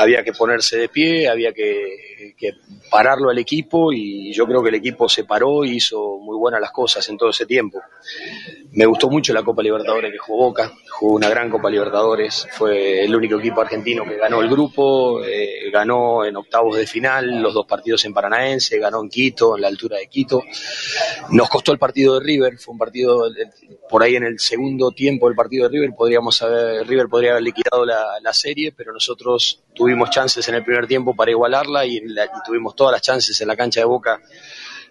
había que ponerse de pie, había que, que pararlo al equipo y yo creo que el equipo se paró y hizo muy buenas las cosas en todo ese tiempo. Me gustó mucho la Copa Libertadores que jugó Boca, jugó una gran Copa Libertadores, fue el único equipo argentino que ganó el grupo, eh, ganó en octavos de final los dos partidos en Paranaense, ganó en Quito, en la altura de Quito. Nos costó el partido de River, fue un partido por ahí en el segundo tiempo del partido de River, podríamos haber, River podría haber liquidado la, la serie, pero nosotros tuvimos chances en el primer tiempo para igualarla y, en y tuvimos todas las chances en la cancha de Boca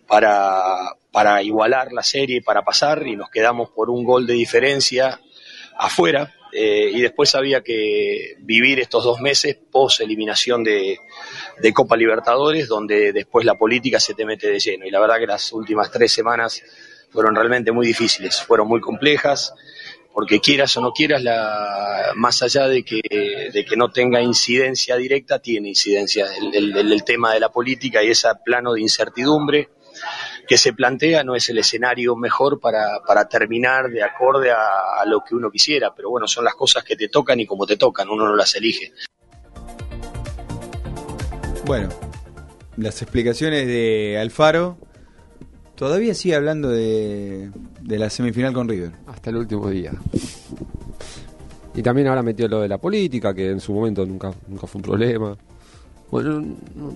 para, para igualar la serie, para pasar y nos quedamos por un gol de diferencia afuera. eh, y después había que vivir estos dos meses post eliminación de, de Copa Libertadores, donde después la política se te mete de lleno. Y la verdad que las últimas tres semanas fueron realmente muy difíciles, fueron muy complejas, porque quieras o no quieras, más allá de que, no tenga incidencia directa, tiene incidencia el, tema de la política y ese plano de incertidumbre que se plantea no es el escenario mejor para, para terminar de acorde a, a lo que uno quisiera, pero bueno, son las cosas que te tocan y como te tocan, uno no las elige. Bueno, las explicaciones de Alfaro. Todavía sigue hablando de, de la semifinal con River. Hasta el último día. Y también ahora metió lo de la política, que en su momento nunca, nunca fue un problema. Bueno, no, no-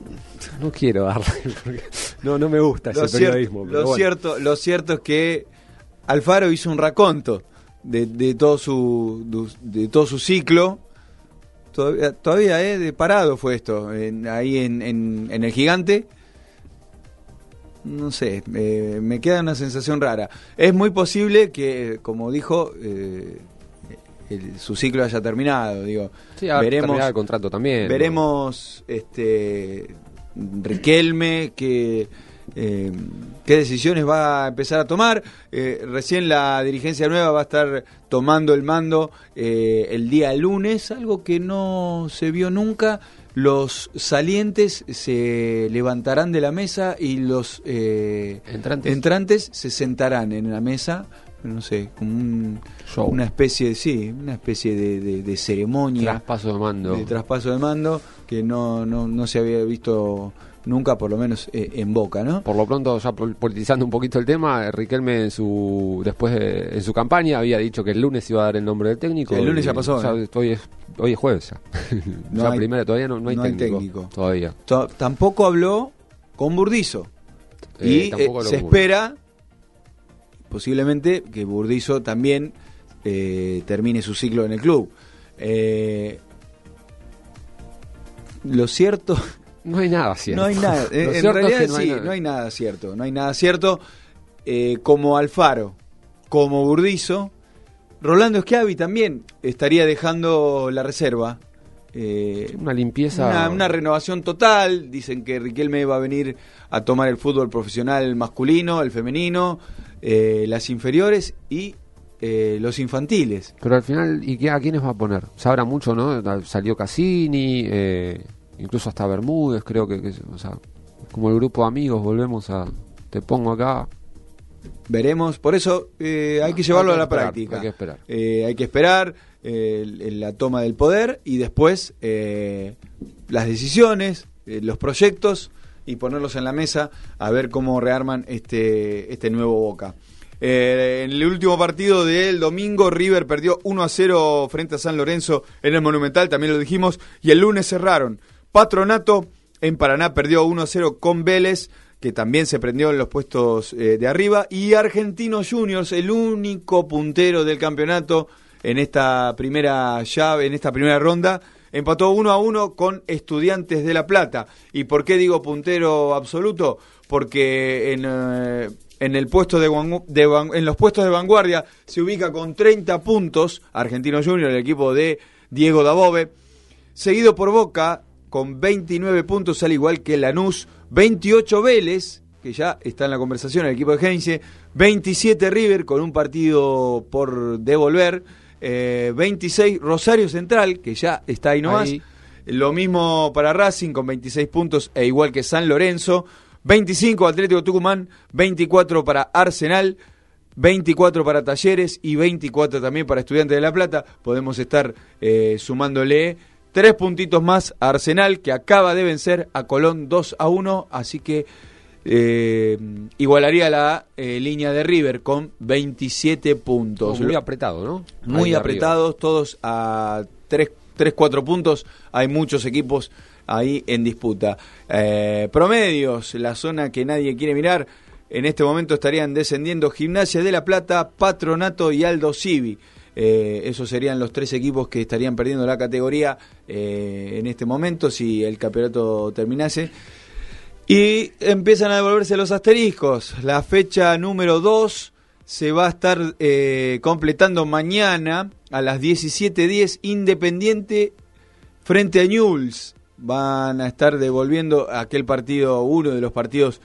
no quiero darle, <laughs> porque no, no me gusta ese Lo, periodismo. lo bueno. cierto, lo cierto es que Alfaro hizo un raconto de, de todo su de todo su ciclo. Todavía, todavía eh, de parado fue esto, en- ahí en, en- en el gigante. No sé, eh, me queda una sensación rara. Es muy posible que, como dijo, eh, el- su ciclo haya terminado. Digo, Sí, ha veremos terminado el contrato también, ¿no? Veremos este Riquelme que eh, qué decisiones va a empezar a tomar. Eh, recién la dirigencia nueva va a estar tomando el mando eh, el día lunes, algo que no se vio nunca. Los salientes se levantarán de la mesa y los eh, Entrantes. se sentarán en la mesa, no sé, como un- una especie de, sí, una especie de, de- de ceremonia. Traspaso de mando. De traspaso de mando que no, no, no se había visto nunca, por lo menos eh, en Boca, ¿no? Por lo pronto, ya pol- politizando un poquito el tema, Riquelme en su después de- en su campaña había dicho que el lunes iba a dar el nombre del técnico. El lunes ya pasó, ¿eh? hoy, es, hoy es jueves ya. No <laughs> Ya hay- primero, todavía no, no hay, no hay técnico. Todavía. To- Tampoco habló con Burdizo. Eh, y eh, se espera, posiblemente, que Burdizo también eh, termine su ciclo en el club. Eh, lo cierto... No hay nada cierto. No hay nada. <laughs> Lo En, cierto es realidad que no hay sí, no hay nada cierto. No hay nada cierto. Eh, como Alfaro, como Burdizo, Rolando Schiavi también estaría dejando la reserva. Eh, Una limpieza. una, una renovación total. Dicen que Riquelme va a venir a tomar el fútbol profesional masculino, el femenino, eh, las inferiores y eh, los infantiles. Pero al final, ¿y qué, a quiénes va a poner? Sabrá mucho, ¿no? Salió Cassini, eh, incluso hasta Bermúdez, creo que, que- o sea, como el grupo de amigos, volvemos a. Te pongo acá. Veremos, por eso eh, hay que llevarlo hay que a la esperar, práctica. hay que esperar. Eh, hay que esperar eh, la toma del poder y después eh, las decisiones, eh, los proyectos y ponerlos en la mesa a ver cómo rearman este, este nuevo Boca. Eh, en el último partido del domingo, River perdió 1 a 0 frente a San Lorenzo en el Monumental, también lo dijimos, y el lunes cerraron. Patronato en Paraná perdió 1 a 0 con Vélez, que también se prendió en los puestos eh, de arriba, y Argentinos Juniors, el único puntero del campeonato en esta primera llave, en esta primera ronda, empató 1 a 1 con Estudiantes de La Plata. ¿Y por qué digo puntero absoluto? Porque en, eh, en el puesto de, en los puestos de vanguardia se ubica con 30 puntos Argentinos Juniors, el equipo de Diego Dabove, seguido por Boca con 29 puntos al igual que Lanús, 28 Vélez, que ya está en la conversación, el equipo de Heinze, 27 River con un partido por devolver, eh, 26 Rosario Central, que ya está ahí nomás, Ahí. lo mismo para Racing con 26 puntos e igual que San Lorenzo, 25 Atlético Tucumán, 24 para Arsenal, 24 para Talleres y 24 también para Estudiantes de La Plata. Podemos estar eh, sumándole tres puntitos más a Arsenal, que acaba de vencer a Colón 2 a 1, así que eh, igualaría la eh, línea de River con 27 puntos. Muy apretado, ¿no? Muy Ahí arriba. apretados, todos a 3, 4 puntos. Hay muchos equipos ahí en disputa. Eh, promedios, la zona que nadie quiere mirar. En este momento estarían descendiendo Gimnasia de La Plata, Patronato y Aldo Civi. Eh, esos serían los tres equipos que estarían perdiendo la categoría eh, en este momento si el campeonato terminase. Y empiezan a devolverse los asteriscos. La fecha número 2 se va a estar eh, completando mañana a las 17.10 Independiente frente a Newell's. Van a estar devolviendo aquel partido, uno de los partidos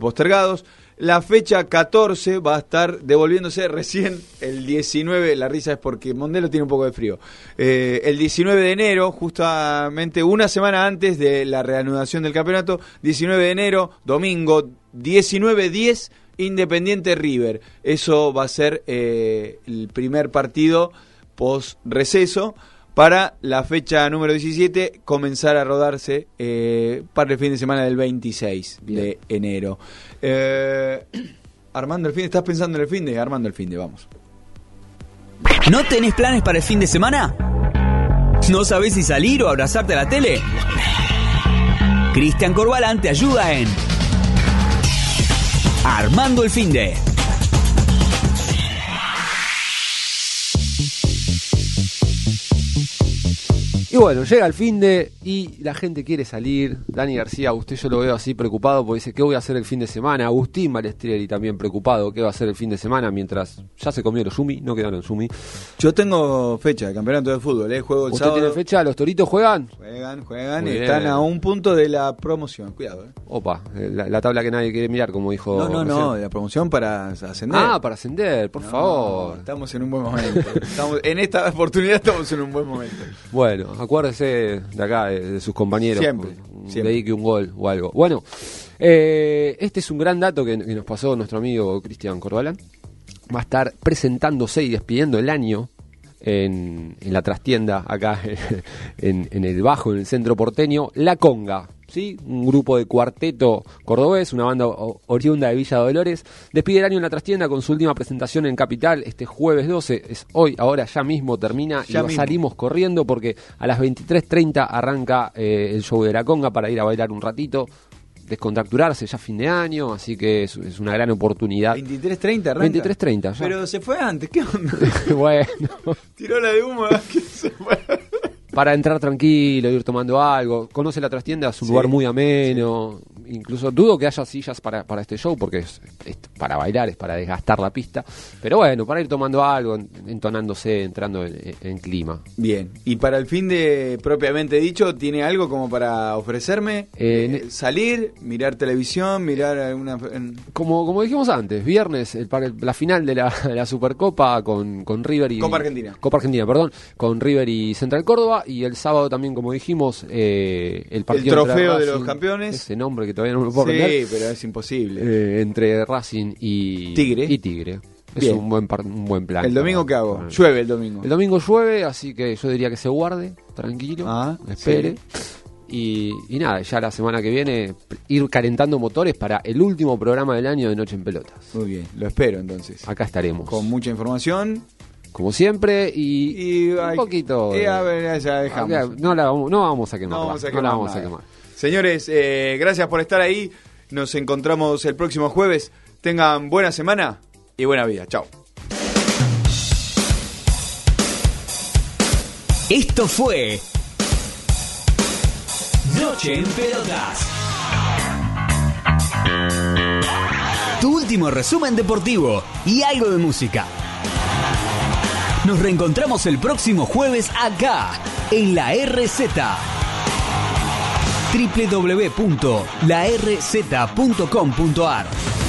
postergados. La fecha 14 va a estar devolviéndose recién el 19. La risa es porque Mondelo tiene un poco de frío. Eh, el 19 de enero, justamente una semana antes de la reanudación del campeonato. 19 de enero, domingo, 19-10, Independiente River. Eso va a ser eh, el primer partido post receso para la fecha número 17 comenzar a rodarse eh, para el fin de semana del 26 de enero. Eh, Armando el fin, ¿estás pensando en el fin de? Armando el fin de, vamos. ¿No tenés planes para el fin de semana? ¿No sabés si salir o abrazarte a la tele? Cristian Corbalán te ayuda en Armando el fin de. Y bueno, llega el fin de y la gente quiere salir. Dani García, usted yo lo veo así preocupado porque dice, ¿qué voy a hacer el fin de semana? Agustín Balestrieri también preocupado, ¿qué va a hacer el fin de semana? Mientras ya se comió los Sumi, no quedaron Sumi. Yo tengo fecha de campeonato de fútbol, ¿eh? Juego el ¿Usted sábado. tiene fecha? ¿Los toritos juegan? Juegan, juegan, Muy están bien. a un punto de la promoción. Cuidado, ¿eh? Opa, eh, la, la tabla que nadie quiere mirar, como dijo. No, no, no, de la promoción para ascender. Ah, para ascender, por No, favor. Estamos en un buen momento. Estamos- en esta oportunidad estamos en un buen momento. Bueno, acuérdese de acá, de, de sus compañeros. Siempre, siempre. Dedique un gol o algo. Bueno, eh, este es un gran dato que, que nos pasó nuestro amigo Cristian Corbalán. Va a estar presentándose y despidiendo el año en, en la trastienda acá <laughs> en, en el Bajo, en el centro porteño, La Conga. ¿Sí? Un grupo de cuarteto cordobés, una banda oriunda de Villa Dolores, despide el año en la trastienda con su última presentación en Capital este jueves 12, es hoy, ahora ya mismo termina Ya y mismo. salimos corriendo porque a las 23.30 arranca eh, el show de la conga para ir a bailar un ratito, descontracturarse ya fin de año, así que es, es una gran oportunidad. 23.30 arranca. 23.30 ya. Pero se fue antes, ¿qué onda? <laughs> bueno, <laughs> Tiró la de humo. que se fue. para entrar tranquilo, ir tomando algo, conoce la trastienda, es un Sí, lugar muy ameno, incluso dudo que haya sillas para, para este show porque es, es para bailar, es para desgastar la pista, pero bueno, para ir tomando algo, en- entonándose, entrando en, en clima. Bien, y para el fin de propiamente dicho, ¿tiene algo como para ofrecerme? Eh, Eh, salir, mirar televisión, mirar alguna... en- Como, como dijimos antes, viernes el, la final de la, Supercopa con, con River y Copa Argentina. Copa Argentina, perdón, con River y Central Córdoba y el sábado también, como dijimos, eh, el partido entre trofeo de los campeones. Ese nombre que todavía no me lo puedo Sí, pero es imposible. eh, entre Racing y Tigre. Y Tigre. Es un buen, par- un buen plan. ¿El domingo qué hago? Llueve el domingo. El domingo llueve, así que yo diría que se guarde, tranquilo, Ah, espere. Y, y nada, ya la semana que viene ir calentando motores para el último programa del año de Noche en Pelotas. Muy bien, lo espero entonces. Acá estaremos. Con mucha información. Como siempre, y, Y, un poquito. y de- a ver, ya dejamos. No la vamos, no vamos a quemar. No vamos a la vamos a quemar. Señores, eh, gracias por estar ahí. Nos encontramos el próximo jueves. Tengan buena semana y buena vida. Chao. Esto fue Noche en Pelotas. Tu último resumen deportivo y algo de música. Nos reencontramos el próximo jueves acá, en la RZ. www.larz.com.ar